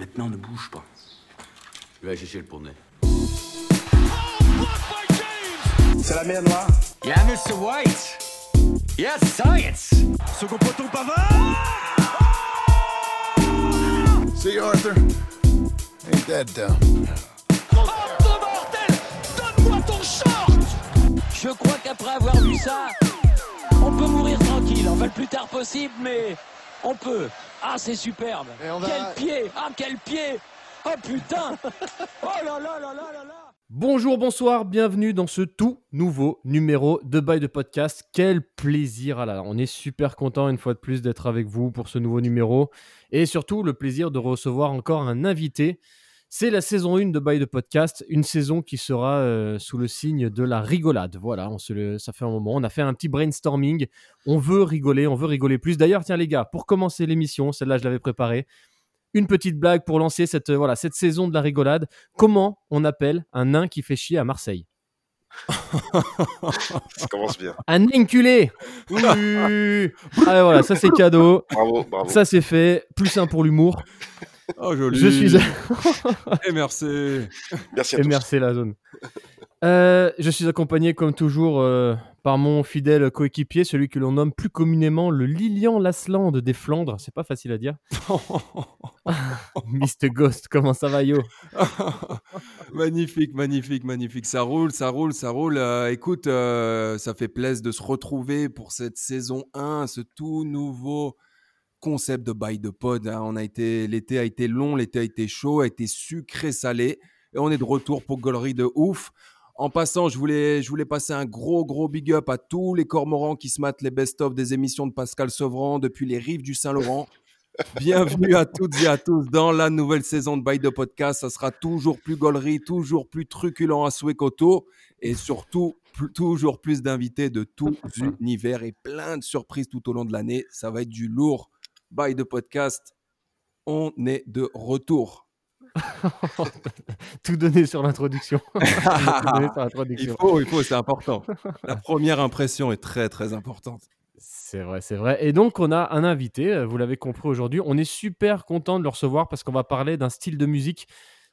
Maintenant, ne bouge pas. Je vais chercher le poney. C'est la mer noire. Yeah, Mr. White. Yes, science. Second poteau Pavard. See, Arthur? Ain't that dumb? Donne-moi ton short Je crois qu'après avoir vu ça, on peut mourir tranquille. Enfin, le plus tard possible, mais on peut. Ah, c'est superbe. Et on va- Quel pied Ah, quel pied Oh putain Oh là là là là là là Bonjour, bonsoir, bienvenue dans ce tout nouveau numéro de Bail de Podcast. Quel plaisir, ah là là, on est super content une fois de plus d'être avec vous pour ce nouveau numéro et surtout le plaisir de recevoir encore un invité. C'est la saison 1 de Bail de Podcast, une saison qui sera euh, sous le signe de la rigolade. Voilà, on se le- ça fait un moment, on a fait un petit brainstorming, on veut rigoler, on veut rigoler plus. D'ailleurs, tiens les gars, pour commencer l'émission, celle-là je l'avais préparée, une petite blague pour lancer cette, euh, voilà, cette saison de la rigolade. Comment on appelle un nain qui fait chier à Marseille? Ça commence bien. Un inculé Ah voilà, ça c'est cadeau. Bravo, bravo. Ça c'est fait. Plus un pour l'humour. Oh, joli. Je suis. Et merci. Merci à Et tous. merci la zone. Euh, je suis accompagné comme toujours euh, par mon fidèle coéquipier, celui que l'on nomme plus communément le Lilian Lasland des Flandres. C'est pas facile à dire. Mr Ghost, comment ça va yo? Magnifique, magnifique, magnifique. Ça roule, ça roule, ça roule. Euh, écoute, euh, ça fait plaisir de se retrouver pour cette saison 1, ce tout nouveau concept de bail de pod. hein. On a été, l'été a été long, l'été a été chaud, a été sucré, salé. Et on est de retour pour Gollery de ouf. En passant, je voulais, je voulais passer un gros, gros big up à tous les cormorans qui se matent les best-of des émissions de Pascal Sevran depuis les rives du Saint-Laurent. Bienvenue à toutes et à tous dans la nouvelle saison de Bail de Podcast. Ça sera toujours plus gaulerie, toujours plus truculent à souhait qu'auto et surtout plus- toujours plus d'invités de tous univers et plein de surprises tout au long de l'année. Ça va être du lourd. Bail de Podcast, on est de retour. Tout donné sur l'introduction. Il faut, il faut, c'est important. La première impression est très, très importante. C'est vrai, c'est vrai. Et donc, on a un invité, euh, vous l'avez compris aujourd'hui. On est super content de le recevoir parce qu'on va parler d'un style de musique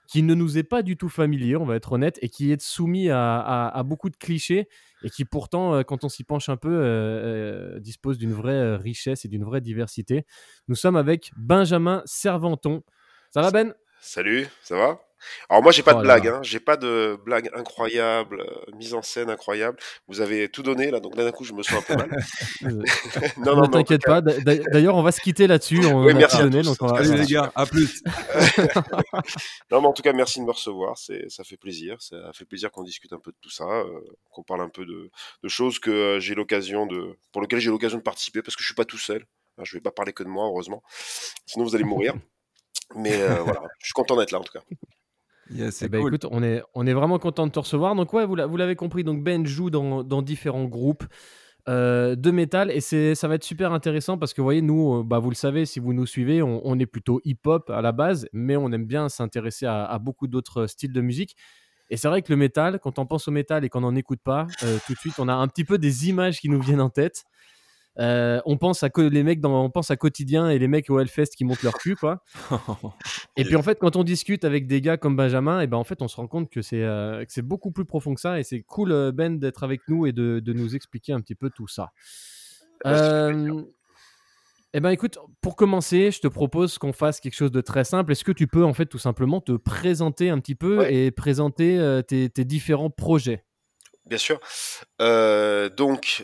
qui ne nous est pas du tout familier, on va être honnête, et qui est soumis à, beaucoup de clichés et qui pourtant, euh, quand on s'y penche un peu, euh, euh, dispose d'une vraie richesse et d'une vraie diversité. Nous sommes avec Benjamin Serventon. Ça va Ben? Salut, ça va? Alors moi j'ai pas Oh de là blague, hein. j'ai pas de blague incroyable, euh, mise en scène incroyable. Vous avez tout donné là, donc d'un coup je me sens un peu mal. Euh, non, Ne t'inquiète pas. D'a- d'a- D'ailleurs, on va se quitter là-dessus. On Oui, merci donné, tous. donc on va- Allez les gars, à plus. Non mais en tout cas merci de me recevoir, c'est ça fait plaisir, ça fait plaisir qu'on discute un peu de tout ça, euh, qu'on parle un peu de, de choses que euh, j'ai l'occasion de, pour lesquelles j'ai l'occasion de participer parce que je suis pas tout seul. Hein, je vais pas parler que de moi heureusement, sinon vous allez mourir. Mais euh, voilà, je suis content d'être là en tout cas. Eh ben, cool. écoute, on est, on est vraiment content de te recevoir. Donc ouais, vous l'a- vous l'avez compris, donc Ben joue dans, dans différents groupes euh, de métal et c'est, ça va être super intéressant parce que vous voyez, nous, euh, bah, vous le savez, si vous nous suivez, on, on est plutôt hip-hop à la base, mais on aime bien s'intéresser à, à beaucoup d'autres styles de musique. Et c'est vrai que le métal, quand on pense au métal et qu'on n'en écoute pas, euh, tout de suite, on a un petit peu des images qui nous viennent en tête. Euh, on pense à les mecs dans, on pense à quotidien et les mecs au Hellfest qui montent leur cul quoi. Et puis en fait, quand on discute avec des gars comme Benjamin, et ben en fait, on se rend compte que c'est euh, c'est beaucoup plus profond que ça. Et c'est cool euh, Ben d'être avec nous et de, de nous expliquer un petit peu tout ça. Euh, eh ben écoute, pour commencer, je te propose qu'on fasse quelque chose de très simple. Est-ce que tu peux en fait tout simplement te présenter un petit peu Ouais. et présenter tes, tes différents projets? Bien sûr. Donc,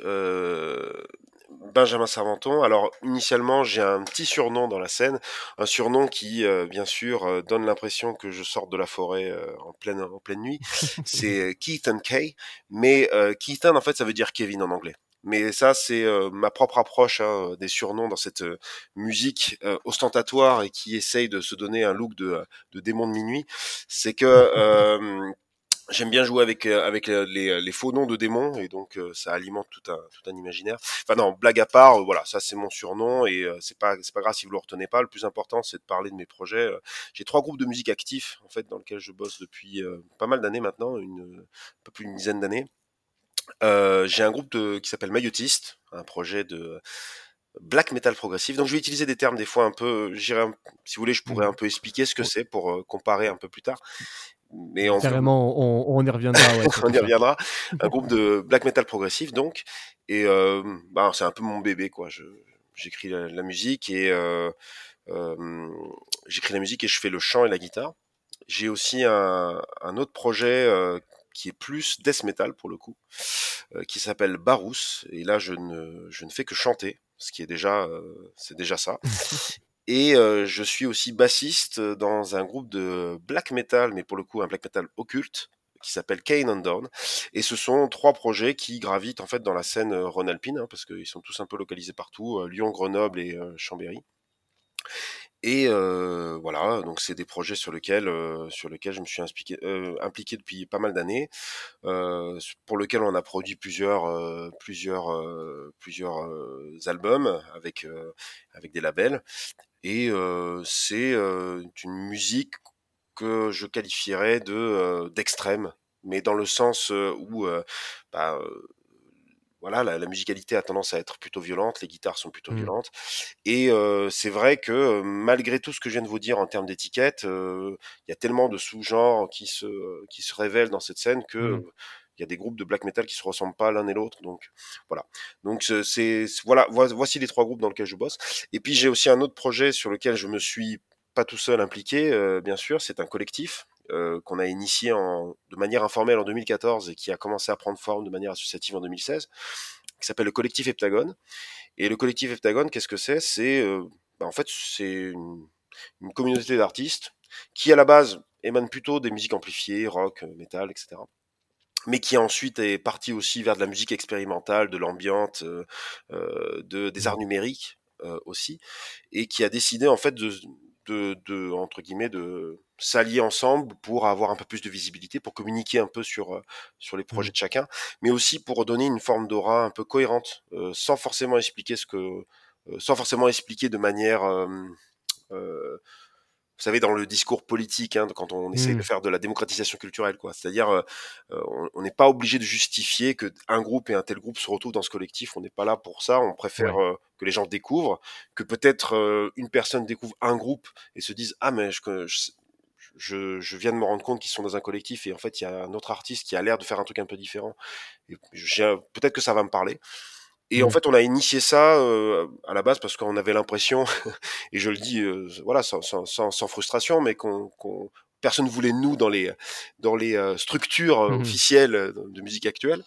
Benjamin Serventon. Alors, initialement, j'ai un petit surnom dans la scène, un surnom qui, euh, bien sûr, euh, donne l'impression que je sors de la forêt euh, en pleine en pleine nuit. C'est euh, Keithan Kay, mais euh, Keithan, en fait, ça veut dire Kevin en anglais. Mais ça, c'est euh, ma propre approche hein, des surnoms dans cette euh, musique euh, ostentatoire et qui essaye de se donner un look de, de démon de minuit. C'est que euh, J'aime bien jouer avec euh, avec euh, les, les faux noms de démons et donc euh, ça alimente tout un tout un imaginaire. Enfin non, blague à part, euh, voilà, ça c'est mon surnom et euh, c'est pas c'est pas grave si vous le retenez pas. Le plus important c'est de parler de mes projets. Euh, J'ai trois groupes de musique actifs en fait dans lesquels je bosse depuis euh, pas mal d'années maintenant, une un peu plus d'une dizaine d'années. Euh, J'ai un groupe de, qui s'appelle Maillotiste, un projet de black metal progressif. Donc je vais utiliser des termes des fois un peu, j'irai, si vous voulez, je pourrais Mmh. un peu expliquer ce que c'est pour euh, comparer un peu plus tard. Mais on Carrément, on, on y reviendra. Ouais, on y reviendra. Un groupe de black metal progressif, donc. Et euh, bah, c'est un peu mon bébé, quoi. J'écris la, la musique et euh, euh, j'écris la musique et je fais le chant et la guitare. J'ai aussi un, un autre projet qui est plus death metal pour le coup, qui s'appelle Barous. Et là, je ne, je ne fais que chanter, ce qui est déjà, c'est déjà ça. Et je suis aussi bassiste dans un groupe de black metal, mais pour le coup un black metal occulte, qui s'appelle Kane and. Et ce sont trois projets qui gravitent en fait dans la scène rhône-alpine, hein, parce qu'ils sont tous un peu localisés partout, Lyon, Grenoble et Chambéry. Et euh, voilà, donc c'est des projets sur lesquels, euh, sur lesquels je me suis impliqué, euh, impliqué depuis pas mal d'années, pour lesquels on a produit plusieurs, plusieurs, plusieurs albums avec, avec des labels. Et c'est une musique que je qualifierais de d'extrême, mais dans le sens où bah, voilà, la, la musicalité a tendance à être plutôt violente, les guitares sont plutôt Mm. violentes, et euh, c'est vrai que malgré tout ce que je viens de vous dire en termes d'étiquette, euh, il y a tellement de sous-genres qui se qui se révèlent dans cette scène que Mm. euh, il y a des groupes de black metal qui se ressemblent pas l'un et l'autre, donc voilà. Donc c'est voilà, vo- voici les trois groupes dans lesquels je bosse. Et puis j'ai aussi un autre projet sur lequel je me suis pas tout seul impliqué, euh, bien sûr, c'est un collectif euh, qu'on a initié de manière informelle en 2014 et qui a commencé à prendre forme de manière associative en 2016, qui s'appelle le collectif Heptagone. Et le collectif Heptagone, qu'est-ce que c'est? C'est euh, bah, en fait c'est une, communauté d'artistes qui à la base émane plutôt des musiques amplifiées, rock, euh, metal, etc mais qui ensuite est parti aussi vers de la musique expérimentale, de l'ambiante, euh, de, des arts numériques aussi, et qui a décidé en fait de entre guillemets de s'allier ensemble pour avoir un peu plus de visibilité, pour communiquer un peu sur euh, sur les projets de chacun, mais aussi pour donner une forme d'aura un peu cohérente, euh, sans forcément expliquer ce que, euh, sans forcément expliquer de manière euh, vous savez, dans le discours politique, hein, quand on essaye de faire de la démocratisation culturelle, quoi. C'est-à-dire, on n'est pas obligé de justifier que un groupe et un tel groupe se retrouvent dans ce collectif. On n'est pas là pour ça. On préfère que les gens découvrent, que peut-être euh, une personne découvre un groupe et se dise ah mais je, je, je, je viens de me rendre compte qu'ils sont dans un collectif et en fait il y a un autre artiste qui a l'air de faire un truc un peu différent. Et peut-être que ça va me parler. Et en Mm. fait, on a initié ça euh, à la base parce qu'on avait l'impression, et je le dis, euh, voilà, sans, sans, sans, frustration, mais qu'on, qu'on- personne voulait nous dans les dans les euh, structures euh, Mhm. officielles euh, de musique actuelle.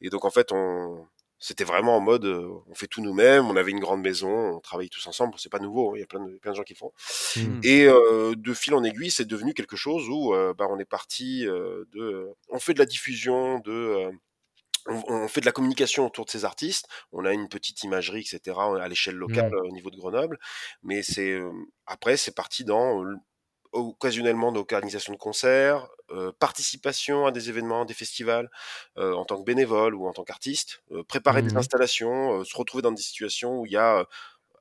Et donc en fait, on c'était vraiment en mode, euh, on fait tout nous-mêmes. On avait une grande maison, on travaillait tous ensemble. C'est pas nouveau, hein, il y a plein de plein de gens qui le font. Mm. Et euh, de fil en aiguille, c'est devenu quelque chose où euh, bah, on est parti euh, de, on fait de la diffusion, de euh, on, on fait de la communication autour de ces artistes. On a une petite imagerie, etc. à l'échelle locale au niveau de Grenoble. Mais c'est après, c'est parti dans occasionnellement d'organisation de concerts, euh, participation à des événements, des festivals, euh, en tant que bénévole ou en tant qu'artiste, euh, préparer des Mhm. installations, se retrouver dans des situations où il y a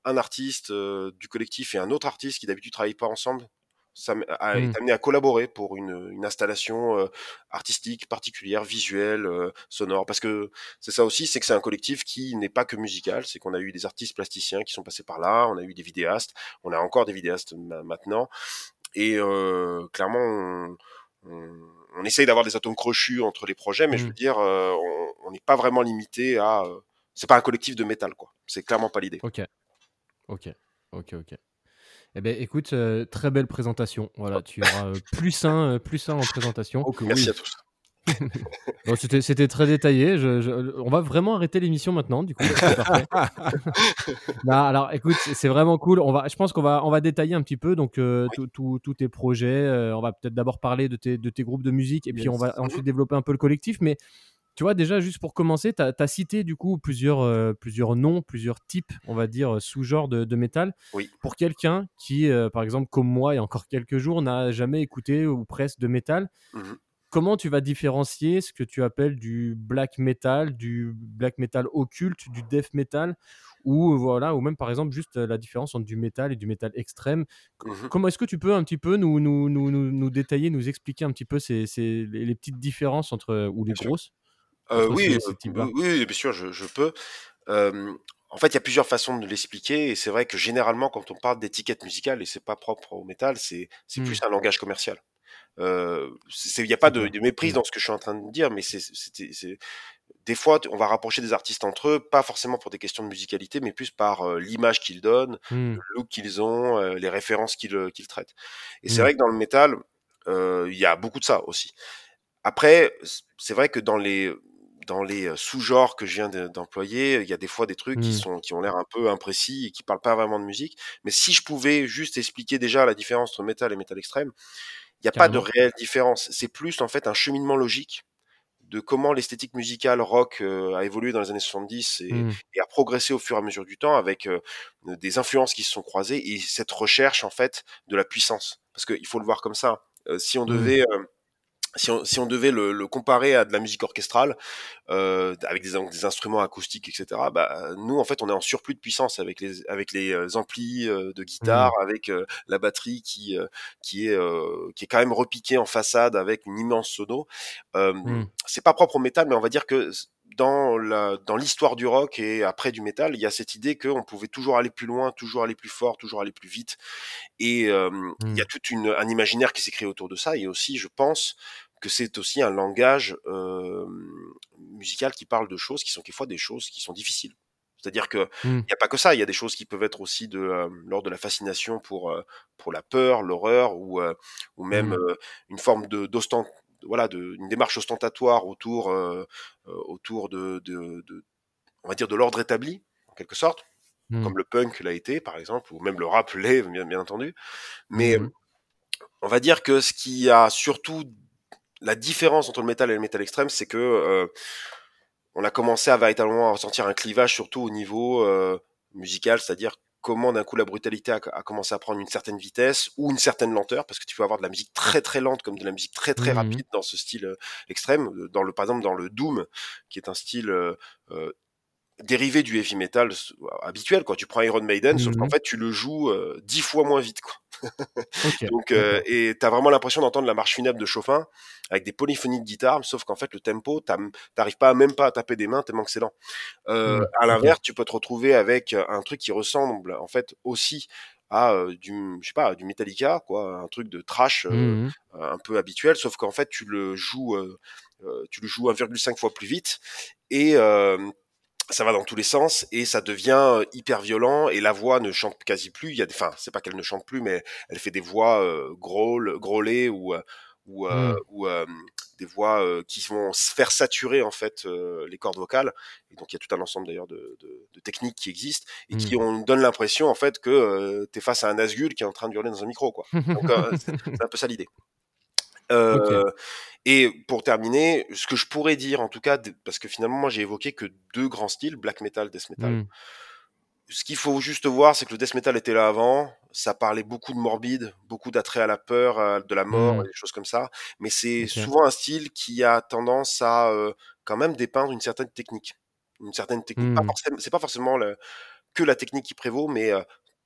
un artiste du collectif et un autre artiste qui d'habitude travaillent pas ensemble. Ça a, est amené à collaborer pour une, une installation euh, artistique particulière, visuelle, euh, sonore. Parce que c'est ça aussi, c'est que c'est un collectif qui n'est pas que musical. C'est qu'on a eu des artistes plasticiens qui sont passés par là, on a eu des vidéastes, on a encore des vidéastes ma- maintenant. Et euh, clairement, on, on, on essaye d'avoir des atomes crochus entre les projets, mais je veux dire, euh, on n'est pas vraiment limité à. euh, c'est pas un collectif de métal, quoi. C'est clairement pas l'idée. Ok. Ok. Ok. Ok. Eh ben, écoute, très belle présentation. Voilà, tu auras plus un, plus un en présentation. Merci oui. à tous. C'était, très détaillé. Je- je- on va vraiment arrêter l'émission maintenant, du coup. c'est parfait. Non, alors, écoute, c'est vraiment cool. On va, je pense qu'on va, on va détailler un petit peu donc euh, Oui. tous tes projets. Euh, on va peut-être d'abord parler de tes, de tes groupes de musique et puis on va ensuite développer un peu le collectif. Mais tu vois, déjà, juste pour commencer, tu as, cité du coup plusieurs, euh, plusieurs noms, plusieurs types, on va dire, sous-genres de, de métal. Oui. Pour quelqu'un qui, euh, par exemple, comme moi, il y a encore quelques jours, n'a jamais écouté ou presque de métal, Mhm. Comment tu vas différencier ce que tu appelles du black metal, du black metal occulte, du death metal, ou voilà, ou même par exemple juste la différence entre du métal et du métal extrême? Mhm. Comment est-ce que tu peux un petit peu nous, nous, nous, nous, nous détailler, nous expliquer un petit peu ces, ces- les, petites différences entre ou les Bien grosses Euh, entre oui, ces, euh, oui, bien sûr, je, je peux. Euh, en fait, il y a plusieurs façons de l'expliquer, et c'est vrai que généralement, quand on parle d'étiquette musicale, et c'est pas propre au métal, c'est c'est Mmh. plus un langage commercial. Euh, il n'y a pas de, méprise dans ce que je suis en train de dire, mais c'est des fois, on va rapprocher des artistes entre eux, pas forcément pour des questions de musicalité, mais plus par euh, l'image qu'ils donnent, Mmh. le look qu'ils ont, euh, les références qu'ils traitent. Et c'est Mmh. vrai que dans le métal, euh, il y a beaucoup de ça aussi. Après, c'est vrai que dans les dans les sous-genres que je viens de- d'employer, il y a des fois des trucs qui Mmh. sont qui ont l'air un peu imprécis et qui parlent pas vraiment de musique. Mais si je pouvais juste expliquer déjà la différence entre métal et métal extrême, il n'y a pas de réelle différence. C'est plus en fait un cheminement logique de comment l'esthétique musicale rock euh, a évolué dans les années 70 et, Mmh. et a progressé au fur et à mesure du temps avec euh, des influences qui se sont croisées et cette recherche en fait de la puissance. Parce qu'il faut le voir comme ça. Euh, si on Mmh. devait si on, si on devait le, le comparer à de la musique orchestrale, euh, avec des, des instruments acoustiques, etc., bah, nous, en fait, on est en surplus de puissance avec les, avec les euh, amplis euh, de guitare, avec euh, la batterie qui, euh, qui, est, euh, qui est quand même repiquée en façade avec une immense sono. Euh, Mmh. C'est pas propre au métal, mais on va dire que dans la dans l'histoire du rock et après du métal, il y a cette idée qu'on pouvait toujours aller plus loin, toujours aller plus fort, toujours aller plus vite. Et euh, il y a Mmh. tout une, un imaginaire qui s'est créé autour de ça. Et aussi, je pense que c'est aussi un langage euh, musical qui parle de choses qui sont quelquefois des choses qui sont difficiles. C'est-à-dire que il Mmh. n'y a pas que ça. Il y a des choses qui peuvent être aussi de euh, l'ordre de la fascination pour euh, pour la peur, l'horreur ou euh, ou même euh, une forme de voilà de une démarche ostentatoire autour euh, euh, autour de, de, de on va dire de l'ordre établi en quelque sorte Mmh. comme le punk l'a été par exemple ou même le rap l'est bien, bien entendu mais Mmh. on va dire que ce qui a surtout la différence entre le métal et le métal extrême, c'est que euh, on a commencé à véritablement ressentir un clivage, surtout au niveau musical, c'est-à-dire comment d'un coup la brutalité a, a commencé à prendre une certaine vitesse ou une certaine lenteur, parce que tu peux avoir de la musique très très lente comme de la musique très très Mmh. rapide dans ce style euh, extrême, dans le par exemple dans le doom, qui est un style euh, euh, dérivé du heavy metal s- habituel quoi. Tu prends Iron Maiden, sauf qu'en Mmh. fait tu le joues euh, dix fois moins vite quoi. Donc, euh, et t'as vraiment l'impression d'entendre la marche funèbre de Chopin avec des polyphonies de guitare, sauf qu'en fait, le tempo, t'arrives pas même pas à taper des mains tellement que c'est lent. Euh, Mmh. à l'inverse, tu peux te retrouver avec euh, un truc qui ressemble, en fait, aussi à euh, du, je sais pas, du Metallica, quoi, un truc de trash euh, Mmh. un peu habituel, sauf qu'en fait, tu le joues, euh, euh, tu le joues 1,5 fois plus vite et euh, ça va dans tous les sens et ça devient euh, hyper violent et la voix ne chante quasi plus. Il y a des, enfin, c'est pas qu'elle ne chante plus, mais elle fait des voix euh, grôle, grôlées ou euh, ou, euh, Mmh. ou euh, des voix euh, qui vont se faire saturer en fait euh, les cordes vocales. Et donc il y a tout un ensemble d'ailleurs de, de, de techniques qui existent et qui Mmh. on donne l'impression en fait que euh, t'es face à un Nazgûl qui est en train de hurler dans un micro quoi. Donc euh, c'est un peu ça l'idée. Euh, et pour terminer, ce que je pourrais dire en tout cas, parce que finalement moi j'ai évoqué que deux grands styles, black metal, death metal. Mmh. Ce qu'il faut juste voir, c'est que le death metal était là avant. Ça parlait beaucoup de morbide, beaucoup d'attrait à la peur, à- de la mort, et des choses comme ça. Mais c'est souvent un style qui a tendance à euh, quand même dépeindre une certaine technique, une certaine technique. Forcément, c'est pas forcément le- que la technique qui prévaut, mais euh,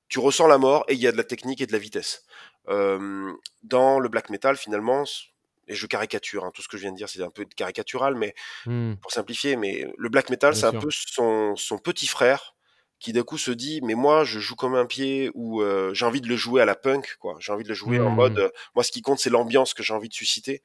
tu ressens la mort et il y a de la technique et de la vitesse. Euh, dans le black metal, finalement, et je caricature, hein, tout ce que je viens de dire, c'est un peu caricatural, mais Mmh. pour simplifier, mais le black metal, c'est un peu son, son petit frère qui d'un coup se dit, mais moi, je joue comme un pied ou euh, j'ai envie de le jouer à la punk, quoi. J'ai envie de le jouer en mode, Mmh. euh, moi, ce qui compte, c'est l'ambiance que j'ai envie de susciter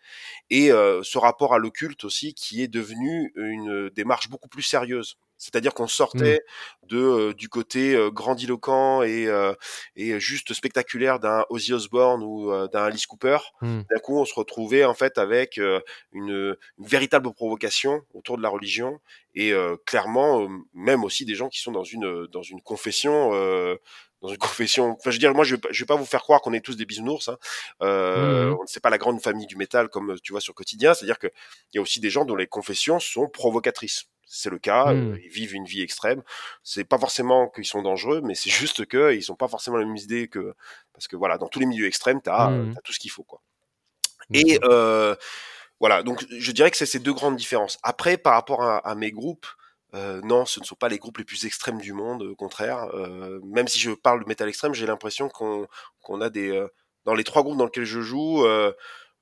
et euh, ce rapport à l'occulte aussi qui est devenu une démarche beaucoup plus sérieuse. C'est-à-dire qu'on Mmh. sortait de euh, du côté euh, grandiloquent et euh, et juste spectaculaire d'un Ozzy Osbourne ou d'un Alice Cooper. Mmh. D'un coup, on se retrouvait en fait avec une, une véritable provocation autour de la religion et euh, clairement même aussi des gens qui sont dans une dans une confession euh, dans une confession enfin je veux dire moi je vais pas, je vais pas vous faire croire qu'on est tous des bisounours hein. euh, Mmh. c'est pas la grande famille du métal comme tu vois sur quotidien c'est à dire que il y a aussi des gens dont les confessions sont provocatrices c'est le cas, euh, Mmh. ils vivent une vie extrême. C'est pas forcément qu'ils sont dangereux, mais c'est juste que ils sont pas forcément la même idée que parce que voilà, dans tous les milieux extrêmes, t'as euh, Mmh. t'as tout ce qu'il faut quoi. Et euh, voilà, donc je dirais que c'est ces deux grandes différences. Après, par rapport à, à mes groupes, euh, non, ce ne sont pas les groupes les plus extrêmes du monde, au contraire. Euh, même si je parle de métal extrême, j'ai l'impression qu'on a des euh, dans les trois groupes dans lesquels je joue,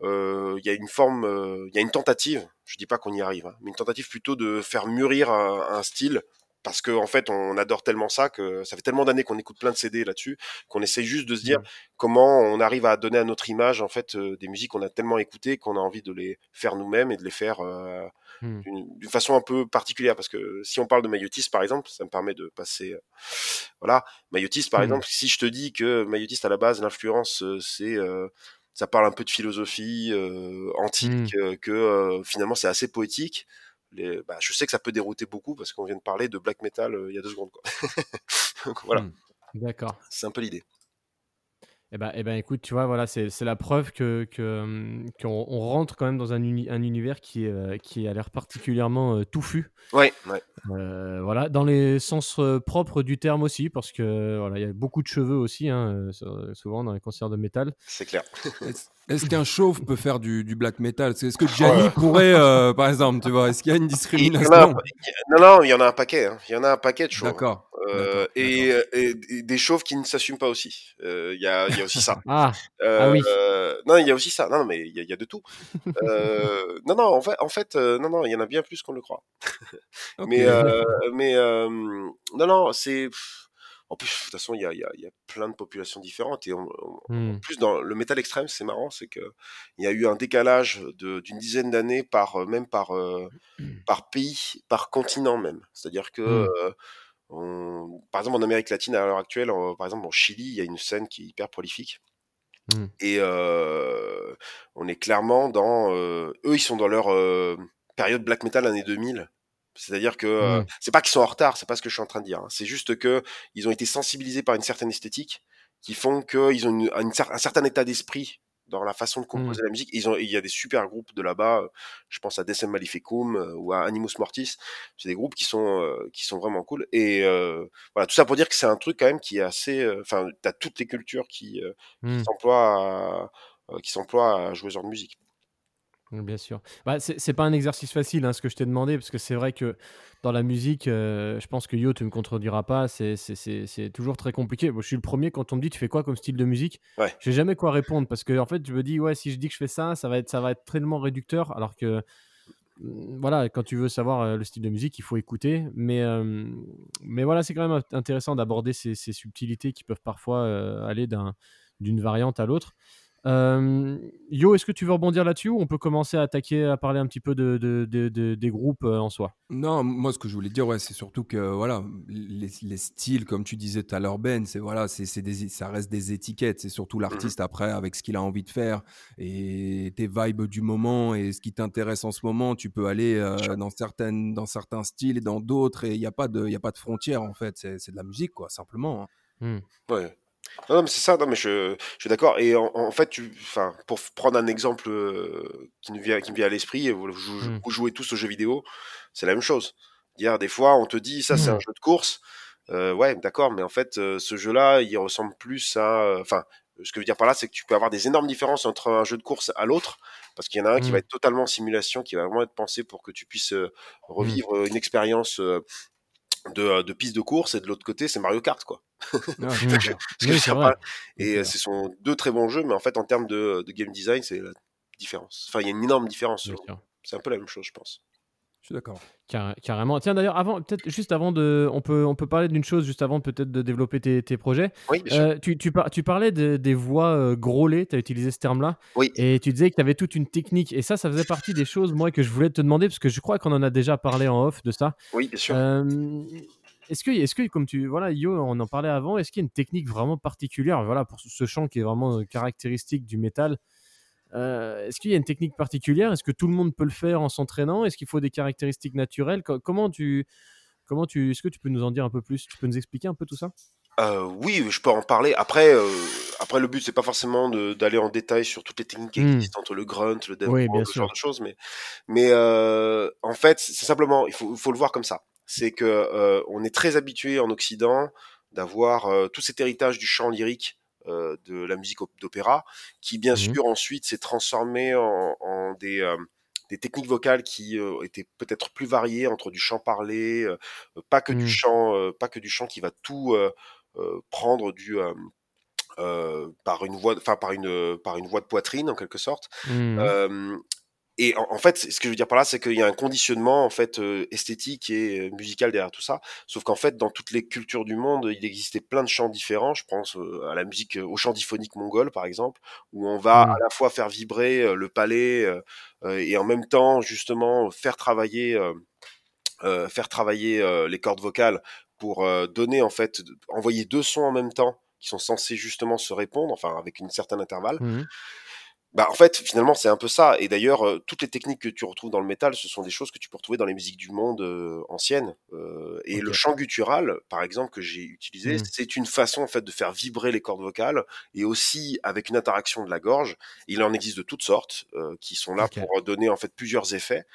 il y a une forme, il y a une tentative. Je dis pas qu'on y arrive, hein, mais une tentative plutôt de faire mûrir un, un style parce que en fait, on adore tellement ça que ça fait tellement d'années qu'on écoute plein de CD là-dessus qu'on essaye juste de se dire Mmh. comment on arrive à donner à notre image en fait euh, des musiques qu'on a tellement écoutées qu'on a envie de les faire nous-mêmes et de les faire euh, Mmh. d'une façon un peu particulière parce que si on parle de Mayotis par exemple, ça me permet de passer euh, voilà, Mayotis par Mmh. exemple, si je te dis que Mayotis à la base l'influence euh, c'est euh, ça parle un peu de philosophie antique, Mmh. euh, que finalement c'est assez poétique. Les, bah, je sais que ça peut dérouter beaucoup parce qu'on vient de parler de black metal il y a deux secondes. Quoi. Donc voilà. D'accord. c'est un peu l'idée. Eh ben, eh ben, écoute, tu vois, voilà, c'est la preuve que que, hum, qu'on on rentre quand même dans un, uni- un univers qui, est, euh, qui a l'air particulièrement euh, touffu. Ouais, ouais. Euh, voilà, dans les sens euh, propres du terme aussi, parce que voilà, il y a beaucoup de cheveux aussi, hein, euh, so- souvent dans les concerts de métal. c'est clair. Est-ce qu'un chauve peut faire du, du black metal? Est-ce que Gianni pourrait, euh, par exemple, tu vois, est-ce qu'il y a une a un discrimination? non, non, il y en a un paquet. hein. Il y en a un paquet de chauves. D'accord. Euh, et, et- et des chauves qui ne s'assument pas aussi. Euh, Il y, a, il y a aussi ça. Ah, Euh, Ah oui. euh, non, il y a aussi ça. Non, non, mais il y a, il y a de tout. Euh, non, non, en fait, en fait euh, non, non, il y en a bien plus qu'on le croit. Mais, euh, mais euh, non, non, c'est. pff, En plus, de toute façon, il y a, il y, a, il y a plein de populations différentes. Et on- on- en plus, dans le métal extrême, c'est marrant, c'est que il y a eu un décalage d'une dizaine d'années par euh, même par euh, par pays, par continent même. C'est-à-dire que Mm. euh, on- par exemple en Amérique latine à l'heure actuelle, en- par exemple en Chili, il y a une scène qui est hyper prolifique. Mm. Et euh, on est clairement dans eux, ils sont dans leur période black metal années 2000. C'est-à-dire que euh, Mm. c'est pas qu'ils sont en retard, c'est pas ce que je suis en train de dire. hein. C'est juste que ils ont été sensibilisés par une certaine esthétique qui font qu'ils ont une- une cer- un certain état d'esprit dans la façon de composer la musique. Ils ont, il y a des super groupes de là-bas. euh, Je pense à Decem Maleficum euh, ou à Animus Mortis. C'est des groupes qui sont euh, qui sont vraiment cool. Et voilà, tout ça pour dire que c'est un truc quand même qui est assez. Enfin, t'as toutes les cultures qui, qui hmm. s'emploient à, qui s'emploient à jouer ce genre de musique. Bien sûr. Bah, c'est c'est pas un exercice facile, hein, ce que je t'ai demandé, parce que c'est vrai que dans la musique, euh, je pense que Yo, tu me contrediras pas, c'est c'est- c'est- c'est toujours très compliqué. Moi, je suis le premier quand on me dit tu fais quoi comme style de musique, Ouais. je sais jamais quoi répondre, parce que en fait, je me dis ouais, si je dis que je fais ça, ça va être ça va être tellement réducteur, alors que mm, voilà, quand tu veux savoir euh, le style de musique, il faut écouter. Mais euh, mais voilà, c'est quand même int- intéressant d'aborder ces, ces subtilités qui peuvent parfois euh, aller d'un d'une variante à l'autre. Euh, Yo, est-ce que tu veux rebondir là-dessus ou on peut commencer à attaquer, à parler un petit peu de, de- de- de- des groupes euh, en soi? Non, moi ce que je voulais dire, ouais, c'est surtout que voilà, les, les styles, comme tu disais tout à l'heure, Ben, c'est voilà, c'est c'est des, ça reste des étiquettes. C'est surtout l'artiste après avec ce qu'il a envie de faire et tes vibes du moment et ce qui t'intéresse en ce moment. Tu peux aller euh, dans certaines, dans certains styles et dans d'autres et il n'y a pas de, il y a pas de frontières en fait. C'est c'est de la musique quoi, simplement. hein. Ouais. Non, non, mais c'est ça, non, mais je, je suis d'accord. Et en, en fait, tu, pour prendre un exemple euh, qui, nous vient, qui me vient à l'esprit, vous, vous- Mm. vous jouez tous aux jeux vidéo, c'est la même chose. Dire, des fois, on te dit, ça, c'est Mm. un jeu de course. Euh, ouais, d'accord, mais en fait, euh, ce jeu-là, il ressemble plus à. Enfin, ce que je veux dire par là, c'est que tu peux avoir des énormes différences entre un jeu de course à l'autre, parce qu'il y en a un qui va être totalement en simulation, qui va vraiment être pensé pour que tu puisses euh, revivre une expérience euh, de, euh, de piste de course, et de l'autre côté, c'est Mario Kart, quoi. Ah, Oui, et euh, ce sont deux très bons jeux, mais en fait, en termes de, de game design, c'est la différence. Enfin, il y a une énorme différence. C'est un peu la même chose, je pense. Je suis d'accord. Carré- carrément. Tiens, d'ailleurs, avant, peut-être juste avant de. On peut, on peut parler d'une chose juste avant peut-être de développer tes, tes projets. Oui, bien sûr. Euh, tu, tu, par- tu parlais de- des voix euh, grôlées, tu as utilisé ce terme-là. Oui. Et tu disais que tu avais toute une technique. Et ça, ça faisait partie des choses, moi, que je voulais te demander, parce que je crois qu'on en a déjà parlé en off de ça. Oui, bien sûr. Euh, est-ce que, est que, comme tu. Voilà, Yo, on en parlait avant, est-ce qu'il y a une technique vraiment particulière voilà, pour ce chant qui est vraiment euh, caractéristique du métal euh, Est-ce qu'il y a une technique particulière? Est-ce que tout le monde peut le faire en s'entraînant? Est-ce qu'il faut des caractéristiques naturelles? Co- Comment tu. Comment tu, est-ce que tu peux nous en dire un peu plus? Tu peux nous expliquer un peu tout ça? Euh, oui, je peux en parler. Après, euh, après le but, c'est pas forcément d'aller en détail sur toutes les techniques qui Hmm. existent entre le grunt, le death Oui, ce sûr. genre de choses, mais, mais euh, en fait, c'est simplement, il faut, faut le voir comme ça. C'est que on est très habitué en Occident d'avoir tout cet héritage du chant lyrique euh, de la musique op- d'opéra, qui bien Mhm. sûr ensuite s'est transformé en, en des euh, des techniques vocales qui euh, étaient peut-être plus variées entre du chant parlé, pas que du Mm. chant, pas que du chant qui va tout prendre du par une voix, enfin par une par une voix de poitrine en quelque sorte. Mhm. Et en, en fait, ce que je veux dire par là, c'est qu'il y a un conditionnement en fait euh, esthétique et euh, musical derrière tout ça. Sauf qu'en fait, dans toutes les cultures du monde, il existait plein de chants différents. Je pense euh, à la musique, au chant diphonique mongol, par exemple, où on va Mm. à la fois faire vibrer le palais et en même temps, justement, faire travailler, faire travailler les cordes vocales pour donner en fait, envoyer deux sons en même temps qui sont censés justement se répondre, enfin avec une certaine intervalle. Mhm. Bah, en fait, finalement, c'est un peu ça. Et d'ailleurs, euh, toutes les techniques que tu retrouves dans le métal, ce sont des choses que tu peux retrouver dans les musiques du monde euh, anciennes. Euh, et le chant guttural, par exemple, que j'ai utilisé, Mhm. c'est une façon en fait de faire vibrer les cordes vocales et aussi avec une interaction de la gorge. Il en existe de toutes sortes euh, qui sont là pour donner en fait plusieurs effets.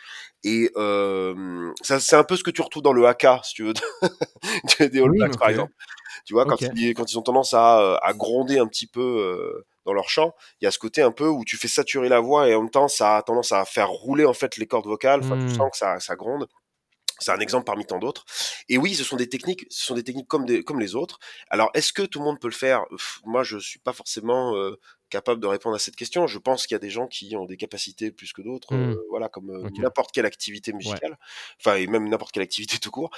Et euh, ça, c'est un peu ce que tu retrouves dans le haka, si tu veux, des All Oui, Blacks, par exemple. Tu vois, quand, ils, quand ils ont tendance à, euh, à gronder un petit peu euh, dans leur chant, il y a ce côté un peu où tu fais saturer la voix et en même temps ça a tendance à faire rouler en fait les cordes vocales. Enfin, tu Mm. sens que ça, ça gronde. C'est un exemple parmi tant d'autres. Et oui, ce sont des techniques, ce sont des techniques comme, des, comme les autres. Alors, est-ce que tout le monde peut le faire? Pff, Moi, je suis pas forcément euh, capable de répondre à cette question. Je pense qu'il y a des gens qui ont des capacités plus que d'autres, Mm. euh, voilà, comme euh, n'importe quelle activité Ouais. musicale, enfin, et même n'importe quelle activité tout court.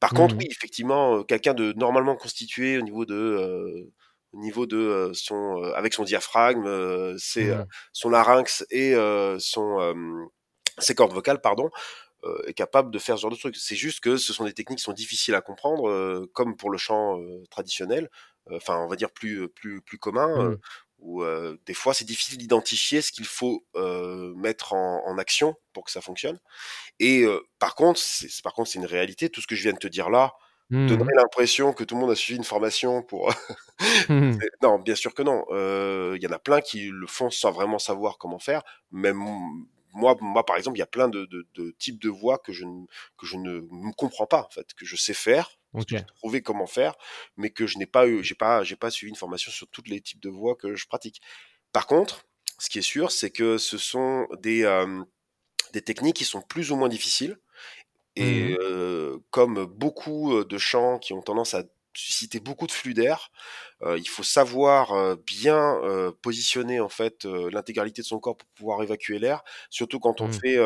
Par contre, Mhm. oui, effectivement, euh, quelqu'un de normalement constitué au niveau de, euh, au niveau de son, avec son diaphragme, euh, Mhm. son larynx et son, ses cordes vocales, pardon, est capable de faire ce genre de trucs. C'est juste que ce sont des techniques qui sont difficiles à comprendre, euh, comme pour le chant euh, traditionnel, euh, enfin on va dire plus plus plus commun, euh, Mhm. où euh, des fois c'est difficile d'identifier ce qu'il faut euh, mettre en, en action pour que ça fonctionne. Et euh, par contre, c'est par contre c'est une réalité. Tout ce que je viens de te dire là Mhm. donnerait l'impression que tout le monde a suivi une formation pour. C'est- non, bien sûr que non. Euh, Il y en a plein qui le font sans vraiment savoir comment faire. Même moi, moi par exemple, il y a plein de, de, de types de voix que je, ne, que je ne me comprends pas, en fait, que je sais faire, parce que j'ai trouvé comment faire, mais que je n'ai pas eu, j'ai pas, j'ai pas suivi une formation sur tous les types de voix que je pratique. Par contre, ce qui est sûr, c'est que ce sont des, euh, des techniques qui sont plus ou moins difficiles. Et Mhm. euh, comme beaucoup euh, de chants qui ont tendance à susciter beaucoup de flux d'air, euh, il faut savoir euh, bien euh, positionner en fait l'intégralité de son corps pour pouvoir évacuer l'air, surtout quand on Mhm. fait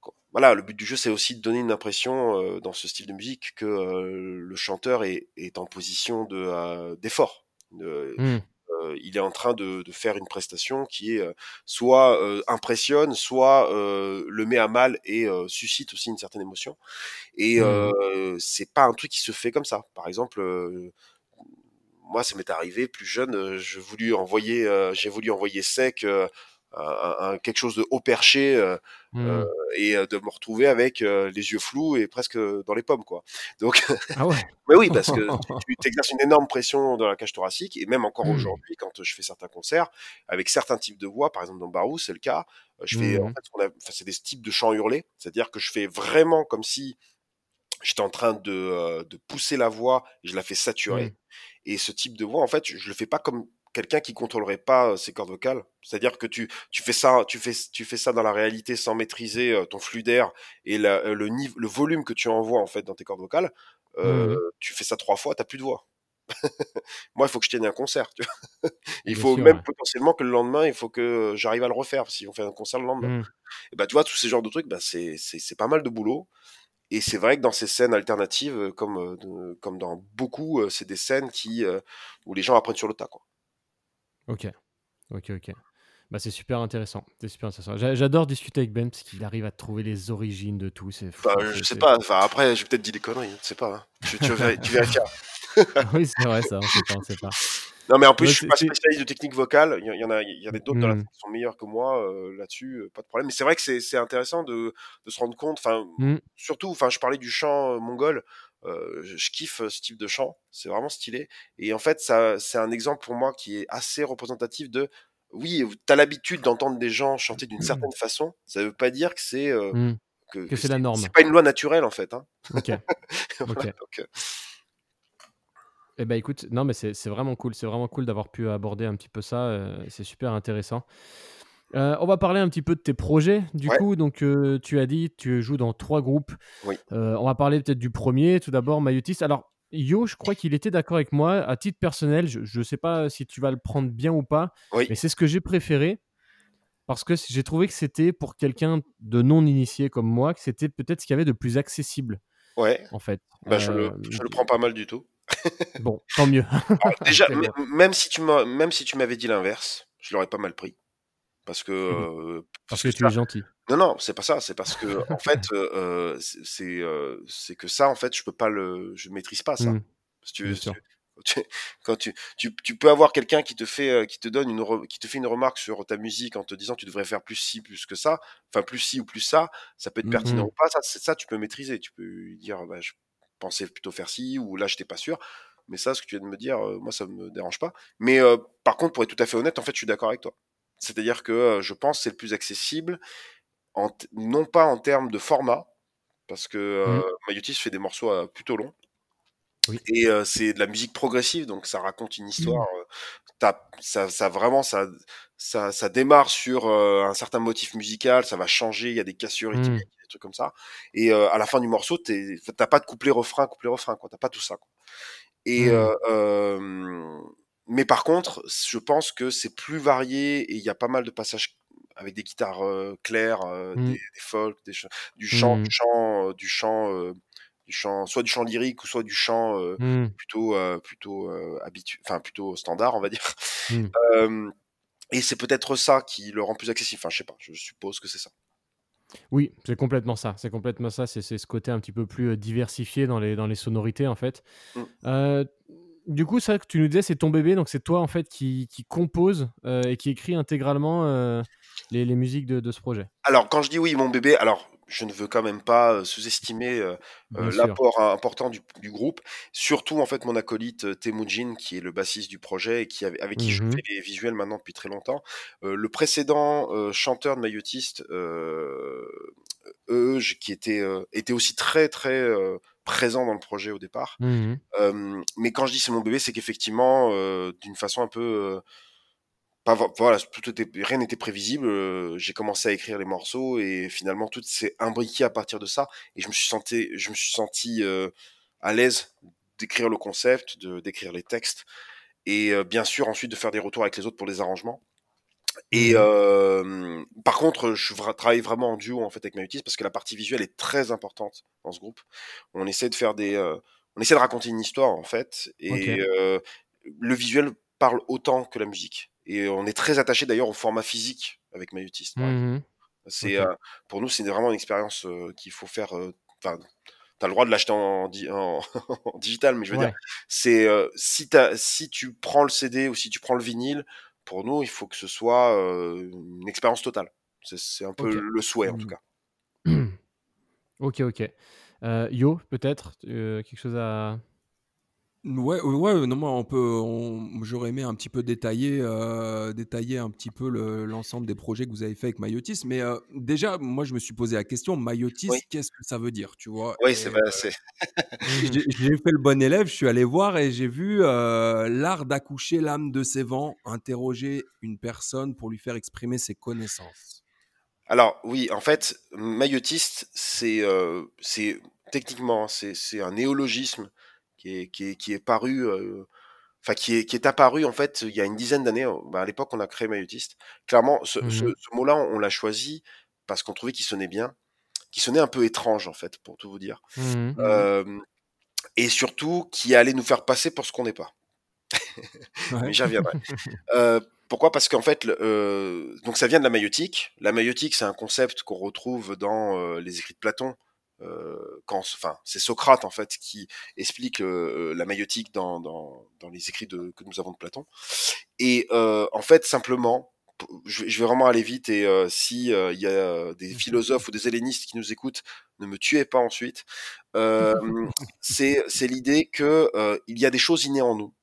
quand- voilà, le but du jeu, c'est aussi de donner une impression dans ce style de musique que le chanteur est, est en position de d'effort. De- euh, il est en train de, de faire une prestation qui est euh, soit euh, impressionne, soit euh, le met à mal et euh, suscite aussi une certaine émotion. Et euh, c'est pas un truc qui se fait comme ça. Par exemple, euh, moi, ça m'est arrivé plus jeune, euh, je voulu envoyer, euh, j'ai voulu envoyer sec euh, un, un- quelque chose de haut perché euh, euh, Mhm. et euh, de me retrouver avec euh, les yeux flous et presque dans les pommes, quoi. Donc, Ah ouais. mais oui, parce que tu exerces une énorme pression dans la cage thoracique et même encore Mhm. aujourd'hui, quand je fais certains concerts avec certains types de voix, par exemple dans Barou, c'est le cas. euh, Je fais en Mhm. fait, ce qu'on a- enfin, c'est des types de chants hurlés, c'est-à-dire que je fais vraiment comme si j'étais en train de, euh, de pousser la voix et je la fais saturer. Et ce type de voix, en fait, je, je le fais pas comme quelqu'un qui contrôlerait pas euh, ses cordes vocales. C'est-à-dire que tu, tu fais ça, tu fais, tu fais ça dans la réalité sans maîtriser euh, ton flux d'air et la- euh, le, niveau, le volume que tu envoies en fait dans tes cordes vocales. Euh, Mhm. Tu fais ça trois fois, t'as plus de voix. Moi, il faut que je tienne un concert. tu vois. il Bien faut sûr, même ouais. potentiellement que le lendemain, il faut que j'arrive à le refaire si on fait un concert le lendemain. Et bah, tu vois, tous ces genres de trucs, bah, c'est, c'est, pas mal de boulot. Et c'est vrai que dans ces scènes alternatives, comme, de- comme dans beaucoup, c'est des scènes qui, euh, où les gens apprennent sur le tas. Quoi. Ok. Ok, ok. Bah, c'est super intéressant. C'est super intéressant. J'a- J'adore discuter avec Ben parce qu'il arrive à trouver les origines de tout. C'est fou. Enfin, je c'est- sais c'est- pas, enfin, après, j'ai peut-être dit des conneries, hein, tu sais pas. hein. Tu, tu, vér- tu vérifieras. oui, c'est vrai, ça. On sait pas, on sait pas. Non, mais en plus, Ouais, je suis c'est- pas c'est- spécialiste de technique vocale. Il y, en- il y en a, il y en a d'autres dans la scène qui sont meilleurs que moi euh, là-dessus, euh, pas de problème. Mais c'est vrai que c'est c'est intéressant de, de se rendre compte. Enfin, Mhm. surtout, enfin, je parlais du chant euh, mongol. Euh, je, je kiffe euh, ce type de chant. C'est vraiment stylé. Et en fait, ça, c'est un exemple pour moi qui est assez représentatif de. Oui, tu as l'habitude d'entendre des gens chanter d'une certaine façon. Ça veut pas dire que c'est euh, Mhm. que, Que c'est la norme. C'est pas une loi naturelle en fait. Hein. Ok. Voilà, Ok. donc, euh, Eh ben écoute, non mais c'est vraiment cool, c'est vraiment cool d'avoir pu aborder un petit peu ça, c'est super intéressant. Euh, on va parler un petit peu de tes projets, du Ouais. coup. Donc, euh, tu as dit, tu joues dans trois groupes. Oui. Euh, on va parler peut-être du premier, tout d'abord, Mayotis. Alors, Yo, je crois qu'il était d'accord avec moi. À titre personnel, je ne sais pas si tu vas le prendre bien ou pas, Oui. mais c'est ce que j'ai préféré. parce que j'ai trouvé que c'était pour quelqu'un de non initié comme moi, que c'était peut-être ce qu'il y avait de plus accessible. Ouais. En fait. Bah, je, le, je le prends pas mal du tout. Bon, tant mieux. Alors, déjà, si tu même si tu m'avais dit l'inverse, je l'aurais pas mal pris. Parce que. Euh, Parce que tu es gentil. Non, non, c'est pas ça. C'est parce que, en fait, euh, c'est c'est, que ça, en fait, je peux pas le. Je maîtrise pas ça. Mm. Si tu veux, si tu- quand tu, tu, tu peux avoir quelqu'un qui te fait qui te donne une re- qui te fait une remarque sur ta musique en te disant tu devrais faire plus ci plus que ça enfin plus ci ou plus ça ça peut être Mhm. pertinent ou pas ça c'est ça tu peux maîtriser tu peux dire bah, je pensais plutôt faire ci ou là j'étais pas sûr mais ça ce que tu viens de me dire euh, moi ça me dérange pas mais euh, par contre pour être tout à fait honnête en fait je suis d'accord avec toi c'est à dire que euh, je pense que c'est le plus accessible en non pas en termes de format parce que euh. Mayotis fait des morceaux euh, plutôt longs Oui. et euh, c'est de la musique progressive, donc ça raconte une histoire. t'as- ça, ça vraiment, ça, ça, ça démarre sur un certain motif musical, ça va changer, il y a des cassures rythmiques, des trucs comme ça. Et à la fin du morceau, t'as pas de couplet-refrain, couplet-refrain, quoi. T'as pas tout ça. Quoi. Et Mm. euh, euh, mais par contre, je pense que c'est plus varié et il y a pas mal de passages avec des guitares euh, claires, euh, Mm. des, des folk, des ch- du chant, Mm. du chant, euh, du chant, du chant, soit du chant lyrique ou soit du chant euh, Mm. plutôt plutôt habitu- enfin plutôt standard on va dire et c'est peut-être ça qui le rend plus accessible enfin je sais pas je suppose que c'est ça Oui, c'est complètement ça. C'est complètement ça. C'est ce côté un petit peu plus diversifié dans les, dans les sonorités, en fait. Du coup, ça que tu nous disais, c'est ton bébé. Donc, c'est toi, en fait, qui, qui compose euh, et qui écrit intégralement euh, les, les musiques de, de ce projet. alors quand je dis oui mon bébé alors je ne veux quand même pas euh, sous-estimer euh, l'apport important du, du groupe surtout en fait mon acolyte Temujin qui est le bassiste du projet et qui avec qui je Mhm. fais les visuels maintenant depuis très longtemps le précédent chanteur de Maillotiste Euge, qui était était aussi très très présent dans le projet au départ Mhm. Euh, mais quand je dis c'est mon bébé, c'est qu'effectivement, euh, d'une façon un peu, euh, pas vo- voilà, tout était, rien n'était prévisible. j'ai commencé à écrire les morceaux et finalement tout s'est imbriqué à partir de ça. Et je me suis senti, je me suis senti à l'aise d'écrire le concept, de d'écrire les textes et bien sûr ensuite de faire des retours avec les autres pour les arrangements. Et Mhm. euh, par contre, je travaille vraiment en duo en fait avec Mayotis parce que la partie visuelle est très importante dans ce groupe. On essaie de faire des, euh, on essaie de raconter une histoire en fait, et euh, le visuel parle autant que la musique. Et on est très attaché d'ailleurs au format physique avec exemple. Mhm. C'est pour nous, c'est vraiment une expérience qu'il faut faire. Enfin, t'as le droit de l'acheter en, di- en, en digital, mais je veux Ouais. dire, c'est si si tu prends le CD ou si tu prends le vinyle, pour nous, il faut que ce soit euh, une expérience totale. C'est, un peu le souhait en tout Mhm. cas. ok, ok. Euh, Yo, peut-être quelque chose à. Ouais, ouais, non, moi, on peut, on- j'aurais aimé un petit peu détailler, euh, détailler un petit peu le- l'ensemble des projets que vous avez fait avec Mayotis. Mais euh, déjà, moi, je me suis posé la question, Mayotis, qu'est-ce que ça veut dire, tu vois? Oui, c'est, euh, vrai, c'est, j'ai j'ai fait le bon élève, je suis allé voir et j'ai vu euh, l'art d'accoucher l'âme de ses vents, interroger une personne pour lui faire exprimer ses connaissances. Alors oui, en fait, maillotiste, c'est euh, c'est techniquement c'est c'est un néologisme qui est qui est qui est paru euh, enfin qui est qui est apparu en fait il y a une dizaine d'années. bah, à l'époque, on a créé maillotiste. Clairement, ce, ce mot-là, on, l'a choisi parce qu'on trouvait qu'il sonnait bien, qu'il sonnait un peu étrange en fait, pour tout vous dire, Mhm. Euh, et surtout qui allait nous faire passer pour ce qu'on n'est pas. Ouais. Mais j'y reviendrai. Euh, pourquoi? Parce qu'en fait, euh, donc ça vient de la maïotique. La maïotique, c'est un concept qu'on retrouve dans les écrits de Platon. Euh, quand, enfin, c'est Socrate en fait qui explique euh, la maïotique dans, dans, dans les écrits de, que nous avons de Platon. Et euh, en fait, simplement, je, vais- vraiment aller vite et euh, si euh, il y a des philosophes ou des hellénistes qui nous écoutent, ne me tuez pas ensuite. Euh, c'est c'est l'idée que il y a des choses innées en nous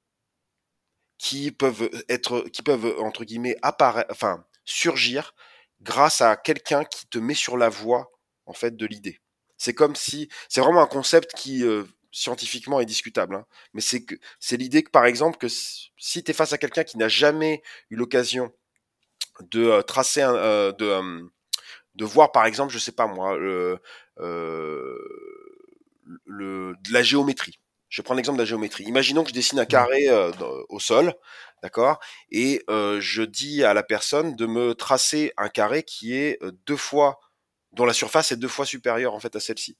qui peuvent être, qui peuvent entre guillemets apparaître, enfin surgir grâce à quelqu'un qui te met sur la voie en fait de l'idée. C'est comme si, c'est vraiment un concept qui euh, scientifiquement est discutable, hein, mais c'est que c'est l'idée que par exemple que si- tu es face à quelqu'un qui n'a jamais eu l'occasion de euh, tracer un, euh, de de voir par exemple, je sais pas moi, le, euh, le de la géométrie. je prends l'exemple de la géométrie. Imaginons que je dessine un carré euh, dans- au sol, d'accord, et euh, je dis à la personne de me tracer un carré qui est deux fois, dont la surface est deux fois supérieure en fait à celle-ci.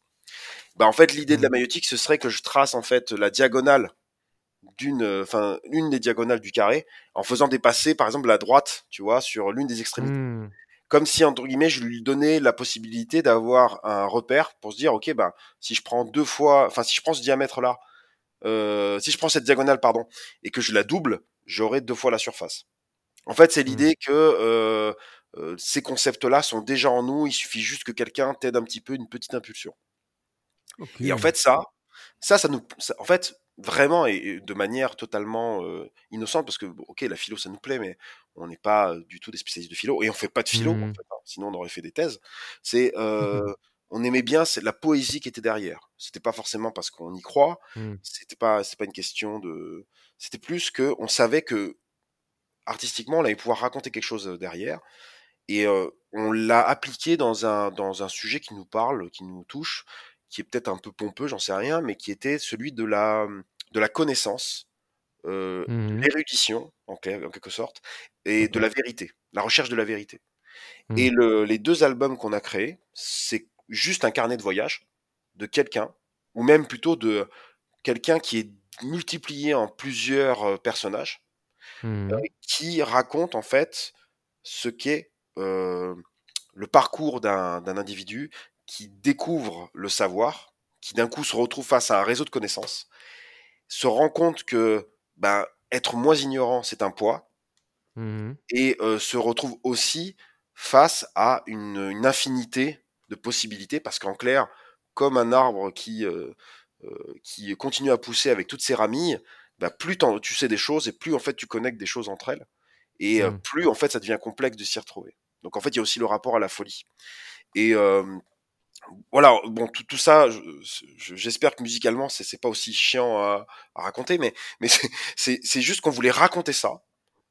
Bah en fait l'idée de la Mhm. maïotique ce serait que je trace en fait la diagonale d'une, euh, enfin l'une des diagonales du carré en faisant dépasser par exemple la droite, tu vois, sur l'une des extrémités Hmm. comme si entre guillemets je lui donnais la possibilité d'avoir un repère pour se dire ok ben si je prends deux fois enfin si je prends ce diamètre là euh, si je prends cette diagonale pardon et que je la double j'aurai deux fois la surface en fait c'est Hmm. l'idée que euh, euh, ces concepts là sont déjà en nous il suffit juste que quelqu'un t'aide un petit peu une petite impulsion. Et en fait ça ça ça nous ça- en fait vraiment et, et de manière totalement euh, innocente parce que bon, ok la philo ça nous plaît mais on n'est pas euh, du tout des spécialistes de philo et on fait pas de philo en fait, hein, sinon on aurait fait des thèses. C'est euh, on aimait bien c'est la poésie qui était derrière. C'était pas forcément parce qu'on y croit Hmm. c'était pas c'est pas une question de c'était plus que on savait que artistiquement on allait pouvoir raconter quelque chose derrière et euh, on l'a appliqué dans un dans un sujet qui nous parle qui nous touche qui est peut-être un peu pompeux j'en sais rien mais qui était celui de la de la connaissance euh, Mhm. l'érudition en, en quelque sorte et de la vérité la recherche de la vérité. Et le, les deux albums qu'on a créés c'est juste un carnet de voyage de quelqu'un ou même plutôt de quelqu'un qui est multiplié en plusieurs personnages euh, qui raconte en fait ce qu'est le parcours d'un individu qui découvre le savoir, qui d'un coup se retrouve face à un réseau de connaissances, se rend compte que ben, être moins ignorant, c'est un poids, Mhm. et euh, se retrouve aussi face à une, une infinité de possibilités, parce qu'en clair, comme un arbre qui, euh, euh, qui continue à pousser avec toutes ses ramilles, bah, plus tu sais des choses et plus en fait tu connectes des choses entre elles, et euh, Mhm. plus en fait ça devient complexe de s'y retrouver. Donc en fait il y a aussi le rapport à la folie. Et euh, voilà, bon, tout, ça, je- je- j'espère que musicalement, c'est pas aussi chiant à, raconter, mais, c'est- juste qu'on voulait raconter ça,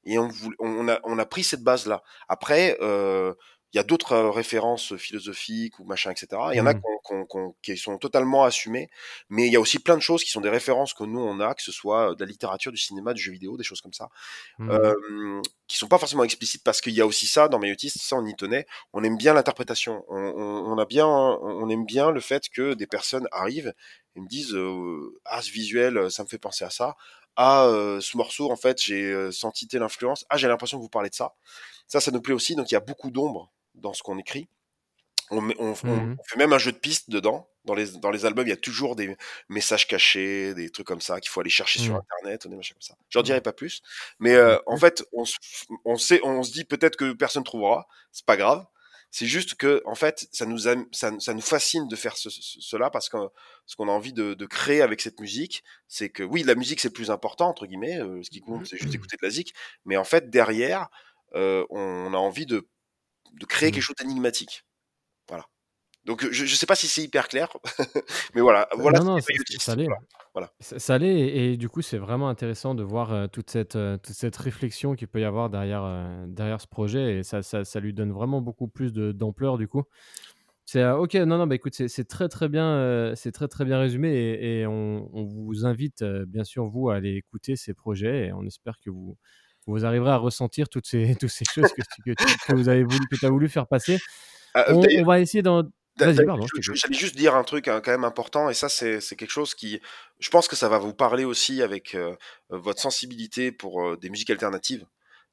et on a pris cette base-là. Après, euh, il y a d'autres références philosophiques ou machin, etc. Il y en a qu'on- qui sont totalement assumées, mais il y a aussi plein de choses qui sont des références que nous, on a, que ce soit de la littérature, du cinéma, du jeu vidéo, des choses comme ça, Mhm. euh, qui sont pas forcément explicites parce qu'il y a aussi ça dans Mayotis, ça on y tenait. On aime bien l'interprétation. On, a bien, on aime bien le fait que des personnes arrivent et me disent euh, ah ce visuel, ça me fait penser à ça. Ah euh, ce morceau en fait j'ai senti telle influence. Ah j'ai l'impression que vous parlez de ça. Ça ça nous plaît aussi. Donc il y a beaucoup d'ombre dans ce qu'on écrit. On, Mhm. on fait même un jeu de pistes dedans. Dans les, dans les albums, il y a toujours des messages cachés, des trucs comme ça qu'il faut aller chercher sur Mhm. Internet, des machins comme ça. J'en dirai pas plus. Mais euh, en fait, on, se- on sait, on se dit peut-être que personne trouvera. C'est pas grave. C'est juste que, en fait, ça nous, aime- ça, ça nous fascine de faire ce- ce- cela parce que ce qu'on a envie de, de créer avec cette musique, c'est que oui, la musique c'est plus important entre guillemets. euh, ce qui compte, c'est juste écouter de la zik. Mais en fait, derrière, euh, on a envie de, de créer Mhm. quelque chose d'énigmatique. Voilà. Donc je, je sais pas si c'est hyper clair, mais voilà, voilà. non, non, c'est ça, ça l'est. voilà. Voilà. Ça, ça l'est, et, et du coup, c'est vraiment intéressant de voir euh, toute, cette, euh, toute cette réflexion qu'il peut y avoir derrière, euh, derrière ce projet, et ça, ça, ça lui donne vraiment beaucoup plus de- d'ampleur, du coup. C'est euh, ok, non, non, bah écoute, c'est très très bien, euh, c'est très très bien résumé, et, et on, on vous invite euh, bien sûr vous à aller écouter ces projets, et on espère que vous, vous arriverez à ressentir toutes ces, toutes ces choses que, tu- que, tu- que vous avez voulu, que as voulu faire passer. Ah, On, va essayer d'en. J'allais juste dire un truc hein, quand même important, et ça c'est quelque chose qui, je pense que ça va vous parler aussi avec euh, euh, votre sensibilité pour euh, des musiques alternatives.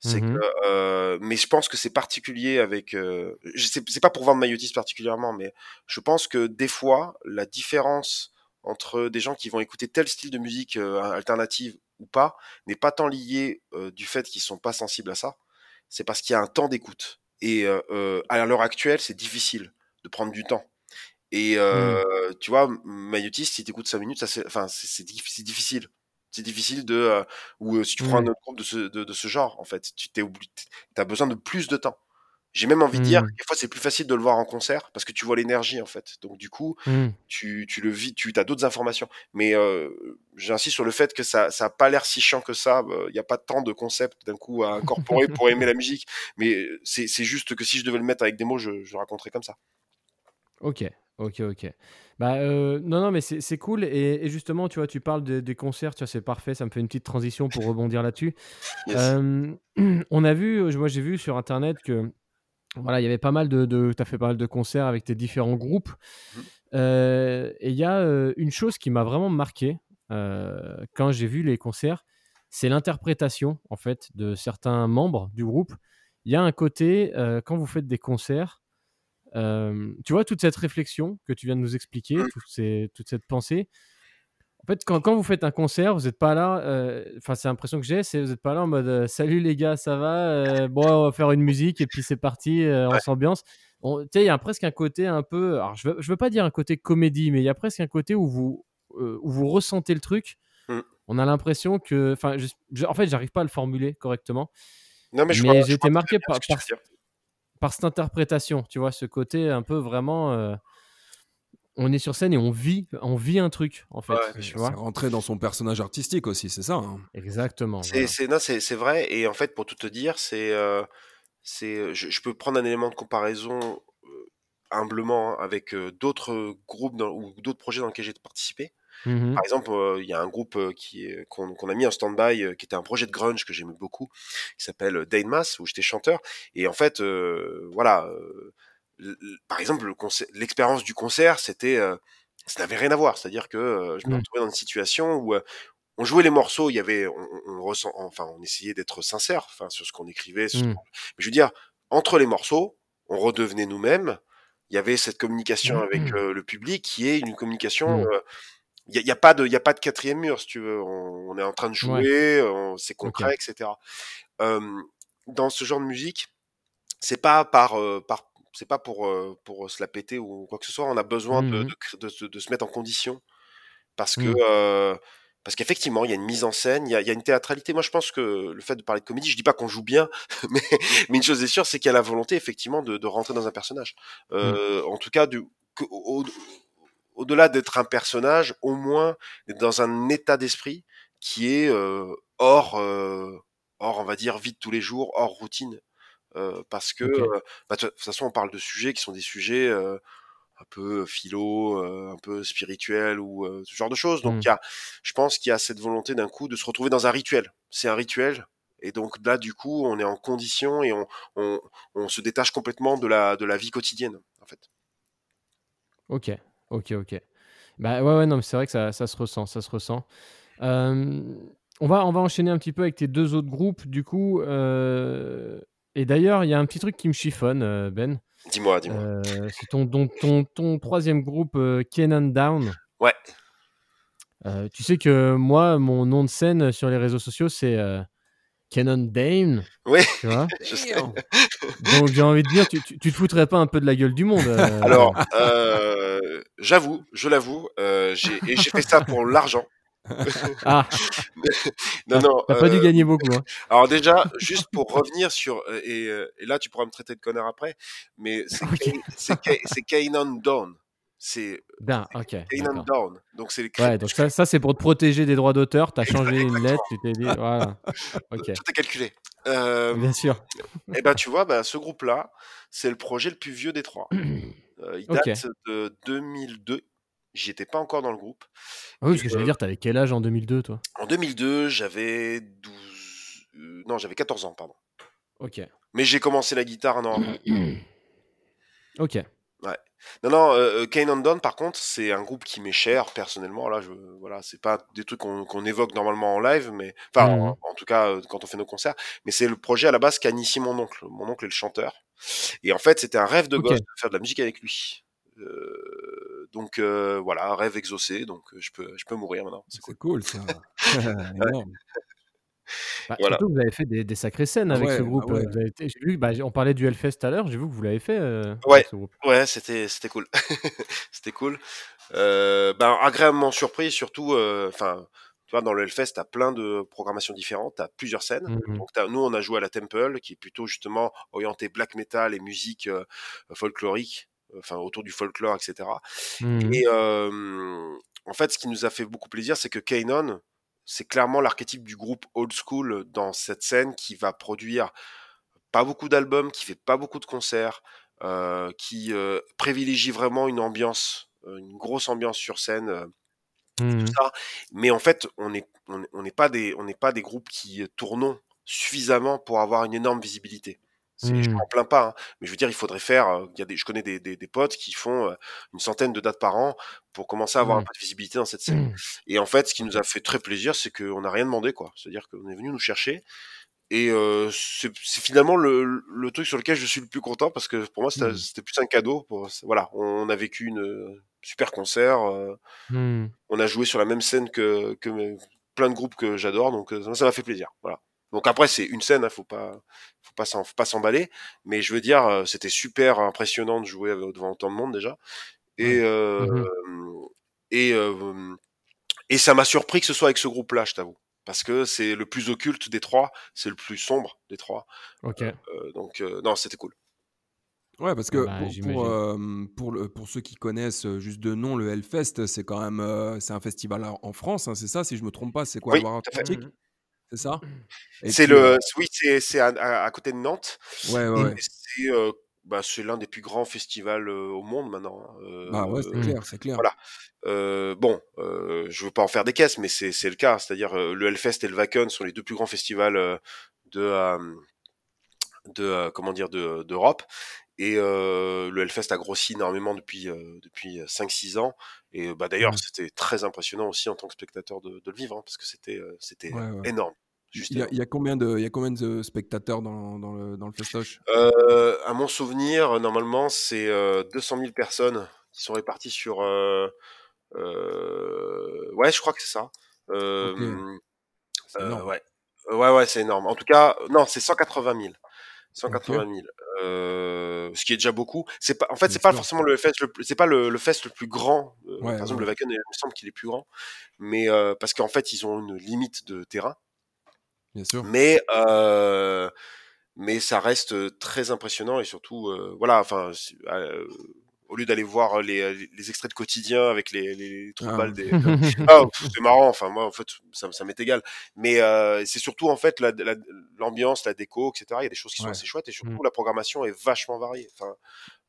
C'est que, euh, mais je pense que c'est particulier avec. Euh, c'est pas pour vendre Mayotis particulièrement, mais je pense que des fois la différence entre des gens qui vont écouter tel style de musique euh, alternative ou pas n'est pas tant euh, du fait qu'ils sont pas sensibles à ça. C'est parce qu'il y a un temps d'écoute. Et euh, à l'heure actuelle, c'est difficile de prendre du temps. Et euh, tu vois, Mayotis, si tu écoutes 5 minutes, ça c'est, enfin, difficile. C'est difficile de. ou si tu prends un Mm. autre groupe de ce, de, de ce genre, en fait, tu t'es obligé, as besoin de plus de temps. J'ai même envie de dire, Mm. des fois, c'est plus facile de le voir en concert parce que tu vois l'énergie, en fait. Donc, du coup, Mm. tu, tu le vis, tu as d'autres informations. Mais euh, j'insiste sur le fait que ça n'a pas l'air si chiant que ça. Il n'y a pas tant de concepts d'un coup à incorporer pour aimer la musique. Mais c'est juste que si je devais le mettre avec des mots, je, je raconterais comme ça. Ok, Ok, ok. Bah, euh, non, non, mais c'est cool. Et, et justement, tu vois, tu parles de- des concerts, tu vois, c'est parfait. Ça me fait une petite transition pour rebondir là-dessus. Yes. Euh, on a vu, moi j'ai vu sur Internet que voilà, il y avait pas mal de, de tu as fait pas mal de concerts avec tes différents groupes. Mhm. Euh, et il y a euh, une chose qui m'a vraiment marqué euh, quand j'ai vu les concerts, c'est l'interprétation en fait de certains membres du groupe. Il y a un côté, quand vous faites des concerts, tu vois, toute cette réflexion que tu viens de nous expliquer, toute, ces- toute cette pensée. En fait, quand, quand vous faites un concert, vous n'êtes pas là. euh, Enfin, c'est l'impression que j'ai, c'est vous n'êtes pas là en mode euh, Salut les gars, ça va euh, Bon, on va faire une musique et puis c'est parti, on s'ambiance. Tu sais, il y a presque un côté un peu. Alors, je veux, je veux pas dire un côté comédie, mais il y a presque un côté où vous, où vous ressentez le truc. Mm. On a l'impression que. Enfin, en fait, j'arrive pas à le formuler correctement. Non, mais Mais j'ai été marqué par cette interprétation, tu vois, ce côté un peu vraiment. Euh, on est sur scène et on vit, on vit un truc, en fait. Ouais, tu C'est vois rentrer dans son personnage artistique aussi, c'est ça. hein. Exactement. C'est voilà. vrai. Et en fait, pour tout te dire, c'est euh, c'est je, je peux prendre un élément de comparaison euh, humblement hein, avec euh, d'autres groupes dans- ou d'autres projets dans lesquels j'ai participé. Mhm. Par exemple, euh, il y a un groupe euh, qu'on a mis en stand-by, euh, qui était un projet de grunge que j'aimais beaucoup, qui s'appelle Dane Mass, où j'étais chanteur. Et en fait, euh, voilà, euh, par exemple, le l'expérience du concert, c'était, euh, ça n'avait rien à voir. C'est-à-dire que euh, je me Mm. retrouvais dans une situation où euh, on jouait les morceaux, il y avait, on, ressent, enfin, on essayait d'être sincère, enfin, sur ce qu'on écrivait. sur Mm. qu'on- Mais je veux dire, entre les morceaux, on redevenait nous-mêmes. Il y avait cette communication avec euh, le public qui est une communication. Mm. il n'y a, pas de il a pas de quatrième mur si tu veux on, on est en train de jouer c'est concret etc dans ce genre de musique c'est pas par par c'est pas pour euh, pour se la péter ou quoi que ce soit on a besoin de, Mhm. de, de se- de se mettre en condition. Parce que euh, parce qu'effectivement il y a une mise en scène il y a, il y a une théâtralité. Moi je pense que le fait de parler de comédie je dis pas qu'on joue bien mais mais une chose est sûre c'est qu'il y a la volonté effectivement de, rentrer dans un personnage. En tout cas du au- au-delà d'être un personnage, au moins d'être dans un état d'esprit qui est euh, hors, euh, hors, on va dire, vie de tous les jours, hors routine. Parce que, bah, de toute façon, on parle de sujets qui sont des sujets un peu philo, un peu spirituels ou ce genre de choses. Donc, Mm. il y a, je pense qu'il y a cette volonté d'un coup de se retrouver dans un rituel. C'est un rituel. Et donc là, du coup, on est en condition et on, on, on se détache complètement de la, de la vie quotidienne, en fait. Ok, ok, ok. Bah ouais, ouais, non, mais c'est vrai que ça, ça se ressent, ça se ressent. Euh, on va, on va enchaîner un petit peu avec tes deux autres groupes, du coup. euh, et d'ailleurs, il y a un petit truc qui me chiffonne, euh, Ben. Dis-moi, dis-moi. Euh, c'est ton, ton, ton, ton troisième groupe, euh, Kenan Down. Ouais. Euh, tu sais que moi, mon nom de scène sur les réseaux sociaux, c'est Kenan Dane, Oui, tu vois? je sais. Donc j'ai envie de dire, tu, tu, tu te foutrais pas un peu de la gueule du monde. Alors, j'avoue, je l'avoue, j'ai et j'ai fait ça pour l'argent. Ah, Non, non. t'as pas dû euh, gagner beaucoup. Hein. alors déjà, juste pour revenir sur euh, et, euh, et là, tu pourras me traiter de connard après, mais c'est Ok. Ka- c'est Ka- c'est Kanan Dawn. C'est Ben, ok. Kanan d'accord. Dawn. Donc c'est Ouais, donc ça, ça c'est pour te protéger des droits d'auteur. T'as changé une lettre, tu t'es dit, voilà. Ok, Tout est calculé. Euh, bien sûr. et ben tu vois, bah, ce groupe-là, c'est le projet le plus vieux des trois. Euh, il date de 2002. J'y étais pas encore dans le groupe. Ah oui, parce que j'allais euh, dire, t'avais quel âge en 2002, toi? En 2002, j'avais 12... euh, non, j'avais 14 ans, pardon. Ok. Mais j'ai commencé la guitare un an. Ok. Non, non, euh, Kane and Dawn, par contre, c'est un groupe qui m'est cher, personnellement. Là, je, voilà, c'est pas des trucs qu'on évoque normalement en live, mais, enfin, Mhm. en, en tout cas, euh, quand on fait nos concerts. Mais c'est le projet à la base qu'a initié mon oncle. Mon oncle est le chanteur. Et en fait, c'était un rêve de gosse de faire de la musique avec lui. Euh, donc, euh, voilà, rêve exaucé. Donc, euh, je peux, je peux mourir maintenant. C'est C'est cool. cool ça. Énorme. Bah, Voilà. Surtout que vous avez fait des, des sacrées scènes Ah avec ouais, ce bah groupe. ouais. Vous avez été- j'ai vu, bah, on parlait du Hellfest tout à l'heure, j'ai vu que vous l'avez fait euh, Ouais. avec ce groupe. Ouais, c'était c'était cool. c'était cool. Euh, ben agréablement surpris, surtout. euh, Enfin, tu vois, dans le Hellfest, t'as plein de programmations différentes, t'as plusieurs scènes. Mhm. Donc t'as- nous, on a joué à la Temple, qui est plutôt justement orienté black metal et musique euh, folklorique, enfin autour du folklore, etc. Mhm. Et en fait, ce qui nous a fait beaucoup plaisir, c'est que Kanon, c'est clairement l'archétype du groupe old school dans cette scène qui va produire pas beaucoup d'albums, qui fait pas beaucoup de concerts, euh, qui euh, privilégie vraiment une ambiance, euh, une grosse ambiance sur scène, euh, Mmh. tout ça. Mais en fait, on n'est on on pas des on pas des groupes qui tournons suffisamment pour avoir une énorme visibilité. C'est, Je Mmh. m'en plains pas, hein, mais je veux dire, il faudrait faire. Il y a des, je connais des, des, des potes qui font une centaine de dates par an pour commencer à avoir un Mmh. peu de visibilité dans cette scène. Et en fait, ce qui nous a fait très plaisir, c'est qu'on n'a rien demandé, quoi. C'est-à-dire qu'on est venu nous chercher. Et euh, c'est finalement le, le truc sur lequel je suis le plus content parce que pour moi, c'était Mmh. plus un cadeau. Pour, voilà, on a vécu une super concert. euh, Mmh. on a joué sur la même scène que, que plein de groupes que j'adore, donc ça m'a fait plaisir. Voilà. Donc après, c'est une scène, hein, faut pas, faut pas s'en- faut pas s'emballer. Mais je veux dire, euh, c'était super impressionnant de jouer devant autant de monde déjà. Et euh, et euh, et ça m'a surpris que ce soit avec ce groupe-là, je t'avoue, parce que c'est le plus occulte des trois, c'est le plus sombre des trois. Ok. Euh, donc euh, non, c'était cool. Ouais, parce que Bah, pour, pour, euh, pour, le- pour ceux qui connaissent juste de nom, le Hellfest, c'est quand même euh, c'est un festival en France, hein, c'est ça, si je me trompe pas, c'est quoi, Oui, Mmh. C'est ça? C'est le, oui, c'est à, à- côté de Nantes. ouais, ouais, Et ouais. c'est euh, bah, c'est l'un des plus grands festivals au monde maintenant. Bah ouais, c'est Euh, clair, c'est clair. voilà. Euh, bon, je veux pas en faire des caisses, mais c'est c'est le cas. C'est-à-dire le Hellfest et le Wacken sont les deux plus grands festivals de de euh, comment dire de d'Europe. Et euh, le Hellfest a grossi énormément depuis euh, depuis 5-6 ans. Et bah d'ailleurs, Mmh. c'était très impressionnant aussi en tant que spectateur de, de le vivre, hein, parce que c'était c'était Ouais, ouais. énorme. Juste Il y a, énorme. il y a combien de, il y a combien de spectateurs dans, dans le, dans le festoche? Euh, à mon souvenir, normalement, c'est euh, 200 000 personnes qui sont réparties sur. ouais, je crois que c'est ça. Ouais, ouais, c'est énorme. En tout cas, non, c'est 180 000. Ok, 180 000. Euh, ce qui est déjà beaucoup. C'est pas, en fait, c'est pas sûr. forcément le fest le plus, c'est pas le, le fest le plus grand. Euh, Ouais, par exemple, ouais. le Wacken, il me semble qu'il est plus grand, mais euh, parce qu'en fait, ils ont une limite de terrain. Bien sûr. Mais euh, mais ça reste très impressionnant et surtout euh, voilà enfin euh, au lieu d'aller voir les, les extraits de quotidien avec les, les trous de Ah. balles des ah, pff, c'est marrant enfin moi en fait ça, ça m'est égal mais euh, c'est surtout en fait la- la- l'ambiance la, déco etc il y a des choses qui sont Ouais. assez chouettes et surtout Mm. la programmation est vachement variée enfin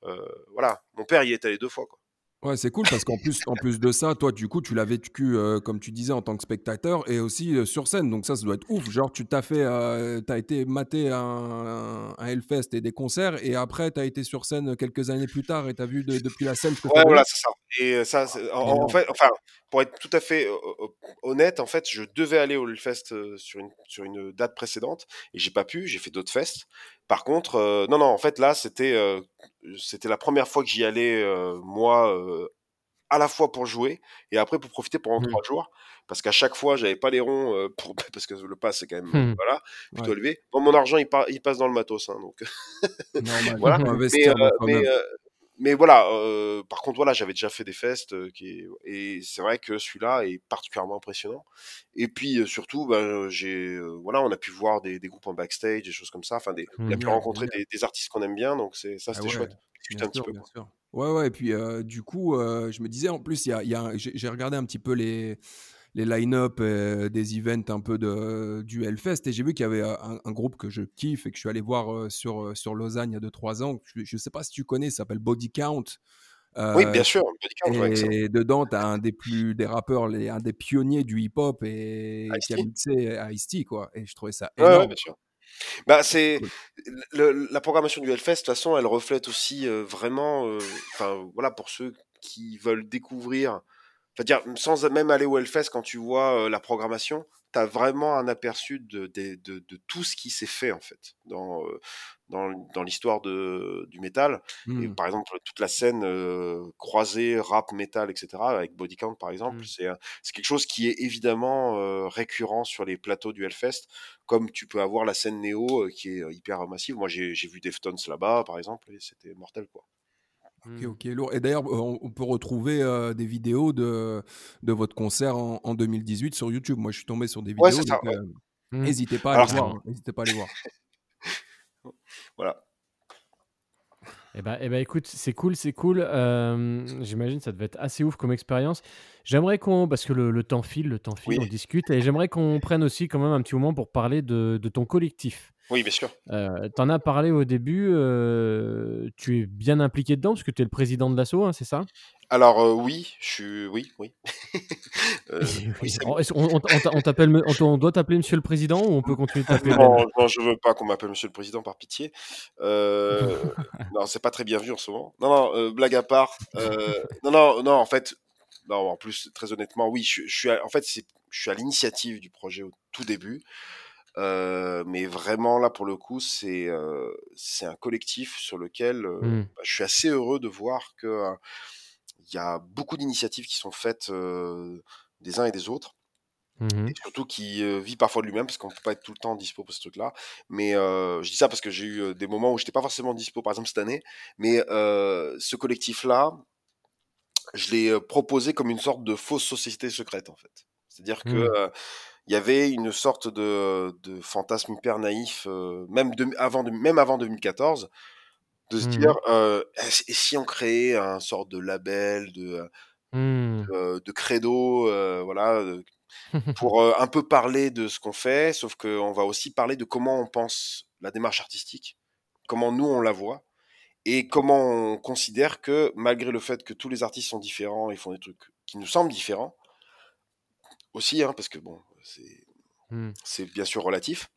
euh, voilà mon père y est allé deux fois quoi Ouais, c'est cool parce qu'en plus, en plus de ça, toi, du coup, tu l'as vécu, euh, comme tu disais, en tant que spectateur et aussi euh, sur scène. Donc ça, ça doit être ouf. Genre, tu t'as fait, euh, t'as été maté un, un, un Hellfest et des concerts et après, t'as été sur scène quelques années plus tard et t'as vu de- depuis la scène ce que Ouais, voilà, c'est ça. Et euh, ça, c'est- en, fait, enfin, pour être tout à fait honnête, en fait, je devais aller au Hellfest sur une sur une date précédente et j'ai pas pu. J'ai fait d'autres fests. Par contre, euh, non, non, en fait, là, c'était euh, c'était la première fois que j'y allais euh, moi. à la fois pour jouer et après pour profiter pendant Mm. trois jours parce qu'à chaque fois j'avais pas les ronds pour parce que le pass c'est quand même euh, Mm. voilà plutôt Ouais, élevé bon mon argent il, passe dans le matos hein, donc normal. voilà mais, mais voilà, euh, par contre, voilà, j'avais déjà fait des fests euh, qui, et c'est vrai que celui-là est particulièrement impressionnant. Et puis euh, surtout, bah, j'ai, voilà, on a pu voir des, des groupes en backstage, des choses comme ça. Enfin, des, on a pu Mmh. Génial, rencontrer des, des artistes qu'on aime bien, donc c'est ça, Ah c'était ouais, chouette. Bien un petit sûr, peu. bien sûr. Ouais, ouais. Et puis, du coup, je me disais, en plus, il y a, y j'ai regardé un petit peu les, les line-up euh, des events un peu de, du Hellfest et j'ai vu qu'il y avait euh, un, un groupe que je kiffe et que je suis allé voir euh, sur, euh, sur Lausanne il y a 2-3 ans. Je ne sais pas si tu connais, ça s'appelle Body Count. Oui, Euh, bien sûr, Body Count, ouais, excellent. et dedans, tu as un des plus des rappeurs, les, un des pionniers du hip-hop et qui a mixé Ice-T, quoi. Et je trouvais ça Ouais, ouais, énorme. bien sûr. Bah, c'est Cool. la programmation du Hellfest. De toute façon, elle reflète aussi euh, vraiment, euh, voilà, pour ceux qui veulent découvrir, enfin dire sans même aller au Hellfest, quand tu vois euh, la programmation, t'as vraiment un aperçu de, de, de, de tout ce qui s'est fait en fait dans dans, dans l'histoire du métal. Et Hmm. par exemple, toute la scène euh, croisée rap, métal, etc. avec Body Count par exemple, Mm. c'est quelque chose qui est évidemment euh, récurrent sur les plateaux du Hellfest comme tu peux avoir la scène néo qui est hyper massive. Moi, j'ai j'ai vu Deftones là-bas, par exemple, et c'était mortel, quoi. Ok, Mm. ok, lourd. Et d'ailleurs, on, on peut retrouver euh, des vidéos de, de votre concert en, en 2018 sur YouTube. Moi, je suis tombé sur des vidéos, c'est ça. donc ouais. euh, Mm. n'hésitez pas à les voir. hein, N'hésitez pas à les voir. voilà. Eh ben, eh ben, écoute, c'est cool, c'est cool. Euh, J'imagine que ça devait être assez ouf comme expérience. J'aimerais qu'on, parce que le, le temps file, le temps file, Oui, on discute, et j'aimerais qu'on prenne aussi quand même un petit moment pour parler de, de ton collectif. oui, bien sûr. Euh, T'en as parlé au début, euh, tu es bien impliqué dedans parce que tu es le président de l'asso, hein, c'est ça? Alors euh, oui, je suis oui, oui. Euh, oui, On, on- on- on doit t'appeler Monsieur le Président ou on peut continuer de t'appeler Non, non, je veux pas qu'on m'appelle Monsieur le Président par pitié. Euh, non, c'est pas très bien vu en ce moment. Non, non, blague à part. non, non, non, en fait, non, en plus, très honnêtement, oui, je, je suis, à- en fait, je suis à l'initiative du projet au tout début. Euh, mais vraiment là pour le coup c'est euh, c'est un collectif sur lequel euh, Hmm. bah, je suis assez heureux de voir que il y a beaucoup d'initiatives qui sont faites des uns et des autres Mhm. et surtout qui euh, vit parfois de lui-même parce qu'on peut pas être tout le temps dispo pour ce truc-là. Mais euh, je dis ça parce que j'ai eu des moments où j'étais pas forcément dispo, par exemple cette année. Mais euh, ce collectif-là, je l'ai proposé comme une sorte de fausse société secrète en fait. C'est-à-dire que Mm. euh, il y avait une sorte de, de fantasme hyper naïf, euh, même, de, avant de, même avant 2014, de se dire euh, et si on créait un sorte de label, de, de credo, euh, voilà, pour un peu parler de ce qu'on fait, sauf qu'on va aussi parler de comment on pense la démarche artistique, comment nous on la voit, et comment on considère que malgré le fait que tous les artistes sont différents et font des trucs qui nous semblent différents, aussi, hein, parce que bon, c'est c'est bien sûr relatif,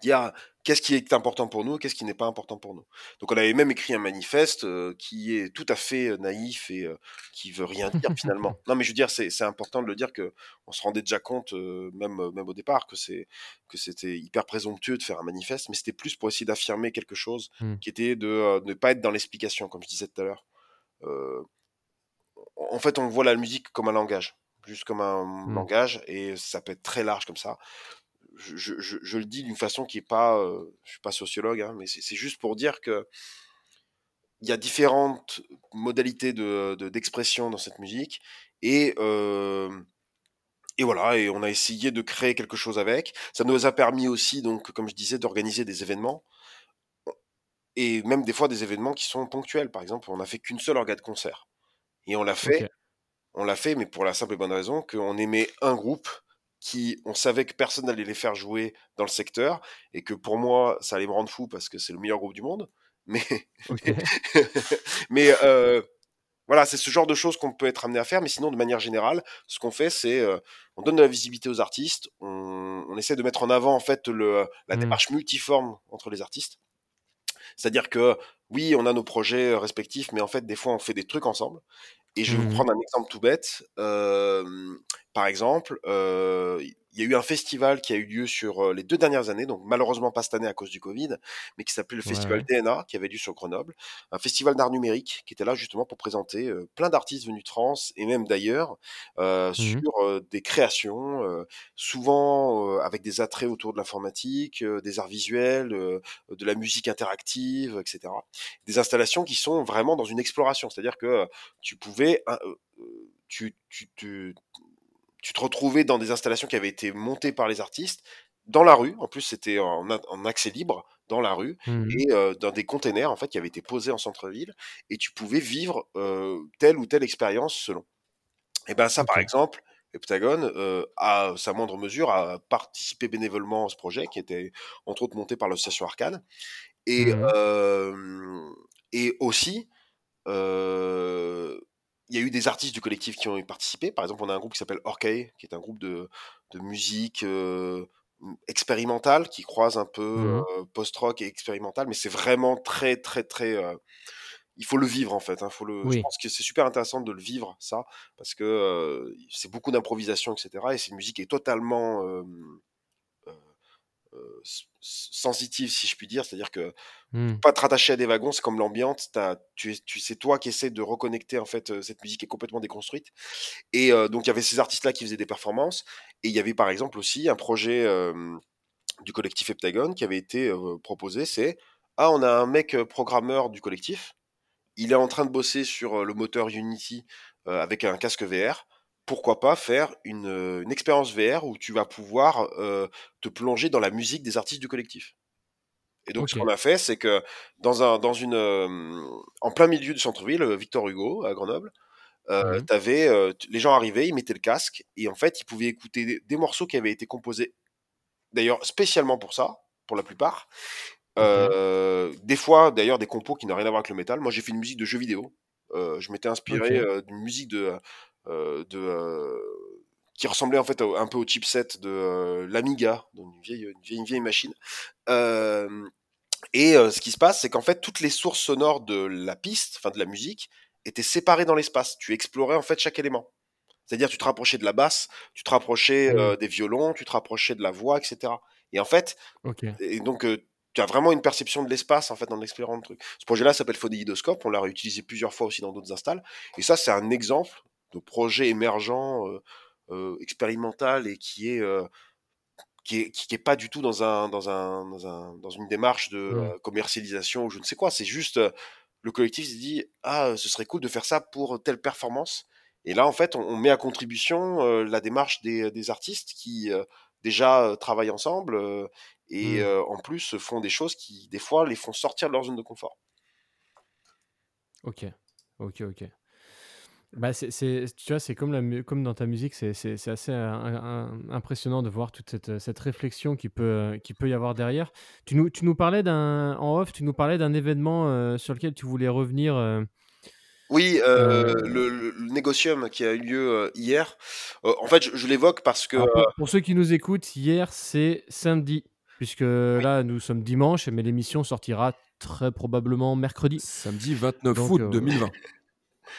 dire qu'est-ce qui est important pour nous qu'est-ce qui n'est pas important pour nous. Donc on avait même écrit un manifeste euh, qui est tout à fait euh, naïf et euh, qui veut rien dire finalement. Non mais je veux dire c'est important de le dire que on se rendait déjà compte euh, même même au départ que c'était hyper présomptueux de faire un manifeste mais c'était plus pour essayer d'affirmer quelque chose Mm. qui était de ne pas être dans l'explication comme je disais tout à l'heure. En fait on voit la musique comme un langage juste comme un Mm. langage et ça peut être très large comme ça je, je- je- je le dis d'une façon qui est pas, euh, je suis pas sociologue, hein, mais c'est juste pour dire que il y a différentes modalités de de- d'expression dans cette musique et euh, et voilà et on a essayé de créer quelque chose avec. Ça nous a permis aussi donc comme je disais d'organiser des événements et même des fois des événements qui sont ponctuels. Par exemple, on n'a fait qu'une seule orga de concert et on l'a fait on l'a fait, mais pour la simple et bonne raison qu'on aimait un groupe qui, on savait que personne n'allait les faire jouer dans le secteur, et que pour moi, ça allait me rendre fou parce que c'est le meilleur groupe du monde. Mais, euh, voilà, c'est ce genre de choses qu'on peut être amené à faire, mais sinon, de manière générale, ce qu'on fait, c'est euh, on donne de la visibilité aux artistes, on, on essaie de mettre en avant en fait le, la Mm. démarche multiforme entre les artistes. C'est-à-dire que oui, on a nos projets euh, respectifs, mais en fait, des fois, on fait des trucs ensemble. Et je vais vous Mhm. prendre un exemple tout bête. Euh, par exemple, euh, il y a eu un festival qui a eu lieu sur euh, les deux dernières années, donc malheureusement pas cette année à cause du Covid, mais qui s'appelait le festival Ouais. DNA, qui avait lieu sur Grenoble, un festival d'art numérique qui était là justement pour présenter euh, plein d'artistes venus de France et même d'ailleurs euh, Mhm. sur euh, des créations, euh, souvent euh, avec des attraits autour de l'informatique, euh, des arts visuels, euh, de la musique interactive, etc. Des installations qui sont vraiment dans une exploration, c'est-à-dire que tu pouvais, tu, tu, tu, tu te retrouvais dans des installations qui avaient été montées par les artistes dans la rue. En plus, c'était en, accès libre dans la rue Mhm. et euh, dans des containers en fait qui avaient été posés en centre-ville et tu pouvais vivre euh, telle ou telle expérience selon. Et ben ça, par exemple, Heptagon, euh, à sa moindre mesure, a participé bénévolement à ce projet qui était entre autres monté par l'association Arcane. Et, Mhm. euh, et aussi, il y a eu des artistes du collectif qui ont participé. Par exemple, on a un groupe qui s'appelle Orkay, qui est un groupe de, de musique euh, expérimentale qui croise un peu Mhm. euh, post-rock et expérimental, mais c'est vraiment très, très, très. euh, il faut le vivre en fait. hein, faut le, Je pense que c'est super intéressant de le vivre, ça, parce que c'est beaucoup d'improvisation, etc. Et c'est une musique qui est totalement euh, euh, euh, s- s- sensitive, si je puis dire. C'est-à-dire que Mhm. pas te rattacher à des wagons, c'est comme l'ambiance. Tu, tu sais toi qui essaie de reconnecter en fait euh, cette musique qui est complètement déconstruite. Et euh, donc il y avait ces artistes-là qui faisaient des performances. Et il y avait par exemple aussi un projet euh, du collectif Heptagon qui avait été euh, proposé. C'est ah on a un mec euh, programmeur du collectif. Il est en train de bosser sur euh, le moteur Unity euh, avec un casque VR. Pourquoi pas faire une, euh, une expérience VR où tu vas pouvoir euh, te plonger dans la musique des artistes du collectif. Et donc, ce qu'on a fait, c'est que dans un, dans une, euh, en plein milieu du centre-ville, Victor Hugo, à Grenoble, euh, Mhm. euh, les gens arrivaient, ils mettaient le casque, et en fait, ils pouvaient écouter des, des morceaux qui avaient été composés, d'ailleurs, spécialement pour ça, pour la plupart, Euh, des fois, d'ailleurs, des compos qui n'ont rien à voir avec le métal. Moi, j'ai fait une musique de jeux vidéo. Je m'étais inspiré d'une musique de, de euh, qui ressemblait en fait un peu au chipset de euh, l'Amiga, donc une vieille, une vieille, une vieille machine. Euh, et euh, ce qui se passe, c'est qu'en fait, toutes les sources sonores de la piste, enfin de la musique, étaient séparées dans l'espace. Tu explorais en fait chaque élément. C'est-à-dire, tu te rapprochais de la basse, tu te rapprochais euh, des violons, tu te rapprochais de la voix, etc. Et en fait, et donc, euh, tu as vraiment une perception de l'espace en fait en explorant le truc. Ce projet-là s'appelle Phonidoscope, on l'a réutilisé plusieurs fois aussi dans d'autres installs. Et ça, c'est un exemple de projet émergent, expérimental et qui est, qui est qui, qui est pas du tout dans un dans un dans un dans une démarche de Mm. euh, commercialisation ou je ne sais quoi. C'est juste le collectif s'est dit ah ce serait cool de faire ça pour telle performance. Et là en fait on, on met à contribution euh, la démarche des, des artistes qui euh, déjà euh, travaillent ensemble et Mm. euh, en plus font des choses qui des fois les font sortir de leur zone de confort. Ok. Ok. Ok. Bah, c'est, c'est- tu vois, c'est comme, la, comme dans ta musique, c'est, c'est- c'est assez euh, un- un- impressionnant de voir toute cette, cette réflexion qui peut, euh, qui peut y avoir derrière. Tu nous, tu nous parlais d'un, en off, tu nous parlais d'un événement euh, sur lequel tu voulais revenir. euh, Oui, euh, euh, le, négocium qui a eu lieu euh, hier, euh, en fait je, je l'évoque parce que pour ceux qui nous écoutent, hier c'est samedi, puisque là nous sommes dimanche, mais l'émission sortira très probablement mercredi. Samedi 29 Donc août euh, 2020.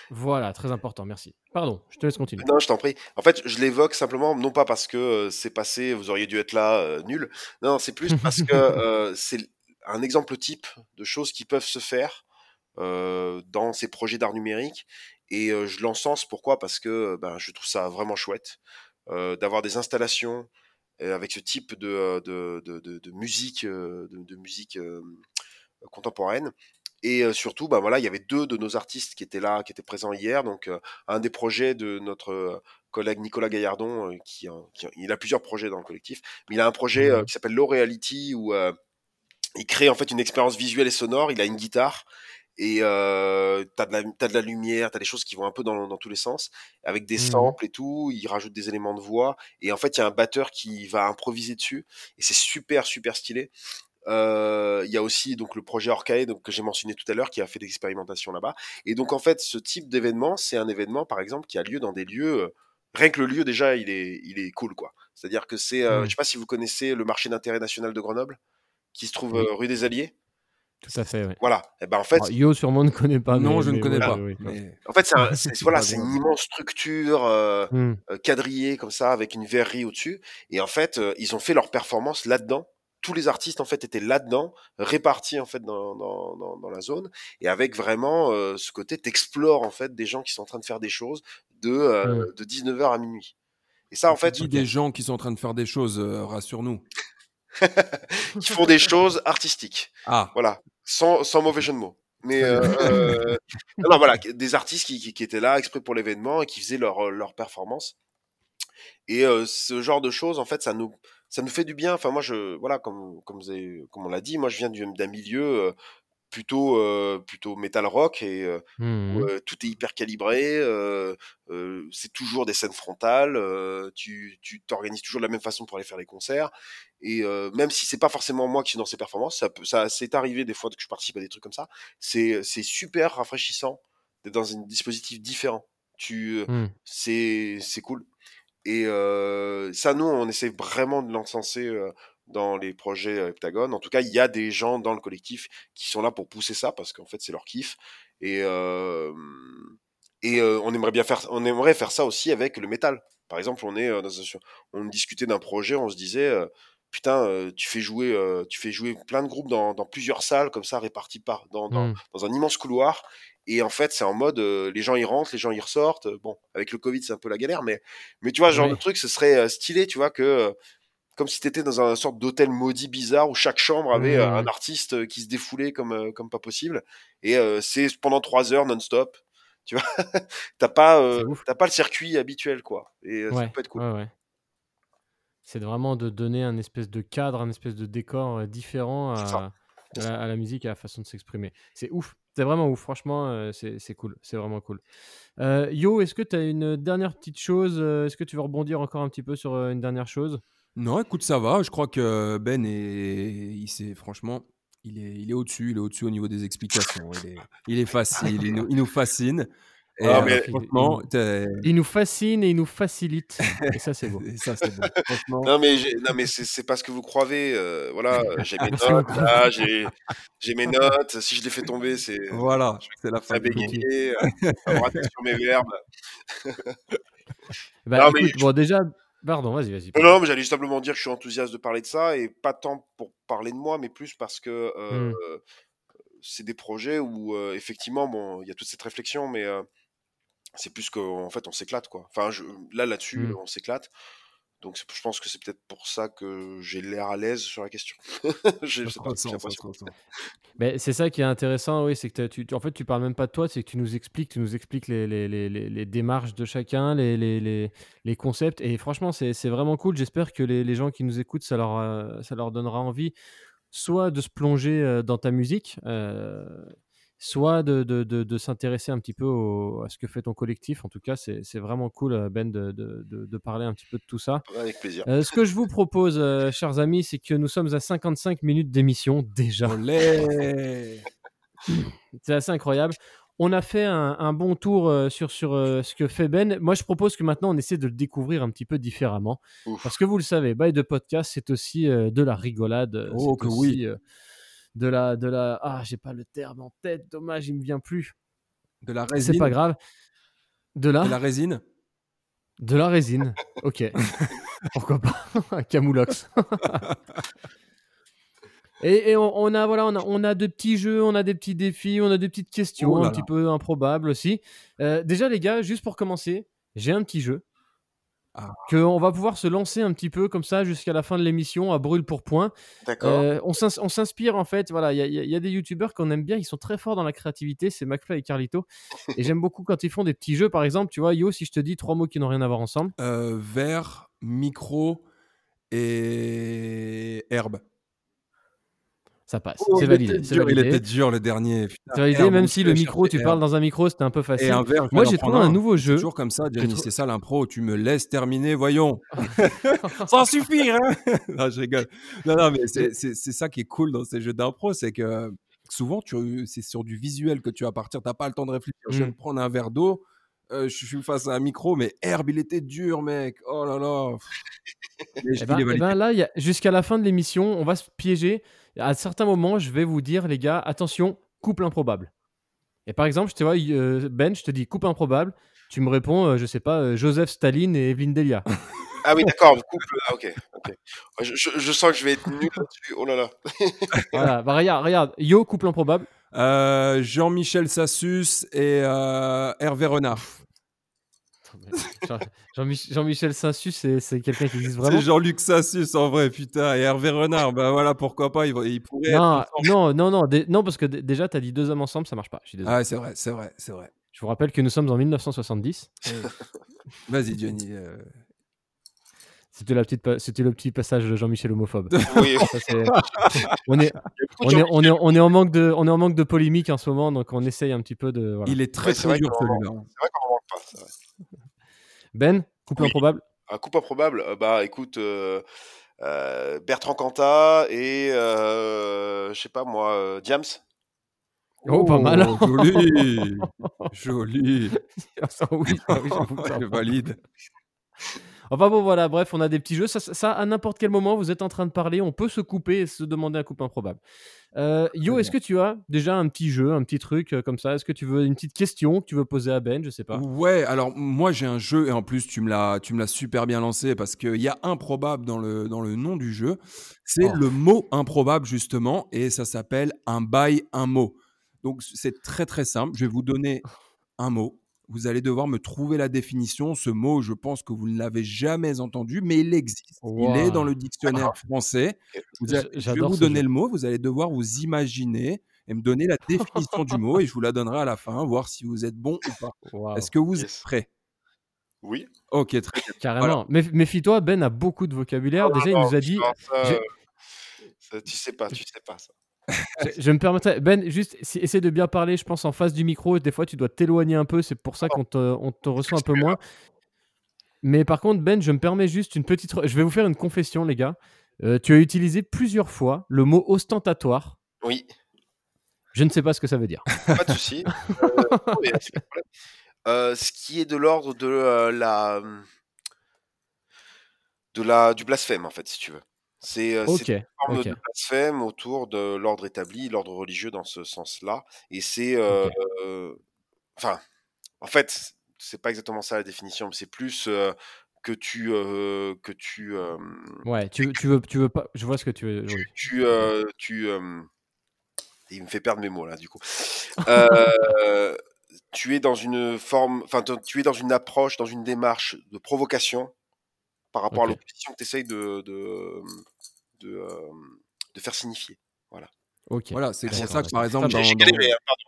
Voilà, très important, merci. Pardon, je te laisse continuer. Non, je t'en prie. En fait, je l'évoque simplement, non pas parce que euh, c'est passé, vous auriez dû être là, euh, nul. Non, c'est plus parce que euh, c'est un exemple type de choses qui peuvent se faire dans ces projets d'art numérique. Et je l'encense, pourquoi? Parce que ben, je trouve ça vraiment chouette d'avoir des installations avec ce type de, de, de, de- de musique, de, musique contemporaine. Et surtout, bah voilà, il y avait deux de nos artistes qui étaient là, qui étaient présents hier. Donc, un des projets de notre collègue Nicolas Gaillardon, qui, qui- il a plusieurs projets dans le collectif, mais il a un projet Mhm. qui s'appelle Low Reality où il crée en fait une expérience visuelle et sonore. Il a une guitare et euh, t'as de la t'as de la lumière, t'as des choses qui vont un peu dans, dans tous les sens, avec des Mhm. samples et tout. Il rajoute des éléments de voix et en fait il y a un batteur qui va improviser dessus et c'est super super stylé. Euh, Il y a aussi donc le projet Orcae donc, que j'ai mentionné tout à l'heure qui a fait des expérimentations là-bas. Et donc en fait ce type d'événement c'est un événement par exemple qui a lieu dans des lieux euh, rien que le lieu déjà il est il est cool quoi. C'est-à-dire que c'est euh, Mhm. je sais pas si vous connaissez le marché d'intérêt national de Grenoble qui se trouve Oui. euh, rue des Alliés. Tout à fait, ouais. Voilà. Et ben en fait Alors, Yo sûrement ne connaît pas, non, mais, je ne connais pas. oui, oui. mais- En fait, c'est un- c'est- voilà, c'est une immense structure euh, euh, quadrillée comme ça, avec une verrerie au-dessus. Et en fait, euh, ils ont fait leur performance là-dedans. Tous les artistes en fait étaient là-dedans, répartis en fait dans, dans, dans, dans la zone, et avec vraiment euh, ce côté, t'explores en fait des gens qui sont en train de faire des choses de euh, de 19h à minuit. Et ça, en fait, dis des gens qui sont en train de faire des choses, euh, rassure-nous. qui font des choses artistiques. Ah, Voilà, sans, sans mauvais jeu de mots. Mais non, non, voilà, des artistes qui, qui, qui étaient là exprès pour l'événement et qui faisaient leur, leur performance. Et euh, ce genre de choses, en fait, ça nous, ça nous fait du bien. Enfin, moi, je, voilà, comme, comme, vous avez- comme on l'a dit, moi, je viens du- d'un milieu euh, plutôt, euh, plutôt metal rock et euh, où, euh, tout est hyper calibré. c'est toujours des scènes frontales. tu, tu t'organises toujours de la même façon pour aller faire les concerts. Et même si c'est pas forcément moi qui suis dans ces performances, ça, peut- ça c'est arrivé des fois que je participe à des trucs comme ça. C'est, c'est super rafraîchissant d'être dans un dispositif différent. Tu, Hmm. c'est, c'est cool. Et ça, nous, on essaie vraiment de l'encenser dans les projets Heptagone. En tout cas, il y a des gens dans le collectif qui sont là pour pousser ça parce qu'en fait, c'est leur kiff. Et, euh, et euh, on aimerait bien faire, on aimerait faire ça aussi avec le métal. Par exemple, on est dans un, on discutait d'un projet, on se disait, euh, putain, tu fais jouer, tu fais jouer plein de groupes dans, dans plusieurs salles comme ça réparties par dans, dans, dans un immense couloir. Et en fait, c'est en mode, euh, les gens y rentrent, les gens y ressortent. Bon, avec le Covid, c'est un peu la galère, mais, mais tu vois, ce genre Oui. de truc, ce serait euh, stylé, tu vois, que euh, comme si t'étais dans un sorte d'hôtel maudit bizarre où chaque chambre avait euh, un artiste qui se défoulait comme, comme pas possible. Et c'est pendant trois heures non-stop. Tu vois, t'as pas, pas le circuit habituel, quoi. Et euh, ça Ouais, peut être cool. ouais, ouais. C'est vraiment de donner un espèce de cadre, un espèce de décor différent à, la, à la musique et à la façon de s'exprimer. C'est ouf. C'est vraiment ouf. Franchement, euh, c'est cool. C'est vraiment cool. Euh, Yo, est-ce que tu as une dernière petite chose euh, Est-ce que tu veux rebondir encore un petit peu sur une dernière chose? Non, écoute, ça va. Je crois que Ben est, il franchement, il est, il est au-dessus, il est au-dessus au niveau des explications. Il est, il est facile, il nous, il nous fascine. Et Ah, euh, mais- franchement, Il nous fascine et il nous facilite. et ça, c'est beau. ça c'est bon. Franchement, Non mais non mais c'est c'est pas ce que vous croyez. euh, voilà, j'ai mes notes là, j'ai j'ai mes notes. Si je les fais tomber, c'est voilà, c'est la fin. bégayer, euh, sur mes verbes. Bah, Non, mais écoute, je- bon, déjà, pardon, vas-y, vas-y. Non, non, mais j'allais juste simplement dire que je suis enthousiaste de parler de ça et pas tant pour parler de moi, mais plus parce que euh, Mm. c'est des projets où euh, effectivement, bon, il y a toute cette réflexion, mais euh, c'est plus qu'en fait on s'éclate quoi. Enfin, je, là là-dessus, Mm. on s'éclate. Donc je pense que c'est peut-être pour ça que j'ai l'air à l'aise sur la question. Ça pas, ça. Mais c'est ça qui est intéressant, oui, c'est que tu, tu- en fait, tu parles même pas de toi, c'est que tu nous expliques, tu nous expliques les, les, les, les- les démarches de chacun, les, concepts. Et franchement, c'est c'est vraiment cool. J'espère que les, les gens qui nous écoutent, ça leur, euh, ça leur donnera envie soit de se plonger euh, dans ta musique, euh, soit de, de, de, de s'intéresser un petit peu au- à ce que fait ton collectif. En tout cas, c'est c'est vraiment cool, euh, Ben, de, de, de, de parler un petit peu de tout ça. Avec plaisir. Euh, ce que je vous propose, euh, chers amis, c'est que nous sommes à 55 minutes d'émission déjà. Olé C'est assez incroyable. On a fait un, un bon tour euh, sur, sur euh, ce que fait Ben. Moi, je propose que maintenant, on essaie de le découvrir un petit peu différemment. Ouf. Parce que vous le savez, Bail de podcast, c'est aussi euh, de la rigolade. Oh, c'est que aussi, oui. De la, de la... Ah, j'ai pas le terme en tête. Dommage, il me vient plus. De la résine. C'est pas grave. De la, De la résine. de la résine. Ok. Pourquoi pas Camoulox. Et, et on, on a voilà, on a, on a de petits jeux, on a des petits défis, on a des petites questions Oh là un là. petit peu improbables aussi. Euh, déjà les gars, juste pour commencer, j'ai un petit jeu Ah. que on va pouvoir se lancer un petit peu comme ça jusqu'à la fin de l'émission à brûle pour point. D'accord. Euh, on s'ins- on s'inspire en fait, voilà, y, il y a des youtubeurs qu'on aime bien, ils sont très forts dans la créativité, c'est McFly et Carlito. et j'aime beaucoup quand ils font des petits jeux, par exemple, tu vois, Yo, si je te dis trois mots qui n'ont rien à voir ensemble, Euh, verre, micro et herbe. Ça passe, Oh, c'est validé. c'est dur, il validé. était dur le dernier. C'est validé, même si le micro, tu parles herbe. dans un micro, c'était un peu Et facile. un verre, Moi, j'ai trouvé un nouveau jeu. toujours comme ça, trou- C'est ça l'impro. Tu me laisses terminer, voyons. ça suffit, hein Non, je rigole. Non, non, mais c'est ça qui est cool dans ces jeux d'impro, c'est que souvent, c'est sur du visuel que tu vas partir. T'as pas le temps de réfléchir. Je viens Mm. prendre un verre d'eau. euh, je suis face à un micro, mais Herbe, il était dur, mec. Oh là là. Je Eh ben, eh validé. ben là, jusqu'à la fin de l'émission, on va se piéger. À certains moments, je vais vous dire, les gars, attention, couple improbable. Et par exemple, je te vois, euh, Ben, je te dis couple improbable. Tu me réponds, euh, je sais pas, euh, Joseph Staline et Evelyne Delia. Ah oui, d'accord. Couple. Ah, ok. Je, je- je sens que je vais être nul là-dessus. Oh là là. voilà, bah, regarde, regarde. Yo, couple improbable. Euh, Jean-Michel Sassus et euh, Hervé Renard. Jean- Jean-Mich- Jean-Michel Saint-Sus, c'est c'est quelqu'un qui existe vraiment C'est Jean-Luc Sassus en vrai, putain. Et Hervé Renard, bah voilà, pourquoi pas, il, il pourrait non, non, non, non, non, parce que dé- déjà, tu as dit deux hommes ensemble, ça marche pas. Je suis désolé. Ah, c'est vrai, c'est vrai, c'est vrai. Je vous rappelle que nous sommes en 1970. Vas-y, Johnny. euh, C'était la petite, c'était le petit passage de Jean-Michel homophobe. Oui. Ça, on est, on est, on est, on est en manque de, on est en manque de polémique en ce moment, donc on essaye un petit peu de. voilà. Il est très Ouais, très dur celui-là. C'est vrai qu'on manque pas. Ben, couple Oui. improbable. Un coup improbable. euh, bah écoute, euh, euh, Bertrand Cantat et euh, je sais pas moi, euh, Diams. Oh, pas mal. Joli, joli. Ça, oui, ah oui, j'avoue que ça- Je valide. Enfin bon, voilà, bref, on a des petits jeux. Ça, ça- ça, à n'importe quel moment, vous êtes en train de parler, on peut se couper et se demander un couple improbable. Euh, Yo, est-ce que tu as déjà un petit jeu, un petit truc euh, comme ça? Est-ce que tu veux une petite question que tu veux poser à Ben? Je sais pas. Ouais, alors moi j'ai un jeu et en plus tu me l'as tu me l'as super bien lancé parce qu'il y a improbable dans le dans le nom du jeu. C'est Oh. le mot improbable justement et ça s'appelle un bail un mot. Donc c'est très très simple. Je vais vous donner un mot. Vous allez devoir me trouver la définition. Ce mot, je pense que vous ne l'avez jamais entendu, mais il existe. Il est dans le dictionnaire français. Vous J- allez- je vais vous donner jeu. le mot. Vous allez devoir vous imaginer et me donner la définition du mot et je vous la donnerai à la fin, voir si vous êtes bon ou pas. Est-ce que vous Yes. êtes prêts? Oui. Ok, très bien. Carrément. Méf- Méfie-toi, Ben a beaucoup de vocabulaire. Déjà, il Ah, nous a dit. ça, ça, tu sais pas, tu sais pas ça. Je, je me permettrais. Ben, juste si- essaie de bien parler, je pense, en face du micro. Des fois, tu dois t'éloigner un peu. C'est pour ça qu'on te, on te reçoit un peu moins. Mais par contre, Ben, je me permets juste une petite. Je vais vous faire une confession, les gars. Euh, tu as utilisé plusieurs fois le mot ostentatoire Oui, Je ne sais pas ce que ça veut dire. pas de souci. Euh. Euh, ce qui est de l'ordre de la de la du blasphème en fait, si tu veux. C'est euh, une forme de blasphème autour de l'ordre établi, l'ordre religieux dans ce sens-là. Et c'est euh, euh, enfin, en fait, c'est pas exactement ça la définition, mais c'est plus que tu que tu Ouais, tu, tu veux, tu veux pas. Je vois ce que tu veux. Oui. tu tu il me fait perdre mes mots là du coup. Tu es dans une forme, enfin tu es dans une approche, dans une démarche de provocation par rapport à l'opposition que tu essayes de de de, euh, de faire signifier. Voilà. Ok. Voilà, c'est pour ça que par exemple, dans, galéré, hein, pardon.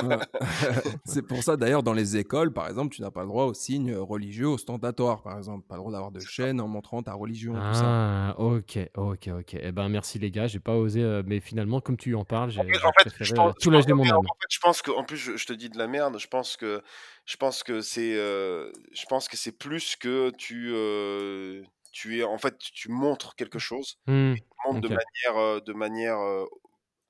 C'est pour ça d'ailleurs dans les écoles, par exemple, tu n'as pas le droit aux signes religieux ostentatoires, par exemple, pas le droit d'avoir de chaîne en montrant ta religion, tout ça. Ah, ok, ok, ok. Eh ben, merci les gars. J'ai pas osé, euh, mais finalement, comme tu en parles, j'ai En fait, je pense, je soulager pense- mon âme. en fait, je pense que, en plus, je, je te dis de la merde. Je pense que, je pense que c'est, euh, je pense que c'est plus que tu, euh, tu es, en fait, tu montres quelque chose, tu montres de manière, euh, de manière euh,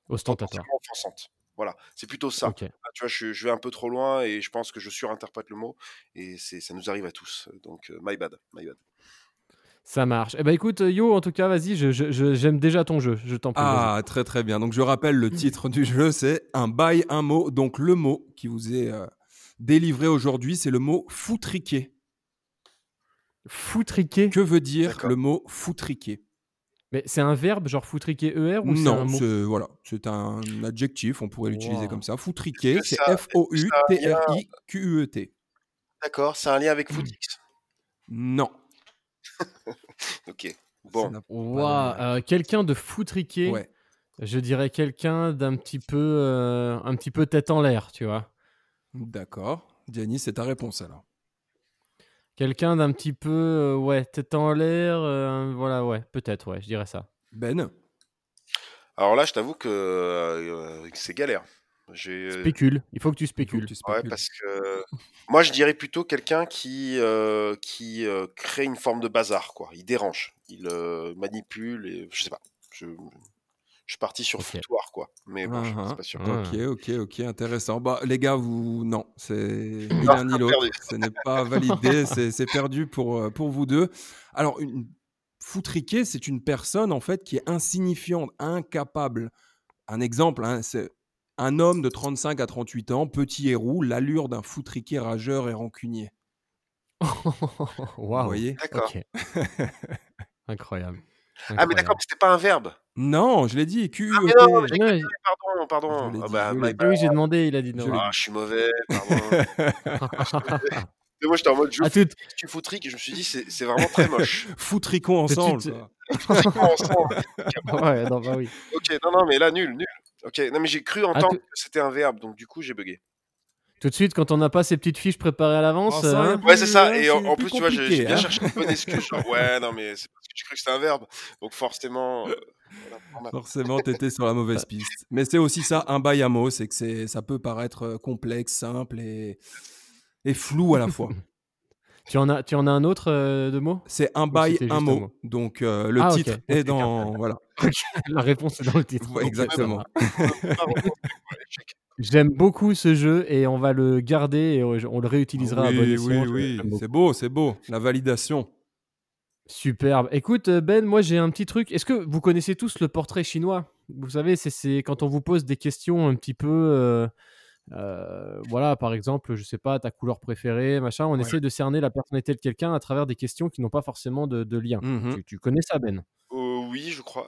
Ostentatoire. offensante. Voilà, c'est plutôt ça. Là, tu vois, je, je vais un peu trop loin et je pense que je surinterprète le mot et c'est, ça nous arrive à tous. Donc, euh, my bad, my bad. Ça marche. Eh ben, écoute, euh, Yo, en tout cas, vas-y, je- je- je- j'aime déjà ton jeu. Je t'en prie. vas-y. Ah, très très bien. Donc je rappelle le titre du jeu, c'est un bail, un mot. Donc le mot qui vous est euh, délivré aujourd'hui, c'est le mot foutriquer. Foutriquer? Que veut dire D'accord. le mot foutriquer? Mais c'est un verbe, genre foutriquer ER ou c'est un Non, mot c'est voilà, c'est un adjectif, on pourrait l'utiliser Wow. comme ça. Foutriquer, c'est ça- F O U T R I Q U E T. D'accord, c'est un lien avec Footix. Non. Ok. Bon, lien. euh, quelqu'un de foutriqué. Ouais. Je dirais quelqu'un d'un petit peu, euh, un petit peu tête en l'air, tu vois. D'accord. Diany, c'est ta réponse alors. Quelqu'un d'un petit peu, euh, ouais, tête en l'air, euh, voilà, ouais, peut-être, ouais, je dirais ça. Ben, alors là, je t'avoue que euh, c'est galère. J'ai, euh, Spécule, il faut que tu spécules. tu Ouais, spécules. parce que moi je dirais plutôt quelqu'un qui euh, qui euh, crée une forme de bazar quoi. Il dérange, il euh, manipule et je sais pas. Je, je suis parti sur Ok. foutoir quoi. Mais bon, je suis pas sûr. Ok, ok, ok, intéressant. Bah, les gars, vous, non, c'est ni l'un ni l'autre. perdu. Ce n'est pas validé, c'est perdu pour, euh, pour vous deux. Alors, une foutriquée, c'est une personne, en fait, qui est insignifiante, incapable. Un exemple, hein, c'est un homme de 35 à 38 ans, petit et roux, l'allure d'un foutriqué rageur et rancunier. Vous Waouh. voyez? D'accord. Incroyable. Ah mais d'accord, mais c'était pas un verbe. Non, je l'ai dit, Q, Ah, mais E, non, Ouais, pardon, Je pardon. Ah bah, my ah bad. oui, j'ai demandé, il a dit non. Je Ah, je suis mauvais, pardon. Et moi j'étais en mode je tu fous trick et je me suis dit c'est c'est vraiment très moche. Foutricons ensemble. quoi. Ensemble. ouais, non, bah oui. ok, non, non, mais là, nul, nul. Ok, non, mais j'ai cru entendre tout- que c'était un verbe, donc du coup j'ai bugué. Tout de suite, quand on n'a pas ces petites fiches préparées à l'avance, Oh, hein, Ouais, c'est ça. Et en, plus tu vois, j'ai bien hein. cherché une bonne excuse. Genre, ouais, non, mais c'est parce que j'ai cru que c'était un verbe. Donc forcément. euh, voilà. Forcément, t'étais sur la mauvaise piste. Mais c'est aussi ça, un bail à mots, c'est que c'est, ça peut paraître euh, complexe, simple et, et flou à la fois. tu, en as, tu en as un autre euh, de mots? C'est un bail, un mot. mot? Donc euh, le Ah, titre est dans. Voilà, La réponse est dans le titre. Ouais, exactement. J'aime beaucoup ce jeu et on va le garder et on le réutilisera à bon oui, escient. oui, oui. C'est beau, c'est beau. La validation. Superbe. Écoute, euh, Ben, moi j'ai un petit truc. Est-ce que vous connaissez tous le portrait chinois? Vous savez, c'est- c'est quand on vous pose des questions un petit peu. euh, euh, voilà, par exemple, je sais pas, ta couleur préférée, machin. On Ouais. essaie de cerner la personnalité de quelqu'un à travers des questions qui n'ont pas forcément de, de lien. Mhm. Tu, tu connais ça, Ben? Euh, oui, je crois.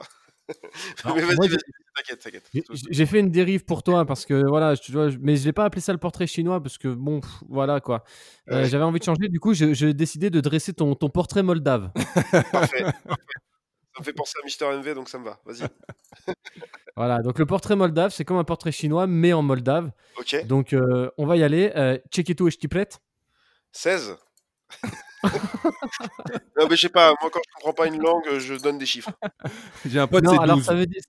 Alors, mais vas-y, moi, vas-y, t'inquiète, t'inquiète. J'ai- J'ai fait une dérive pour toi parce que voilà, je, vois, mais je l'ai pas appelé ça le portrait chinois parce que bon, pff, voilà quoi. Euh, Ouais. J'avais envie de changer, du coup, je- j'ai décidé de dresser ton, ton portrait moldave. Parfait. Ça me fait penser à Mister MV, donc ça me va. Vas-y. voilà, donc le portrait moldave, c'est comme un portrait chinois mais en moldave. Ok. Donc euh, on va y aller. Euh, Cheketo et prête? 16 Non, mais je sais pas, moi quand je comprends pas une langue, je donne des chiffres. J'ai un pote, Non, alors 12. ça veut dire.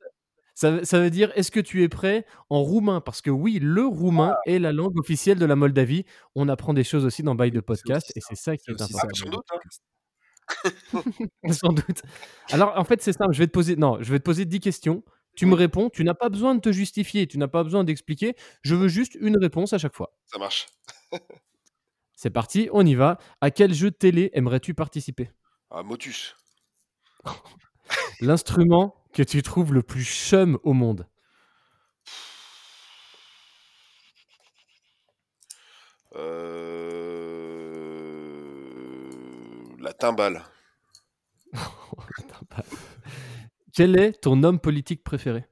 Ça, veut- ça veut dire, est-ce que tu es prêt en roumain? Parce que oui, le roumain est la langue officielle de la Moldavie. On apprend des choses aussi dans Bail de Podcast et c'est ça qui est C'est aussi important. sans doute, hein. Sans doute. Alors, en fait, c'est simple. Je vais te poser, non, je vais te poser 10 questions. Tu me réponds, tu n'as pas besoin de te justifier, tu n'as pas besoin d'expliquer. Je veux juste une réponse à chaque fois. Ça marche. C'est parti, on y va. À quel jeu de télé aimerais-tu participer? Ah, Motus. L'instrument que tu trouves le plus chum au monde Euh, La timbale. Quel est ton homme politique préféré?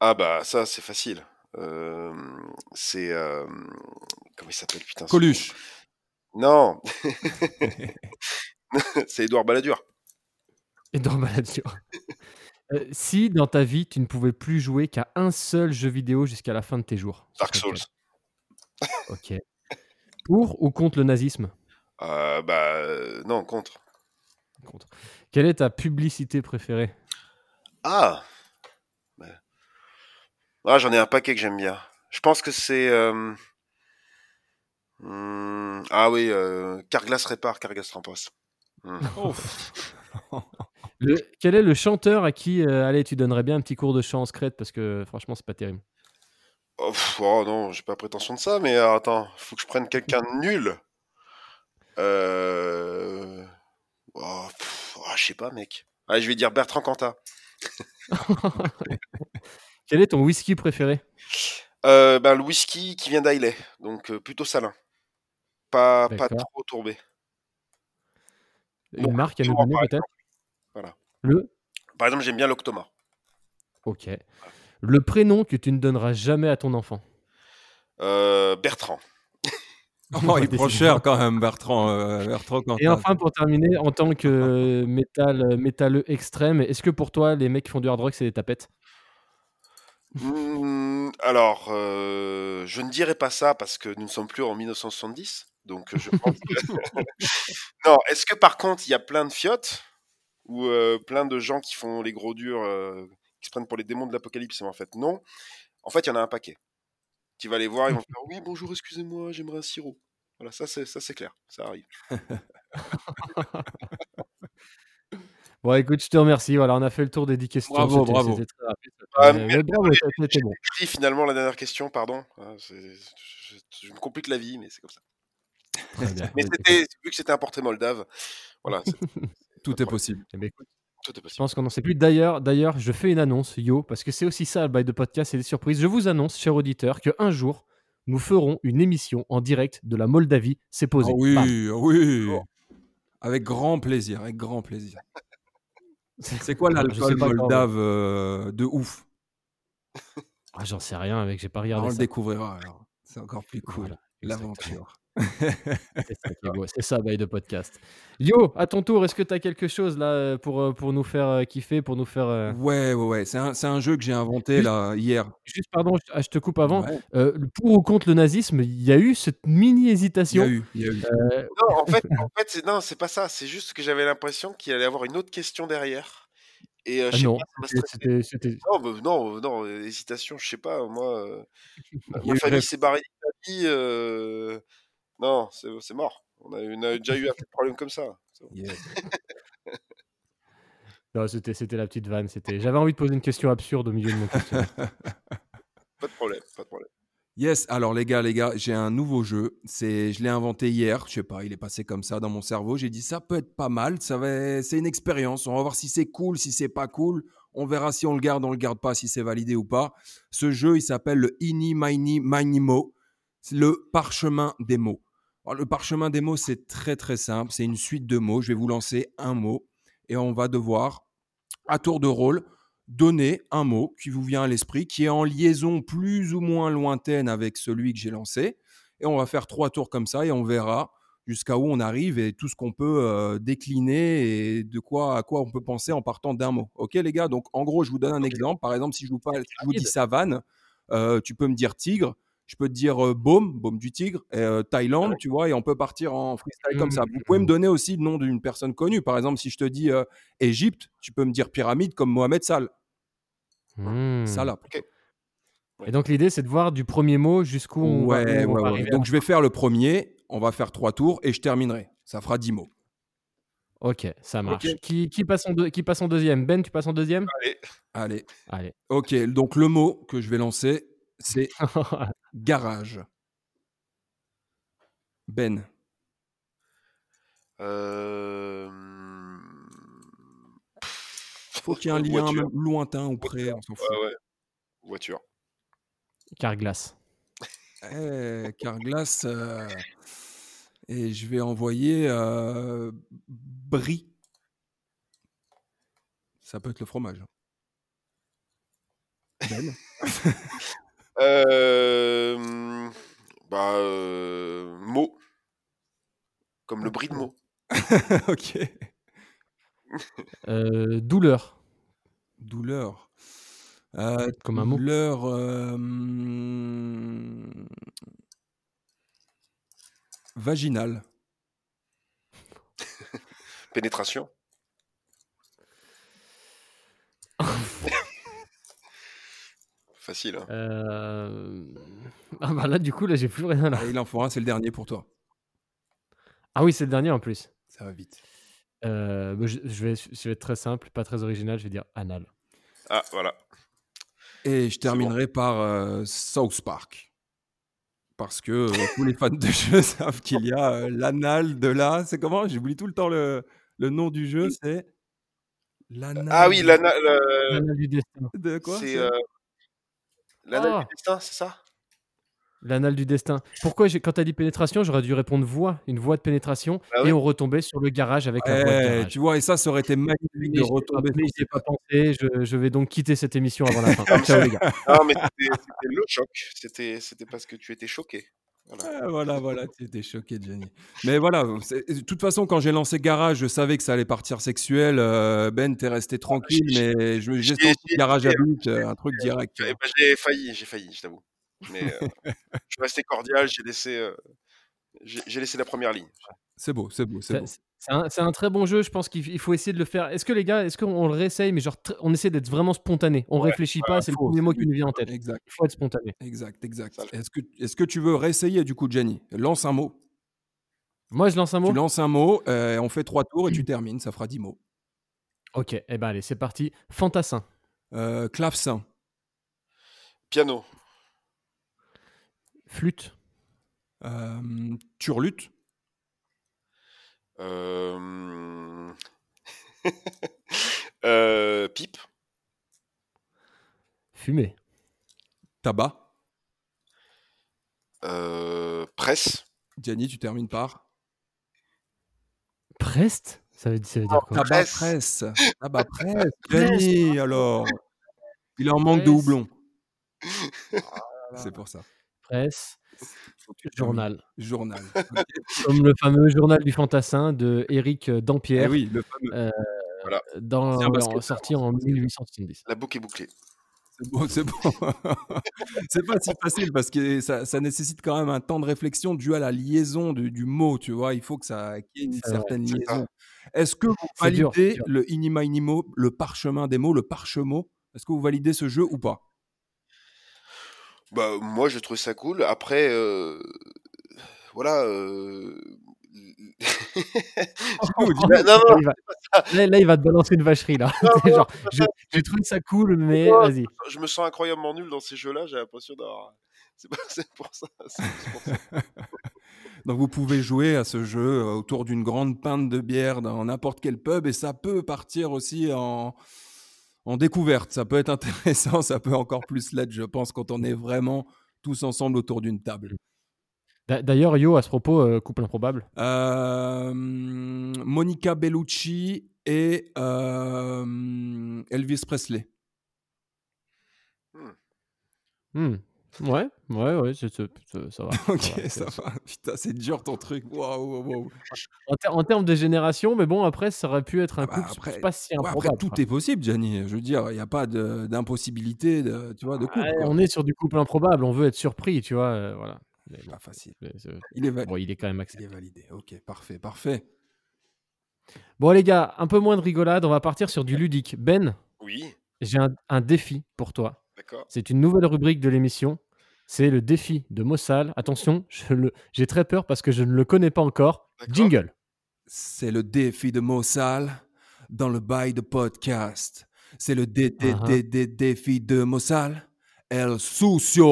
Ah bah ça c'est facile. Euh, c'est euh, comment il s'appelle? Putain. Coluche. Non. c'est Édouard Balladur. Edouard Balladur. Euh, si dans ta vie tu ne pouvais plus jouer qu'à un seul jeu vidéo jusqu'à la fin de tes jours Dark Souls. Ok. Pour ou contre le nazisme? Euh, bah euh, non contre. Contre. Quelle est ta publicité préférée? Ah. Ouais. Ah j'en ai un paquet que j'aime bien. Je pense que c'est euh, hmm, ah oui euh, Carglass répare, Carglass remplace. Hmm. Le- Quel est le chanteur à qui, euh, allez, tu donnerais bien un petit cours de chant en secrète? Parce que franchement, c'est pas terrible. Oh, pff, oh, non, j'ai pas prétention de ça, mais euh, attends, faut que je prenne quelqu'un de nul. Euh... Oh, pff, oh, je sais pas, mec. Allez, je vais dire Bertrand Cantat. Quel est ton whisky préféré? Euh, ben, le whisky qui vient d'Ailey, donc euh, plutôt salin. Pas, pas trop tourbé. Une Donc, marque à nous donner peut-être? Voilà. Le? Par exemple, j'aime bien l'Octomore. Ok. Le prénom que tu ne donneras jamais à ton enfant? Euh, Bertrand. Oh, il prend cher quand même, Bertrand. euh, Bertrand Et enfin, pour terminer, en tant que métal, métalleux extrême, est-ce que pour toi, les mecs qui font du hard rock, c'est des tapettes? Hmm, alors, euh, je ne dirais pas ça parce que nous ne sommes plus en 1970. Donc, euh, je pense que... non, est-ce que par contre, il y a plein de fiottes ou euh, plein de gens qui font les gros durs, euh, qui se prennent pour les démons de l'apocalypse En fait, non. En fait, il y en a un paquet. Tu vas les voir, ils vont faire Oui, bonjour, excusez-moi, j'aimerais un sirop. Voilà, ça c'est, ça c'est clair, ça arrive. Bon, écoute, je te remercie. Voilà, on a fait le tour des 10 questions. Bravo, bravo. très. Ah, Mais- mais- été bon. Finalement la dernière question, pardon, c'est- je, me complique la vie, mais c'est comme ça. Bien. Mais c'était, vu que c'était un portrait moldave, voilà, c'est- Tout est possible. Eh ben, écoute, tout est Je pense qu'on n'en sait plus. D'ailleurs, d'ailleurs, je fais une annonce, yo, parce que c'est aussi ça le bail de podcast, c'est des surprises. Je vous annonce, cher auditeur, que un jour, nous ferons une émission en direct de la Moldavie. C'est Ah posé. oui, Bam. ah oui. Avec grand plaisir, avec grand plaisir. C'est quoi l'alcool moldave euh, de ouf? Ah, J'en sais rien, mec, j'ai pas Ah, regardé On le découvrira alors. C'est encore plus cool. Voilà. L'aventure. C'est ça qui est beau, c'est ça, bail de podcast. Yo, à ton tour, est-ce que tu as quelque chose là euh, pour, euh, pour nous faire euh, kiffer, pour nous faire. euh, Ouais, ouais, ouais. C'est un, c'est un jeu que j'ai inventé Juste- là hier. Juste, pardon, je, ah, je te coupe avant. Ouais, Euh, pour ou contre le nazisme, il y a eu cette mini il y hésitation. a eu, il y a eu. Euh, Non, en fait, en fait c'est, non, c'est pas ça. C'est juste que j'avais l'impression qu'il allait y avoir une autre question derrière. Et euh, ah non, pas, Non, bah, non, non, hésitation, je sais pas. Moi, euh, Il y a ma famille s'est barrée d'Italie. Euh... Non, c'est, mort. On a, on a déjà eu un problème comme ça. Yes. Non, c'était, c'était la petite vanne. J'avais envie de poser une question absurde au milieu de mon questionnaire. Pas de problème, pas de problème. Yes, alors les gars, les gars, j'ai un nouveau jeu. C'est, je l'ai inventé hier. Je sais pas, il est passé comme ça dans mon cerveau. J'ai dit ça peut être pas mal. Ça va, c'est une expérience. On va voir si c'est cool, si c'est pas cool. On verra si on le garde, on le garde pas, si c'est validé ou pas. Ce jeu, il s'appelle le Ini Mini Mini Mo. C'est le parchemin des mots. Alors, le parchemin des mots, c'est très très simple. C'est une suite de mots. Je vais vous lancer un mot et on va devoir, à tour de rôle, donner un mot qui vous vient à l'esprit, qui est en liaison plus ou moins lointaine avec celui que j'ai lancé. Et on va faire trois tours comme ça et on verra jusqu'à où on arrive et tout ce qu'on peut euh, décliner et de quoi à quoi on peut penser en partant d'un mot. Ok les gars, donc en gros je vous donne un exemple. Par exemple si je vous, parle, si je vous dis savane, euh, tu peux me dire tigre. Je peux te dire euh, baume, baume du tigre, et, euh, Thaïlande, tu vois, et on peut partir en freestyle comme ça. Vous pouvez me donner aussi le nom d'une personne connue. Par exemple, si je te dis euh, Égypte, tu peux me dire pyramide comme Mohamed Sall. Hmm. Salah. Et donc l'idée, c'est de voir du premier mot jusqu'où on va, Ouais, où on ouais, va ouais. arriver. Donc je vais faire le premier, on va faire trois tours et je terminerai. Ça fera 10 mots. Ok, ça marche. Ok. Qui, qui passe en deux- qui passe en deuxième? Ben, tu passes en deuxième? Allez, Allez. Allez. Ok, donc le mot que je vais lancer, c'est garage. Ben. euh... Faut qu'il y ait un lien Voiture. lointain ou près, on s'en fout. Ouais, ouais. Voiture. Carglass. Eh, Carglass. euh, Et je vais envoyer euh, Brie. Ça peut être le fromage. Ben. Euh... Bah, euh... Mot. Comme le bris de mots. ok. Euh, douleur. Douleur. Euh, Comme un mot. Douleur. euh, hum, Vaginale. Pénétration. Facile, hein. Euh, Ah bah là, du coup, là, j'ai plus rien là. Et il en faut un, c'est le dernier pour toi. Ah oui, c'est le dernier en plus. Ça va vite. Euh, bah, je, je vais, je vais être très simple, pas très original, je vais dire anal. Ah, voilà. Et je bon. terminerai par euh, South Park. Parce que euh, tous les fans de jeu savent qu'il y a euh, l'anal de là. C'est comment? J'oublie tout le temps le, le nom du jeu. C'est. L'anal. Ah oui, L'anal du destin. De quoi c'est euh, l'anal du destin, c'est ça? L'anal du destin. Pourquoi, j'ai- quand t'as dit pénétration, j'aurais dû répondre voix, une voix de pénétration, Ah et on retombait sur le garage avec la voix de garage. tu vois, et ça, ça aurait été magnifique Mais de retomber. mais ces pas pensé, je, je vais donc quitter cette émission avant la fin. Ciao les gars. Non, mais c'était le choc. C'était parce que tu étais choqué. Voilà. Ah, voilà, voilà, tu étais choqué, Jenny. Mais voilà, de toute façon, quand j'ai lancé Garage, je savais que ça allait partir sexuel. Euh, ben, t'es resté tranquille, mais je- j'ai senti Garage à but, un truc direct. vois. ben, j'ai failli, j'ai failli, je t'avoue. Mais euh, je suis resté cordial, j'ai laissé, euh, j'ai j'ai laissé la première ligne. C'est beau, c'est beau, c'est beau. c'est un, très bon jeu, je pense qu'il il faut essayer de le faire. Est-ce que les gars, est-ce qu'on le réessaye, mais genre on essaie d'être vraiment spontané On réfléchit pas, c'est le premier mot qui nous vient en tête. Exact, Il faut être spontané. exact, exact. Est-ce que, est que tu veux réessayer du coup, Jenny? Lance un mot. Moi, je lance un mot. Tu lances un mot, euh, on fait trois tours et tu termines, ça fera dix mots. Ok, eh ben allez, c'est parti. Fantassin, Euh, clavecin, Piano, flûte, euh, turlute, euh... euh, pipe, fumée, tabac. euh, presse, Jenny, tu termines par preste. Ça veut, ça veut dire quoi? Tabac Presse. Tabac presse. Jenny, alors. Il en manque de houblon. C'est pour ça. Presse. Journal. Journal. Comme le fameux journal du fantassin de Éric Eh Dampierre, oui, le fameux. euh, Voilà. dans, sorti en 1870. la boucle est bouclée. C'est bon, c'est bon. c'est pas si facile parce que ça, ça nécessite quand même un temps de réflexion dû à la liaison du, du mot, tu vois. Il faut que ça qu'il y ait une certaine liaison. Est-ce que vous validez dur. le inima inimo, le parchemin des mots, le parchemot Est-ce que vous validez ce jeu ou pas? Bah, moi, je trouve ça cool. Après, euh, voilà. Euh... Nous, dis- non, non, non, Il va- là, il va te balancer une vacherie là. Genre, je, trouve ça cool, mais vas-y. je me sens incroyablement nul dans ces jeux-là. J'ai l'impression d'avoir. C'est pour ça. pour ça. Donc vous pouvez jouer à ce jeu euh, autour d'une grande pinte de bière dans n'importe quel pub et ça peut partir aussi en, en découverte. Ça peut être intéressant, ça peut encore plus l'être, je pense, quand on est vraiment tous ensemble autour d'une table. D'a- D'ailleurs, Yo, à ce propos, euh, couple improbable. Euh, Monica Bellucci et euh, Elvis Presley. Hmm. Ouais, ouais, ouais, c'est- c'est- c'est- ça va. Ok, ça va, ça va. Putain, c'est dur ton truc. Waouh, waouh, waouh. En, ter- en termes de génération, mais bon, après, ça aurait pu être un Ah bah, couple après- pas si Ouais, improbable. après, tout est possible, Gianni. Je veux dire, il n'y a pas de- d'impossibilité de, tu vois, de couple. Ouais, on est sur du couple improbable, on veut être surpris, tu vois. euh, voilà. Mais bon, Pas facile. mais Il est, validé. bon, il est quand même il accepté. est validé. Ok, parfait, parfait. Bon, les gars, un peu moins de rigolade, on va partir sur du ludique. Ben, Oui, j'ai un, un défi pour toi. D'accord. C'est une nouvelle rubrique de l'émission. C'est le défi de Mossal. Attention, je le- j'ai très peur parce que je ne le connais pas encore. D'accord. Jingle. C'est le défi de Mossal dans le bail de podcast. C'est le dé- dé- dé- dé- défi de Mossal. El Sucio.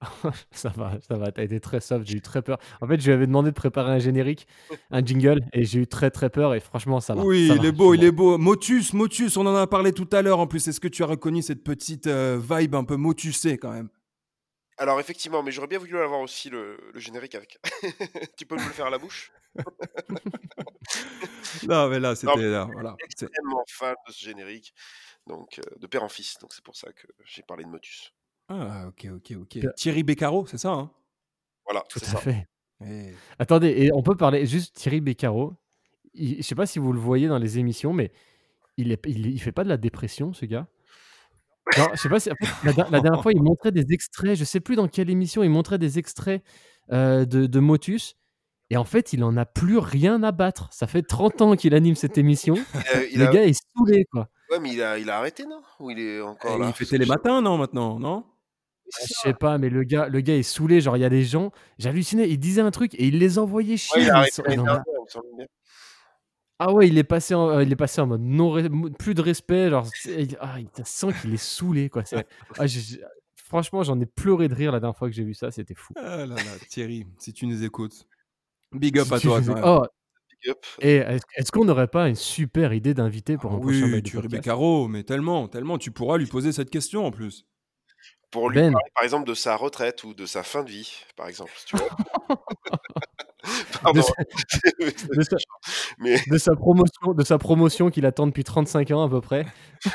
Ça va, ça va, t'as été très soft, j'ai eu très peur. En fait, je lui avais demandé de préparer un générique, un jingle, et j'ai eu très très peur, et franchement, ça va. Oui, ça il va, est beau, il est beau. Motus, Motus, on en a parlé tout à l'heure en plus. Est-ce que tu as reconnu cette petite euh, vibe un peu motusée quand même? Alors effectivement, mais j'aurais bien voulu avoir aussi le, le générique avec. tu peux me le faire à la bouche? Non, mais là, c'était là. Voilà. je suis C'est- extrêmement fan de ce générique, donc euh, de père en fils. Donc c'est pour ça que j'ai parlé de Motus. Ah, ok, ok, ok. Thierry Beccaro, c'est ça hein? Voilà, Tout à ça. fait. Attendez, et on peut parler juste Thierry Beccaro. Il- je sais pas si vous le voyez dans les émissions, mais il, est, il, il fait pas de la dépression, ce gars? Je sais pas si en fait, la, der- la dernière fois, il montrait des extraits, je sais plus dans quelle émission, il montrait des extraits euh, de, de Motus. Et en fait, il en a plus rien à battre. Ça fait 30 ans qu'il anime cette émission. Il Le a- gars est saoulé, quoi. Ouais, mais il a, il a arrêté, non? Ou il est encore Eh, là? il fait télématin, non, maintenant, non? Je sais pas, mais le gars, le gars est saoulé. Genre, il y a des gens, j'hallucinais, il disait un truc et il les envoyait chier. Ouais, il. Ah ouais, il est passé en, euh, il est passé en mode non, plus de respect. Genre, ah, il- sent qu'il est saoulé, quoi. Ah, franchement, j'en ai pleuré de rire la dernière fois que j'ai vu ça. C'était fou. Ah là là, Thierry, si tu nous écoutes. Big up Si à tu toi, faisais- quand même. Oh, Big up. et est-ce qu'on n'aurait pas une super idée d'invité pour Ah un prochain oui, de Thierry podcast? Beccaro, mais tellement, tellement. Tu pourras lui poser cette question en plus. Pour lui Ben. parler, par exemple, de sa retraite ou de sa fin de vie, par exemple. si tu vois. Pardon. de, sa, de sa- Mais de sa promotion, de sa promotion qu'il attend depuis 35 ans à peu près. je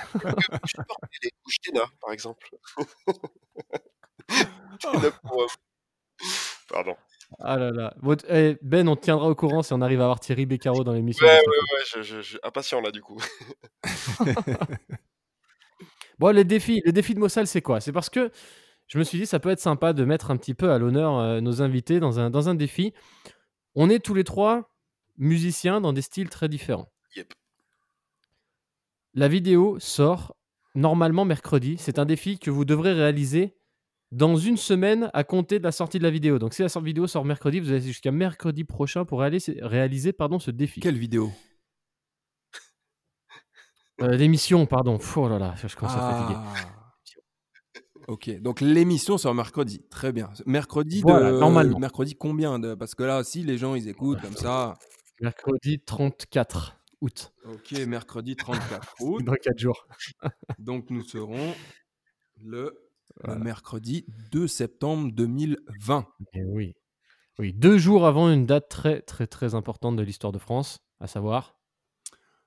porter les couches par exemple. Pour, euh, Pardon. Ah là là. Eh, ben, on te tiendra au courant si on arrive à avoir Thierry Beccaro dans l'émission. Ouais, ouais, ouais, je, je, je- impatient là, du coup. Bon, les défis, les défis de Mossal, c'est quoi? C'est parce que je me suis dit, ça peut être sympa de mettre un petit peu à l'honneur euh, nos invités dans un, dans un défi. On est tous les trois musiciens dans des styles très différents. Yep. La vidéo sort normalement mercredi. C'est un défi que vous devrez réaliser dans une semaine à compter de la sortie de la vidéo. Donc, si la sortie vidéo sort mercredi, vous avez jusqu'à mercredi prochain pour réaliser, réaliser pardon, ce défi. Quelle vidéo? Euh, L'émission, pardon. Oh là là, je commence à fatiguer. Ah. Ok, donc l'émission sort mercredi. Très bien. Mercredi Voilà, de normalement. mercredi combien de... Parce que là, si les gens ils écoutent comme ça. Mercredi 34 août. Ok, mercredi 34 août. Dans 4 jours. Donc nous serons le, le mercredi 2 septembre 2020. Et Eh oui. Oui, deux jours avant une date très très très importante de l'histoire de France, à savoir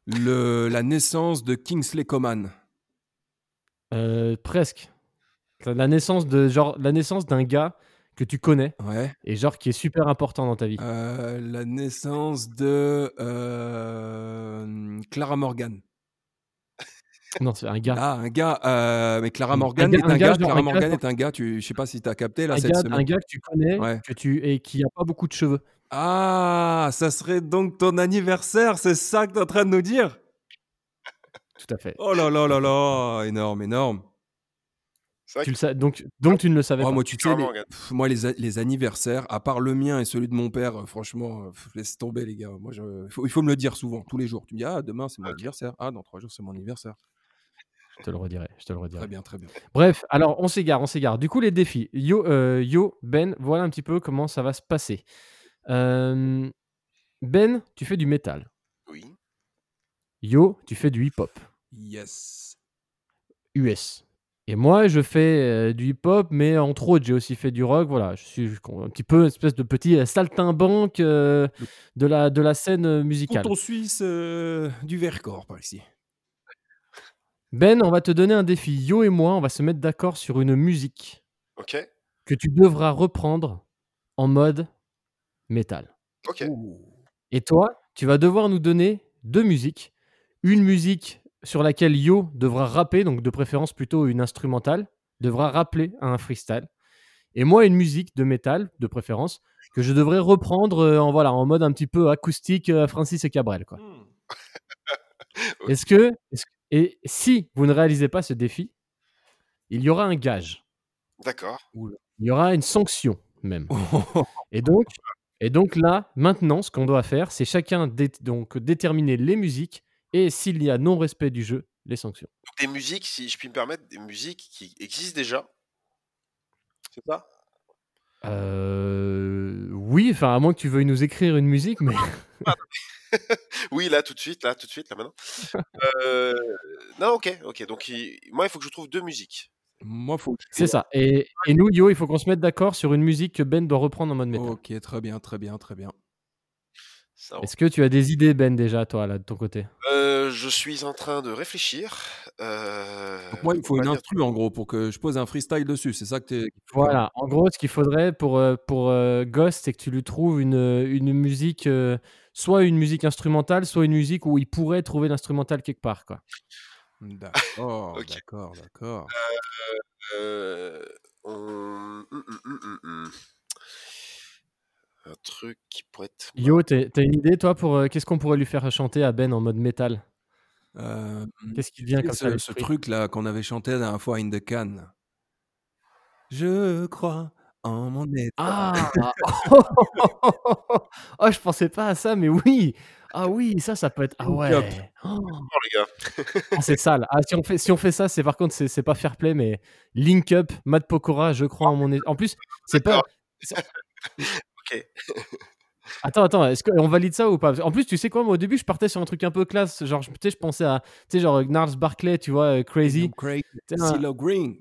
Le, la naissance de Kingsley Coman. euh, presque la naissance de genre la naissance d'un gars que tu connais Ouais. et genre qui est super important dans ta vie. Euh, la naissance de euh, Clara Morgan. Non, c'est un gars. Ah, un gars. euh, mais Clara Morgan un est un un gars. Clara Morgan est un gars. Tu, je sais pas si tu as capté là un, cette gars, semaine. un gars que tu connais Ouais. que tu et qui a pas beaucoup de cheveux. Ah, ça serait donc ton anniversaire, c'est ça que tu es en train de nous dire? Tout à fait. Oh là là là là, énorme, énorme. C'est vrai Tu que le sais, donc donc tu ne le savais Oh, pas. moi, tu sais, les- pff, moi, les, a- les anniversaires, à part le mien et celui de mon père, euh, franchement, euh, pff, laisse tomber, les gars. Moi, je, il, faut, il faut me le dire souvent, tous les jours. Tu me dis, ah, demain, c'est mon anniversaire. Ah, dans trois jours, c'est mon anniversaire. Je te le redirai, je te le redirai. Très bien, très bien. Bref, alors on s'égare, on s'égare. Du coup, les défis. Yo, euh, yo, Ben, voilà un petit peu comment ça va se passer. Euh, ben, tu fais du métal. Oui. Yo, tu fais du hip-hop. Yes. US. Et moi, je fais euh, du hip-hop, mais entre autres, j'ai aussi fait du rock. Voilà, je suis un petit peu une espèce de petit euh, saltimbanque euh, de, la, de la scène musicale. Canton suisse du Vercors, par ici. Ben, on va te donner un défi. Yo et moi, on va se mettre d'accord sur une musique Ok. que tu devras reprendre en mode métal. Ok. Et toi, tu vas devoir nous donner deux musiques. Une musique sur laquelle Yo devra rapper, donc de préférence plutôt une instrumentale, devra rappeler à un freestyle. Et moi, une musique de métal, de préférence, que je devrais reprendre euh, en, voilà, en mode un petit peu acoustique euh, Francis et Cabrel. Quoi. Ok. Est-ce que, est-ce- et si vous ne réalisez pas ce défi, il y aura un gage, D'accord. il y aura une sanction même. Et donc, Et donc là, maintenant, ce qu'on doit faire, c'est chacun dé donc déterminer les musiques et s'il y a non-respect du jeu, les sanctions. Des musiques, si je puis me permettre, des musiques qui existent déjà? C'est ça? Heu, oui, enfin, à moins que tu veuilles nous écrire une musique, mais Oui, là, tout de suite, là, tout de suite, là, maintenant. Heu, non, OK, OK, donc il moi, il faut que je trouve 2 musiques. Moi, faut que c'est ça et et nous, Yo, il faut qu'on se mette d'accord sur une musique que Ben doit reprendre en mode métal. OK, très bien, très bien, très bien. Est-ce que tu as des idées, Ben, déjà, toi, là, de ton côté? Heu, je suis en train de réfléchir, Donc moi, il me faut une instru, en gros, pour que je pose un freestyle dessus, c'est ça que tu es Voilà, en gros, ce qu'il faudrait pour, heu, pour, Ghost, c'est que tu lui trouves une, une musique, soit une musique instrumentale, soit une musique où il pourrait trouver l'instrumental quelque part, quoi. D'accord, d'accord, d'accord. On mmh, mmh, mmh, mmh, mmh. Un truc qui pourrait être Yo, marrant. tu es tu as une idée, toi, pour, qu'est-ce qu'on pourrait lui faire chanter à Ben en mode métal? Qu'est-ce qui vient comme ça ce truc-là qu'on avait chanté la dernière fois, In the Can. Je crois en mon étoile. Ah! Oh, je pensais pas à ça, mais oui! Ah oui, ça, ça peut être ah ouais! Oh les gars. Ah, c'est sale. Ah, si on fait si on fait ça, c'est par contre, c'est c'est pas fair play, mais Link Up, Matt Pokora, je crois en mon en plus, c'est pas OK. Attends, attends, est-ce qu'on valide ça ou pas? En plus, tu sais quoi? Moi, au début, je partais sur un truc un peu classe, genre, je tu sais, je pensais à, tu sais, genre, Gnarls Barkley, tu vois, heu, Crazy, CeeLo Green.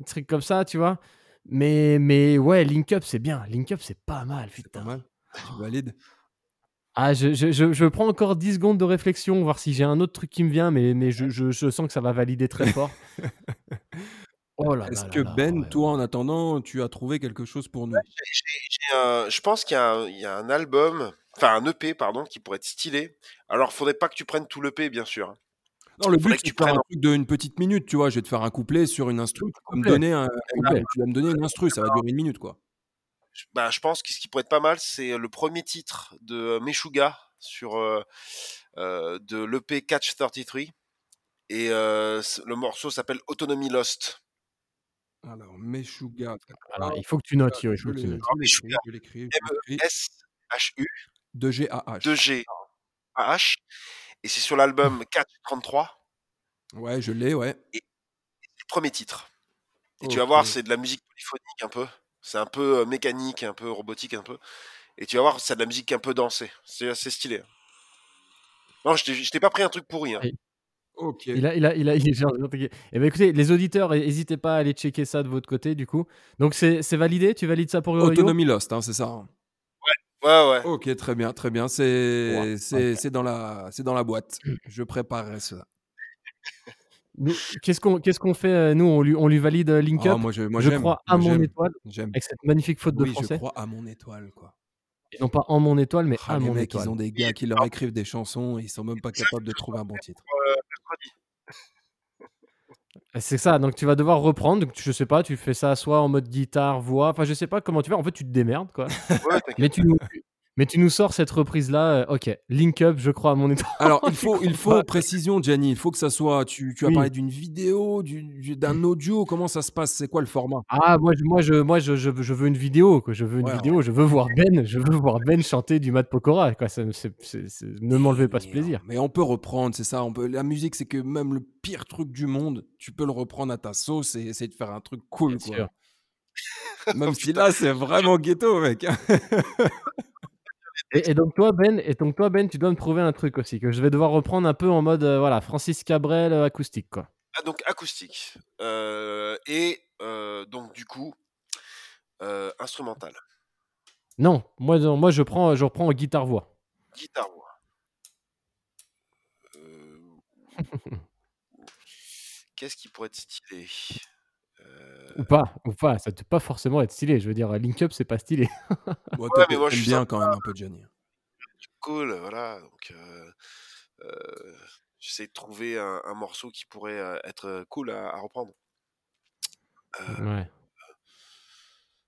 un truc comme ça, tu vois? Mais mais ouais, Link Up, c'est bien. Link Up, c'est pas mal, C'est pas putain. mal. Tu valides? Ah, je je je je prends encore 10 secondes de réflexion, voir si j'ai un autre truc qui me vient, mais mais je je je sens que ça va valider très fort. Oh là Est-ce que là, Ben, ouais, toi, ouais. en attendant, tu as trouvé quelque chose pour nous? Ouais, un je pense qu'il y a un il y a un album, enfin un EP pardon, qui pourrait être stylé. Alors, faudrait pas que tu prennes tout l'EP, bien sûr. Non, le but, que tu c'est de faire prennes un truc d'une petite minute, tu vois? Je vais te faire un couplet sur une instru, tu vas me donner un tu vas me donner une instru, ça va durer 1 minute, quoi. Bah, je pense que ce qui pourrait être pas mal, c'est le 1er titre de Meshuggah sur, heu heu, de l'EP Catch 33 et le morceau s'appelle Autonomy Lost. Alors, Meshuggah, Alors, il faut que tu notes, il je je l'écris. M-E-S-H-U De G-A-H. 2-G-A-H et c'est sur l'album Catch 33 Ouais, je l'ai, ouais. et c'est le 1er titre et tu vas voir, c'est de la musique polyphonique un peu. C'est un peu, heu, mécanique, un peu robotique, un peu et tu vas voir, c'est de la musique un peu dansée. C'est assez stylé, hein. Non, je t'ai pas pris un truc pourri, hein. OK. il a il a il a il est genre et bah, écoutez, les auditeurs, hé hésitez pas à aller checker ça de votre côté, du coup. Donc c'est validé? Tu valides ça pour? Autonomy Lost, hein, c'est ça, hein? Ouais. Ouais, ouais. OK, très bien, très bien. C'est c'est dans la c'est dans la boîte. Je préparerai cela. Qu'est-ce qu'on qu'est-ce qu'on fait, heu, nous? On lui on lui valide, heu, Link Ah, moi, je moi, Je crois à moi, mon j'aime, étoile, j'aime. avec cette magnifique faute de Oui, je français. crois à mon étoile, quoi. Et non pas en mon étoile, mais Ah, à les mon mecs, étoile. ils ont des gars qui leur écrivent des chansons, ils sont même pas capables de trouver un bon titre. Mercredi. C'est ça, donc tu vas devoir reprendre, donc je sais pas, tu fais ça soit en mode guitare, voix, enfin, je sais pas comment tu fais. En fait, tu te démerdes, quoi. Ouais, Mais t'inquiète. tu nous mais tu nous sors cette reprise-là, heu, OK. Link Up, je crois à mon étoile. Alors, il faut il faut pas. précision, Gianni, il faut que ça soit tu tu as Oui. parlé d'une vidéo, du du d'un audio, comment ça se passe? C'est quoi le format? Ah, moi je moi je moi je je veux je veux une vidéo, quoi. Je veux une Ouais, vidéo, ouais. je veux voir Ben je veux voir Ben chanter du Matt Pokora, quoi. Ça ne m'enlevez pas ce plaisir. Mais on peut reprendre, c'est ça, on peut la musique, c'est que même le pire truc du monde, tu peux le reprendre à ta sauce et essayer de faire un truc cool, Bien quoi. sûr. Même si là, c'est vraiment ghetto, mec. Et et donc toi, Ben et donc toi, Ben, tu dois me trouver un truc aussi que je vais devoir reprendre un peu en mode, heu, voilà, Francis Cabrel, heu, acoustique, quoi. Ah donc acoustique, heu et donc du coup, instrumental. Non, moi non, moi je prends je reprends guitare-voix. Guitare-voix. Heu, qu'est-ce qui pourrait être stylé? Ou Heu pas, ou pas, ça peut pas forcément être stylé. Je veux dire, Link Up, c'est pas stylé. Bon, Ouais, mais moi je suis bien sympa, quand même un peu, truc cool, voilà, donc heu heu, j'essaie de trouver un un morceau qui pourrait, être, cool à à reprendre. Ouais.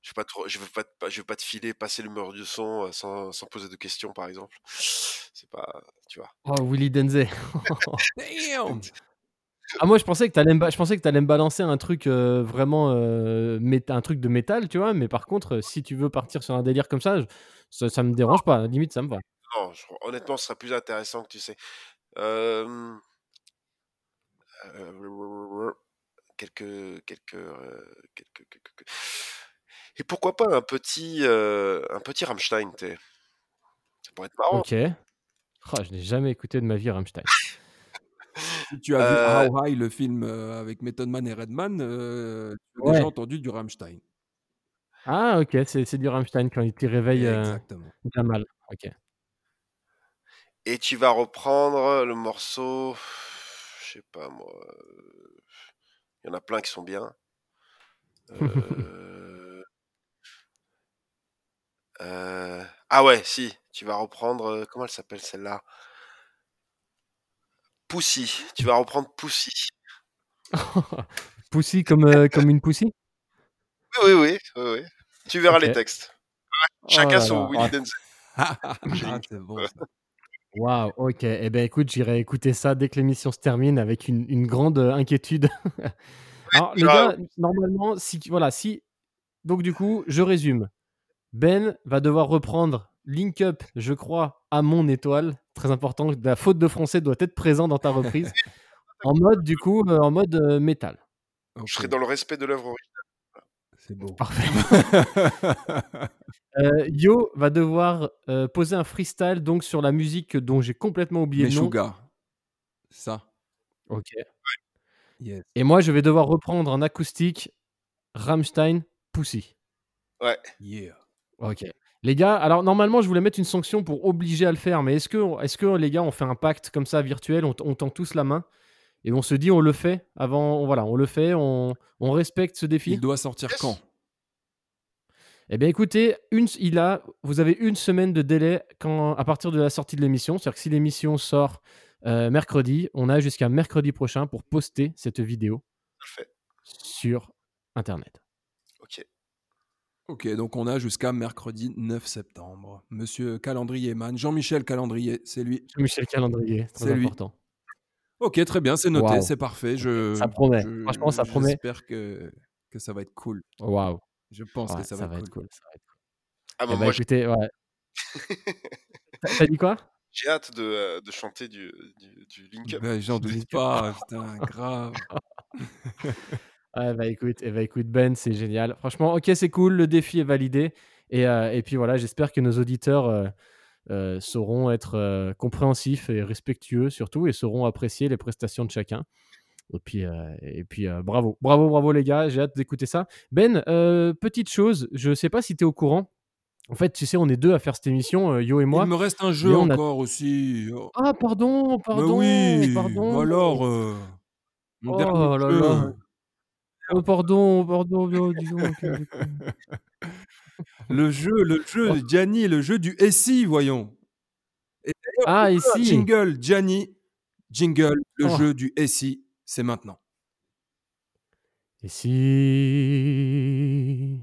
je vais pas trop je veux pas te je veux pas te filer, passer le mur du son, sans sans poser de questions, par exemple. C'est pas tu vois? Oh, Willy Denzey. Damn! Ah moi je pensais que t'allais me, ba- je pensais que t'allais me balancer un truc euh, vraiment euh, un truc de métal, tu vois. Mais par contre, euh, si tu veux partir sur un délire comme ça, je- ça, ça me dérange pas. Limite, ça me va. Non, je- honnêtement, ce serait plus intéressant que tu sais. Euh, euh, quelques, quelques, euh, quelques, quelques- quelques- Et pourquoi pas un petit, euh, un petit Rammstein, t'es. Ça pourrait être marrant. Ok. Oh, je n'ai jamais écouté de ma vie Rammstein. Si tu as Euh, vu How High, le film euh, avec Method Man et Redman, euh, tu as Ouais. déjà entendu du Rammstein. Ah ok, c'est c'est du Rammstein quand il te réveille euh, bien mal. Ok. Et tu vas reprendre le morceau. Je sais pas moi. euh, Il y en a plein qui sont bien. Euh, euh, Ah ouais, si. Tu vas reprendre. euh, Comment elle s'appelle celle-là? Pussy. Tu vas reprendre Pussy. Pussy comme, euh, comme une pussy Oui, oui, oui. oui, oui. Tu verras les textes. Oh Chacun là son là. Willy Ah, Denzel. Ah, c'est bon. ça. Waouh, ok. Eh ben écoute, j'irai écouter ça dès que l'émission se termine avec une, une grande euh, inquiétude. Alors les gars, normalement, si voilà, si donc du coup, je résume. Ben va devoir reprendre Link Up, je crois, à mon étoile. Très important. La faute de français doit être présent dans ta reprise. en mode du coup, euh, en mode euh, métal. Je serai dans le respect de l'œuvre originale. c'est beau. Parfait. Euh, Yo va devoir euh, poser un freestyle donc sur la musique dont j'ai complètement oublié le nom. Meshuga. Ça. Ok. Yes. Et moi, je vais devoir reprendre en acoustique Rammstein Pussy. Ouais. Yeah. Ok. Les gars, alors normalement, je voulais mettre une sanction pour obliger à le faire, mais est-ce que, est que les gars, on fait un pacte comme ça virtuel, on, on tend tous la main et on se dit on le fait avant, voilà, on le fait, on, on respecte ce défi? Il doit sortir Yes. quand? Eh bien, écoutez, une, il a, vous avez une semaine de délai quand, à partir de la sortie de l'émission. C'est-à-dire que si l'émission sort euh, mercredi, on a jusqu'à mercredi prochain pour poster cette vidéo Parfait. sur Internet. Ok. Donc on a jusqu'à mercredi 9 septembre. Monsieur Calendrier Man, Jean-Michel Calendrier, c'est lui. Michel Calendrier, très C'est lui. important. Ok, très bien, c'est noté, c'est parfait. Je, Ça promet. je- Franchement, ça promet. J'espère que, que ça va être cool. Waouh. Je pense Ouais, que ça, va, être cool. cool. ça va être cool. Ah Eh bah, ben, moi, j'ai- écoutez, ouais. T'as dit quoi? J'ai hâte de, euh, de chanter du, du, du Link Up. Ben, J'en doute pas, putain, grave. Ouais, bah écoute, eh bah, écoute, Ben, c'est génial. Franchement, ok, c'est cool, le défi est validé. Et, euh, et puis voilà, j'espère que nos auditeurs euh, euh, sauront être compréhensifs et respectueux surtout et sauront apprécier les prestations de chacun. Et puis, et puis bravo, bravo, bravo les gars, j'ai hâte d'écouter ça. Ben, petite chose, je sais pas si tu es au courant. En fait, tu sais, on est deux à faire cette émission, Yo et moi. Il me reste un jeu a- encore aussi. Ah, pardon, mais pardon, oui, pardon. alors, euh, mon Oh dernier là jeu. là. Oh, pardon, pardon, oh, dis donc. Le jeu, le jeu, Gianni, le jeu du SI, voyons. Et Ah, ici. Jingle, Gianni, jingle, le Oh. jeu du SI, c'est maintenant. Et si.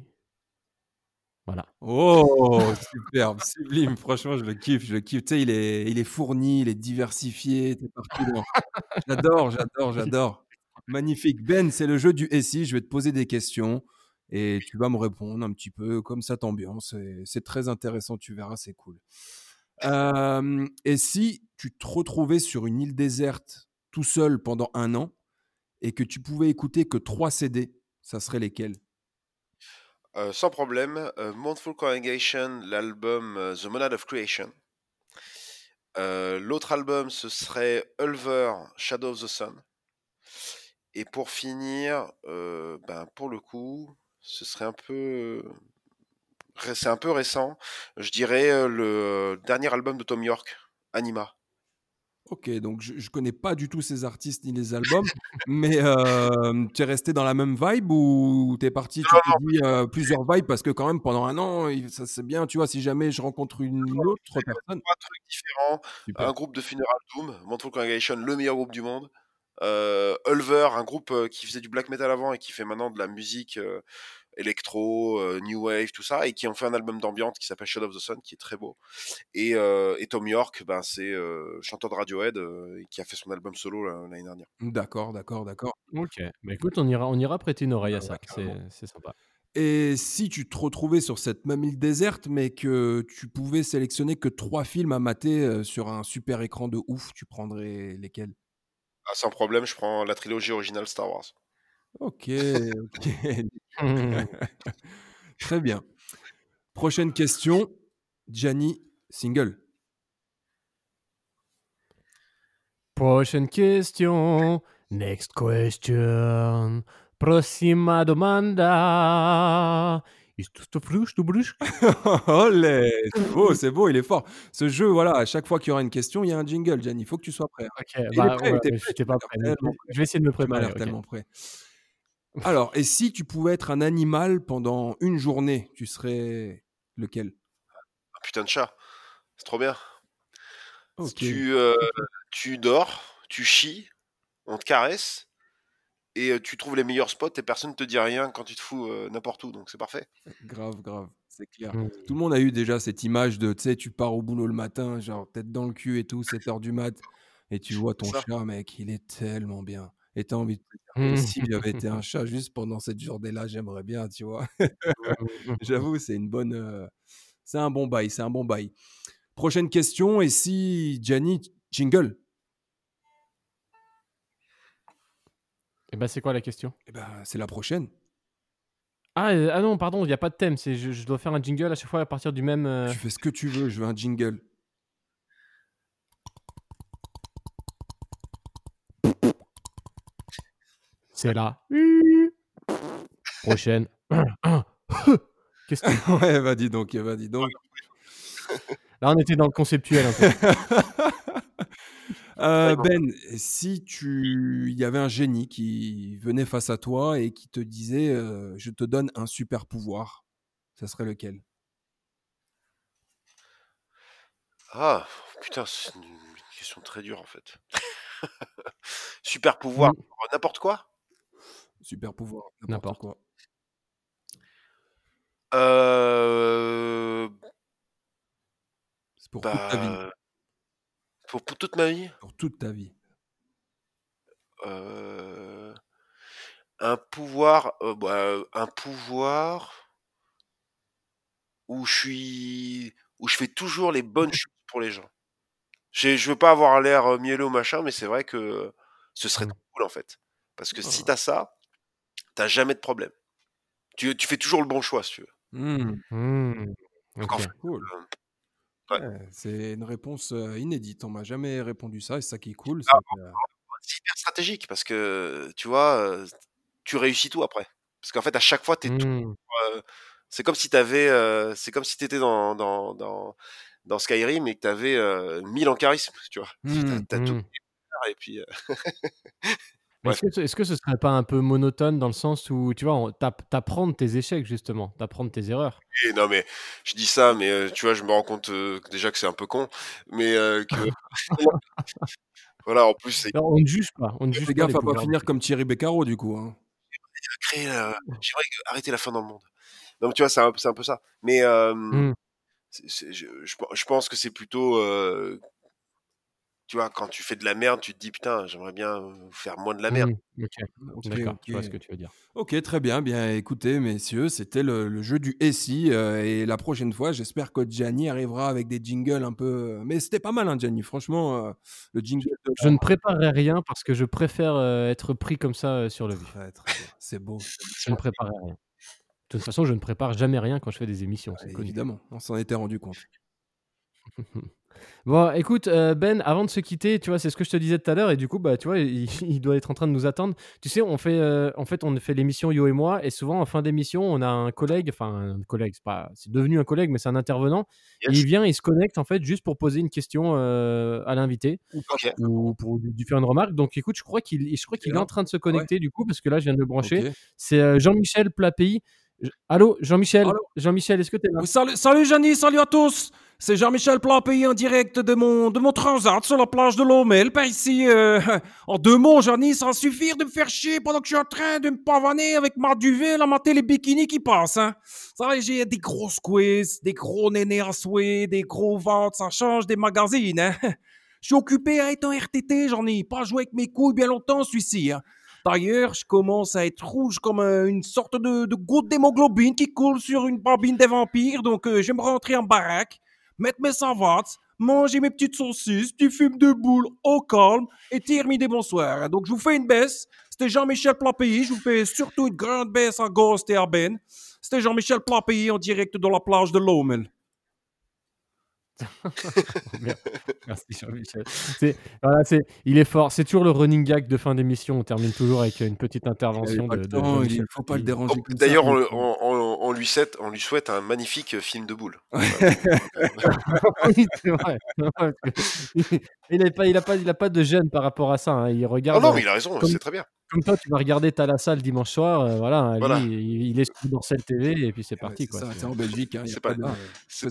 Voilà. Oh, superbe, sublime, franchement, je le kiffe, je le kiffe. Tu sais, il est, il est fourni, il est diversifié, t'es dans- J'adore, j'adore, j'adore. Magnifique. Ben, c'est le jeu du SI, je vais te poser des questions et tu vas me répondre un petit peu comme ça t'ambiance. C'est très intéressant, tu verras, c'est cool. Et si tu te retrouvais sur une île déserte tout seul pendant un an et que tu pouvais écouter que trois CD, ça serait lesquels? Euh, sans problème, euh, Mournful Congregation, l'album euh, The Monad of Creation. Euh, L'autre album, ce serait Ulver, Shadow of the Sun. Et pour finir, euh, ben, pour le coup, ce serait un peu... ré- C'est un peu récent. Je dirais euh, le euh, dernier album de Tom York, Anima. Ok, donc je, je connais pas du tout ces artistes ni les albums, mais euh, tu es resté dans la même vibe ou t'es parti, tu t'es dit euh, plusieurs vibes parce que quand même pendant un an, ça c'est bien, tu vois, si jamais je rencontre une autre personne. Trois trucs différents. Super. Un groupe de Funeral Doom, Mournful Congregation, le meilleur groupe du monde. Euh, Ulver, un groupe euh, qui faisait du black metal avant et qui fait maintenant de la musique euh, électro, euh, new wave, tout ça, et qui ont fait un album d'ambiance qui s'appelle Shadow of the Sun, qui est très beau. Et, euh, et Tom York, ben, c'est euh, chanteur de Radiohead euh, qui a fait son album solo l'année dernière. D'accord, d'accord, d'accord. Ok. Bah écoute, on ira, on ira prêter une oreille à Ah ça. ouais, C'est sympa. Et si tu te retrouvais sur cette même île déserte, mais que tu pouvais sélectionner que trois films à mater euh, sur un super écran de ouf, tu prendrais lesquels? Ah, sans problème, je prends la trilogie originale Star Wars. Ok, ok. Très bien. Prochaine question. Gianni, single. Prochaine question. Next question. Prossima domanda. Olé, c'est beau, c'est beau, il est fort. Ce jeu, voilà, à chaque fois qu'il y aura une question, il y a un jingle, Gianni. Il faut que tu sois prêt. Ok, Il est bah prêt, ouais, prêt, tu pas prêt. l'air Je vais essayer de me Tu m'as préparer. l'air ok. tellement prêt. Alors, et si tu pouvais être un animal pendant une journée, tu serais lequel? Un putain de chat. C'est trop bien. Ok. Tu, euh, tu dors, tu chies, on te caresse, et tu trouves les meilleurs spots et personne ne te dit rien quand tu te fous euh, n'importe où, donc c'est parfait. Grave, grave, c'est clair. Mm. Tout le monde a eu déjà cette image de, tu sais, tu pars au boulot le matin, genre tête dans le cul et tout, 7h du mat, et tu vois ton chat, mec, il est tellement bien. Et t'as envie de te dire, Mm. et si j'avais été un chat juste pendant cette journée-là, j'aimerais bien, tu vois. Mm. J'avoue, c'est une bonne, euh, c'est un bon bail, c'est un bon bail. Prochaine question, et si Gianni, jingle Et bah c'est quoi la question? Eh ben, c'est la prochaine. Ah, euh, ah non, pardon, il n'y a pas de thème. C'est je, je dois faire un jingle à chaque fois à partir du même. euh, Tu fais ce que tu veux, je veux un jingle. C'est là. Prochaine. Qu'est-ce que ouais, va dis donc, va dis donc. Là, on était dans le conceptuel un peu. Euh, ben, si tu, il y avait un génie qui venait face à toi et qui te disait, euh, je te donne un super pouvoir, ça serait lequel? Ah, putain, c'est une question très dure en fait. Super pouvoir, Mm. genre n'importe quoi? Super pouvoir, n'importe N'importe. quoi. Euh, C'est pour toute ta vie, bah, pour, pour toute ma vie? Pour toute ta vie. Euh, un pouvoir, euh, bah, un pouvoir où je suis, où je fais toujours les bonnes choses pour les gens. J'ai- Je veux pas avoir l'air euh, mielleux ou machin, mais c'est vrai que ce serait trop cool en fait. Parce que si Ah. t'as ça, t'as jamais de problème. Tu, tu fais toujours le bon choix, si tu veux. Hmm, Hmm, Donc, en fait, cool. Ouais, c'est une réponse euh, inédite. On m'a jamais répondu ça et c'est ça qui est cool. Ah, c'est euh, hyper stratégique parce que tu vois, euh, tu réussis tout après. Parce qu'en fait, à chaque fois, tout. Hmm. euh, c'est comme si t'avais, euh, c'est comme si t'étais dans, dans, dans, dans Skyrim et que t'avais euh, 1000 en charisme, tu vois. T'as, Hmm, t'as tout Hmm. et puis euh. Est-ce que, ce- est-ce que ce serait pas un peu monotone dans le sens où, tu vois, t'apprends tes échecs, justement, t'apprends tes erreurs? Et non mais je dis ça, mais euh, tu vois, je me rends compte euh, déjà que c'est un peu con, mais euh, que voilà, en plus c'est Alors, on ne juge pas, on ne juge Fais pas gaffe les à pas pouvoirs. finir comme Thierry Beccaro du coup. hein. créer, la- j'aimerais arrêter la fin dans le monde. Donc tu vois, c'est un, c'est un peu ça. Mais euh, c'est- c'est- je, je, je pense que c'est plutôt, euh, tu vois, quand tu fais de la merde, tu te dis putain, j'aimerais bien faire moins de la merde. Ok, Ok, d'accord, je vois ce que tu veux dire. Ok, très bien. Bien, écoutez, messieurs, c'était le, le jeu du SI. euh, et la prochaine fois, j'espère que Gianni arrivera avec des jingles un peu. Mais c'était pas mal, hein, Gianni. Franchement, euh, le jingle. de- Je ne préparerai rien parce que je préfère euh, être pris comme ça euh, sur le vif. C'est beau. Je ne préparerai rien. De toute façon, je ne prépare jamais rien quand je fais des émissions. connu. évidemment, on s'en était rendu compte. Bon, écoute, euh, Ben, avant de se quitter, tu vois, c'est ce que je te disais tout à l'heure, et du coup, bah, tu vois, il, il doit être en train de nous attendre. Tu sais, on fait, euh, en fait, on fait l'émission Yo et moi, et souvent en fin d'émission, on a un collègue, enfin un collègue, c'est pas, c'est devenu un collègue, mais c'est un intervenant. et il vient, il se connecte en fait juste pour poser une question euh, à l'invité ou pour lui faire une remarque. Donc, écoute, je crois qu'il, je crois qu'il est en train de se connecter du coup, parce que là, je viens de le brancher. C'est Jean-Michel Plapéi. Allô, Jean-Michel Jean-Michel, est-ce que tu es là? Oui, salut, salut Jani, salut à tous. C'est Jean-Michel Planpay en direct de mon, de mon transat sur la plage de Lomel. Par ici, euh, en deux mots, Jani, ça va suffire de me faire chier pendant que je suis en train de me pavaner avec ma duvet, la mater les bikinis qui passent. Hein. Ça va, j'ai des grosses quiz, des gros nénés à souhait, des gros ventes, ça change des magazines. Hein. Je suis occupé à être en RTT, ai pas joué avec mes couilles bien longtemps, celui-ci. Hein. D'ailleurs, je commence à être rouge comme euh, une sorte de, goutte d'hémoglobine qui coule sur une bobine des vampires. Donc, euh, je vais me rentrer en baraque, mettre mes savates, manger mes petites saucisses, du fume de boule au calme et terminer bonsoir. Donc, je vous fais une baisse. C'était Jean-Michel Plapéi. Je vous fais surtout une grande baisse à Ghost et à Ben. C'était Jean-Michel Plapéi en direct de la plage de Lomel. Merci Jean-Michel. C'est- Voilà, c'est, il est fort. C'est toujours le running gag de fin d'émission. On termine toujours avec une petite intervention de, de Jean-Michel il faut pas le déranger Bon, comme ça. D'ailleurs, on, le- on- on- on lui souhaite, on lui souhaite un magnifique film de. Oui, c'est vrai. que il n'a pas, il a pas, il a pas de gêne par rapport à ça. hein. Il Oh regarde. non, euh, mais il a raison, comme- c'est très bien. Comme toi, tu vas regarder ta la salle dimanche soir. euh, voilà, lui, Voilà. il, il est sur Dorsel TV et puis c'est Ouais, parti. c'est en Belgique. Hein, C'est pas pas- de-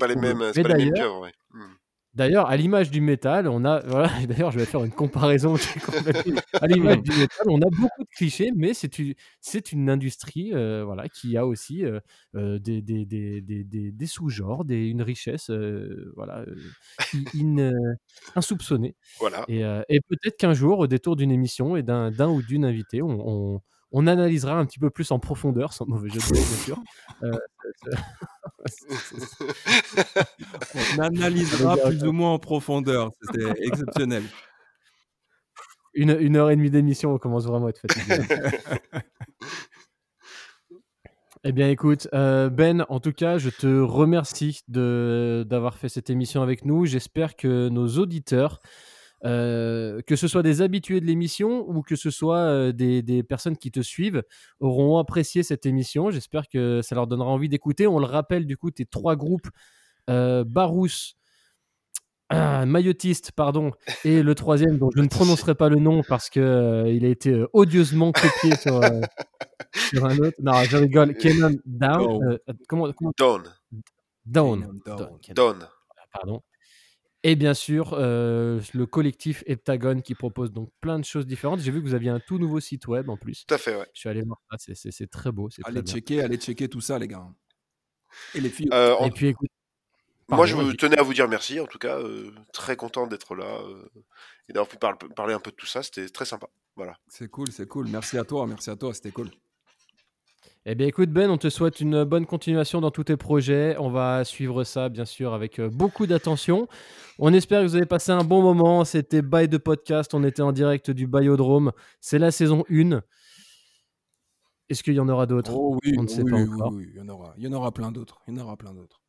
les mêmes, bien. c'est Mais pas les mêmes d'ailleurs- pieuvres, ouais. Hmm. D'ailleurs, à l'image du métal, on a. Voilà, d'ailleurs, je vais faire une comparaison. à l'image du métal, on a beaucoup de clichés, mais c'est une, c'est une industrie euh, voilà, qui a aussi euh, euh, des, des, des, des, sous-genres, une richesse euh, voilà, in- in- insoupçonnée. Voilà. Et, et peut-être qu'un jour, au détour d'une émission et d'un d'un ou d'une invitée, on, on, on analysera un petit peu plus en profondeur, sans mauvais jeu de mots, bien sûr. Euh, On analysera plus ou moins en profondeur. C'était exceptionnel. une, une heure et demie d'émission, on commence vraiment à être fatigué. Eh bien, écoute, euh, Ben, en tout cas, je te remercie d'avoir fait cette émission avec nous. J'espère que nos auditeurs, euh, que ce soit des habitués de l'émission ou que ce soit euh, des, des personnes qui te suivent, auront apprécié cette émission. J'espère que ça leur donnera envie d'écouter. On le rappelle, du coup, tes trois groupes, euh, Barousse, ah, Maillotiste, pardon, et le troisième dont je ne prononcerai pas le nom parce que euh, il a été euh, odieusement copié sur, euh, sur un autre. Non, je rigole. Kenan Down. Down. euh, comment, comment- Down, Down. Down. Down. Pardon. Et bien sûr, euh, le collectif Heptagon qui propose donc plein de choses différentes. J'ai vu que vous aviez un tout nouveau site web en plus. Tout à fait, ouais. Je suis allé voir ça, c'est- c'est c'est très beau, c'est très Allez bien. checker, allez checker tout ça, les gars. Et les filles. Euh, en- Et puis écoute, Moi, je tenais à vous dire merci, en tout cas. euh, très content d'être là euh, et d'avoir pu par- parler un peu de tout ça. C'était très sympa. Voilà. C'est cool, c'est cool. Merci à toi, merci à toi, c'était cool. Eh bien, écoute, Ben, on te souhaite une bonne continuation dans tous tes projets. On va suivre ça, bien sûr, avec euh, beaucoup d'attention. On espère que vous avez passé un bon moment. C'était Bail de Podcast. On était en direct du Biodrome. C'est la saison 1. Est-ce qu'il y en aura d'autres? Oh oui, On ne sait oui, pas oui, encore. il y en aura, il y en aura plein d'autres, il y en aura plein d'autres.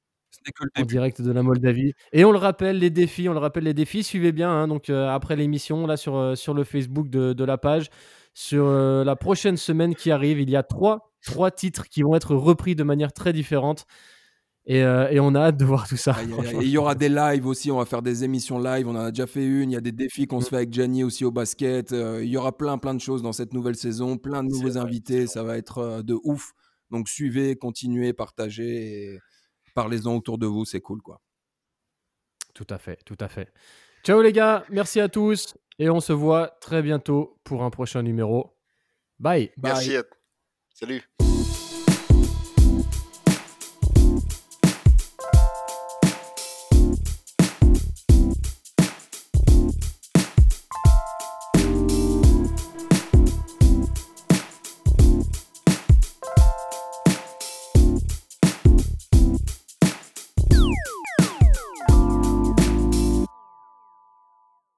En direct de la Moldavie. Et on le rappelle, les défis, on le rappelle, les défis, suivez bien, hein, donc euh, après l'émission, là sur, euh, sur le Facebook de, de la page, sur euh, la prochaine semaine qui arrive, il y a trois, trois titres qui vont être repris de manière très différente. Et, euh, et on a hâte de voir tout ça. Et il y aura des lives aussi, on va faire des émissions live, on en a déjà fait une, il y a des défis qu'on se fait avec Gianni aussi au basket, euh, il y aura plein plein de choses dans cette nouvelle saison, plein de nouveaux vrai, invités, ça va être euh, de ouf. Donc suivez, continuez, partagez et parlez-en autour de vous, c'est cool quoi. Tout à fait, tout à fait. Ciao les gars, merci à tous et on se voit très bientôt pour un prochain numéro. Bye. Merci. Salut.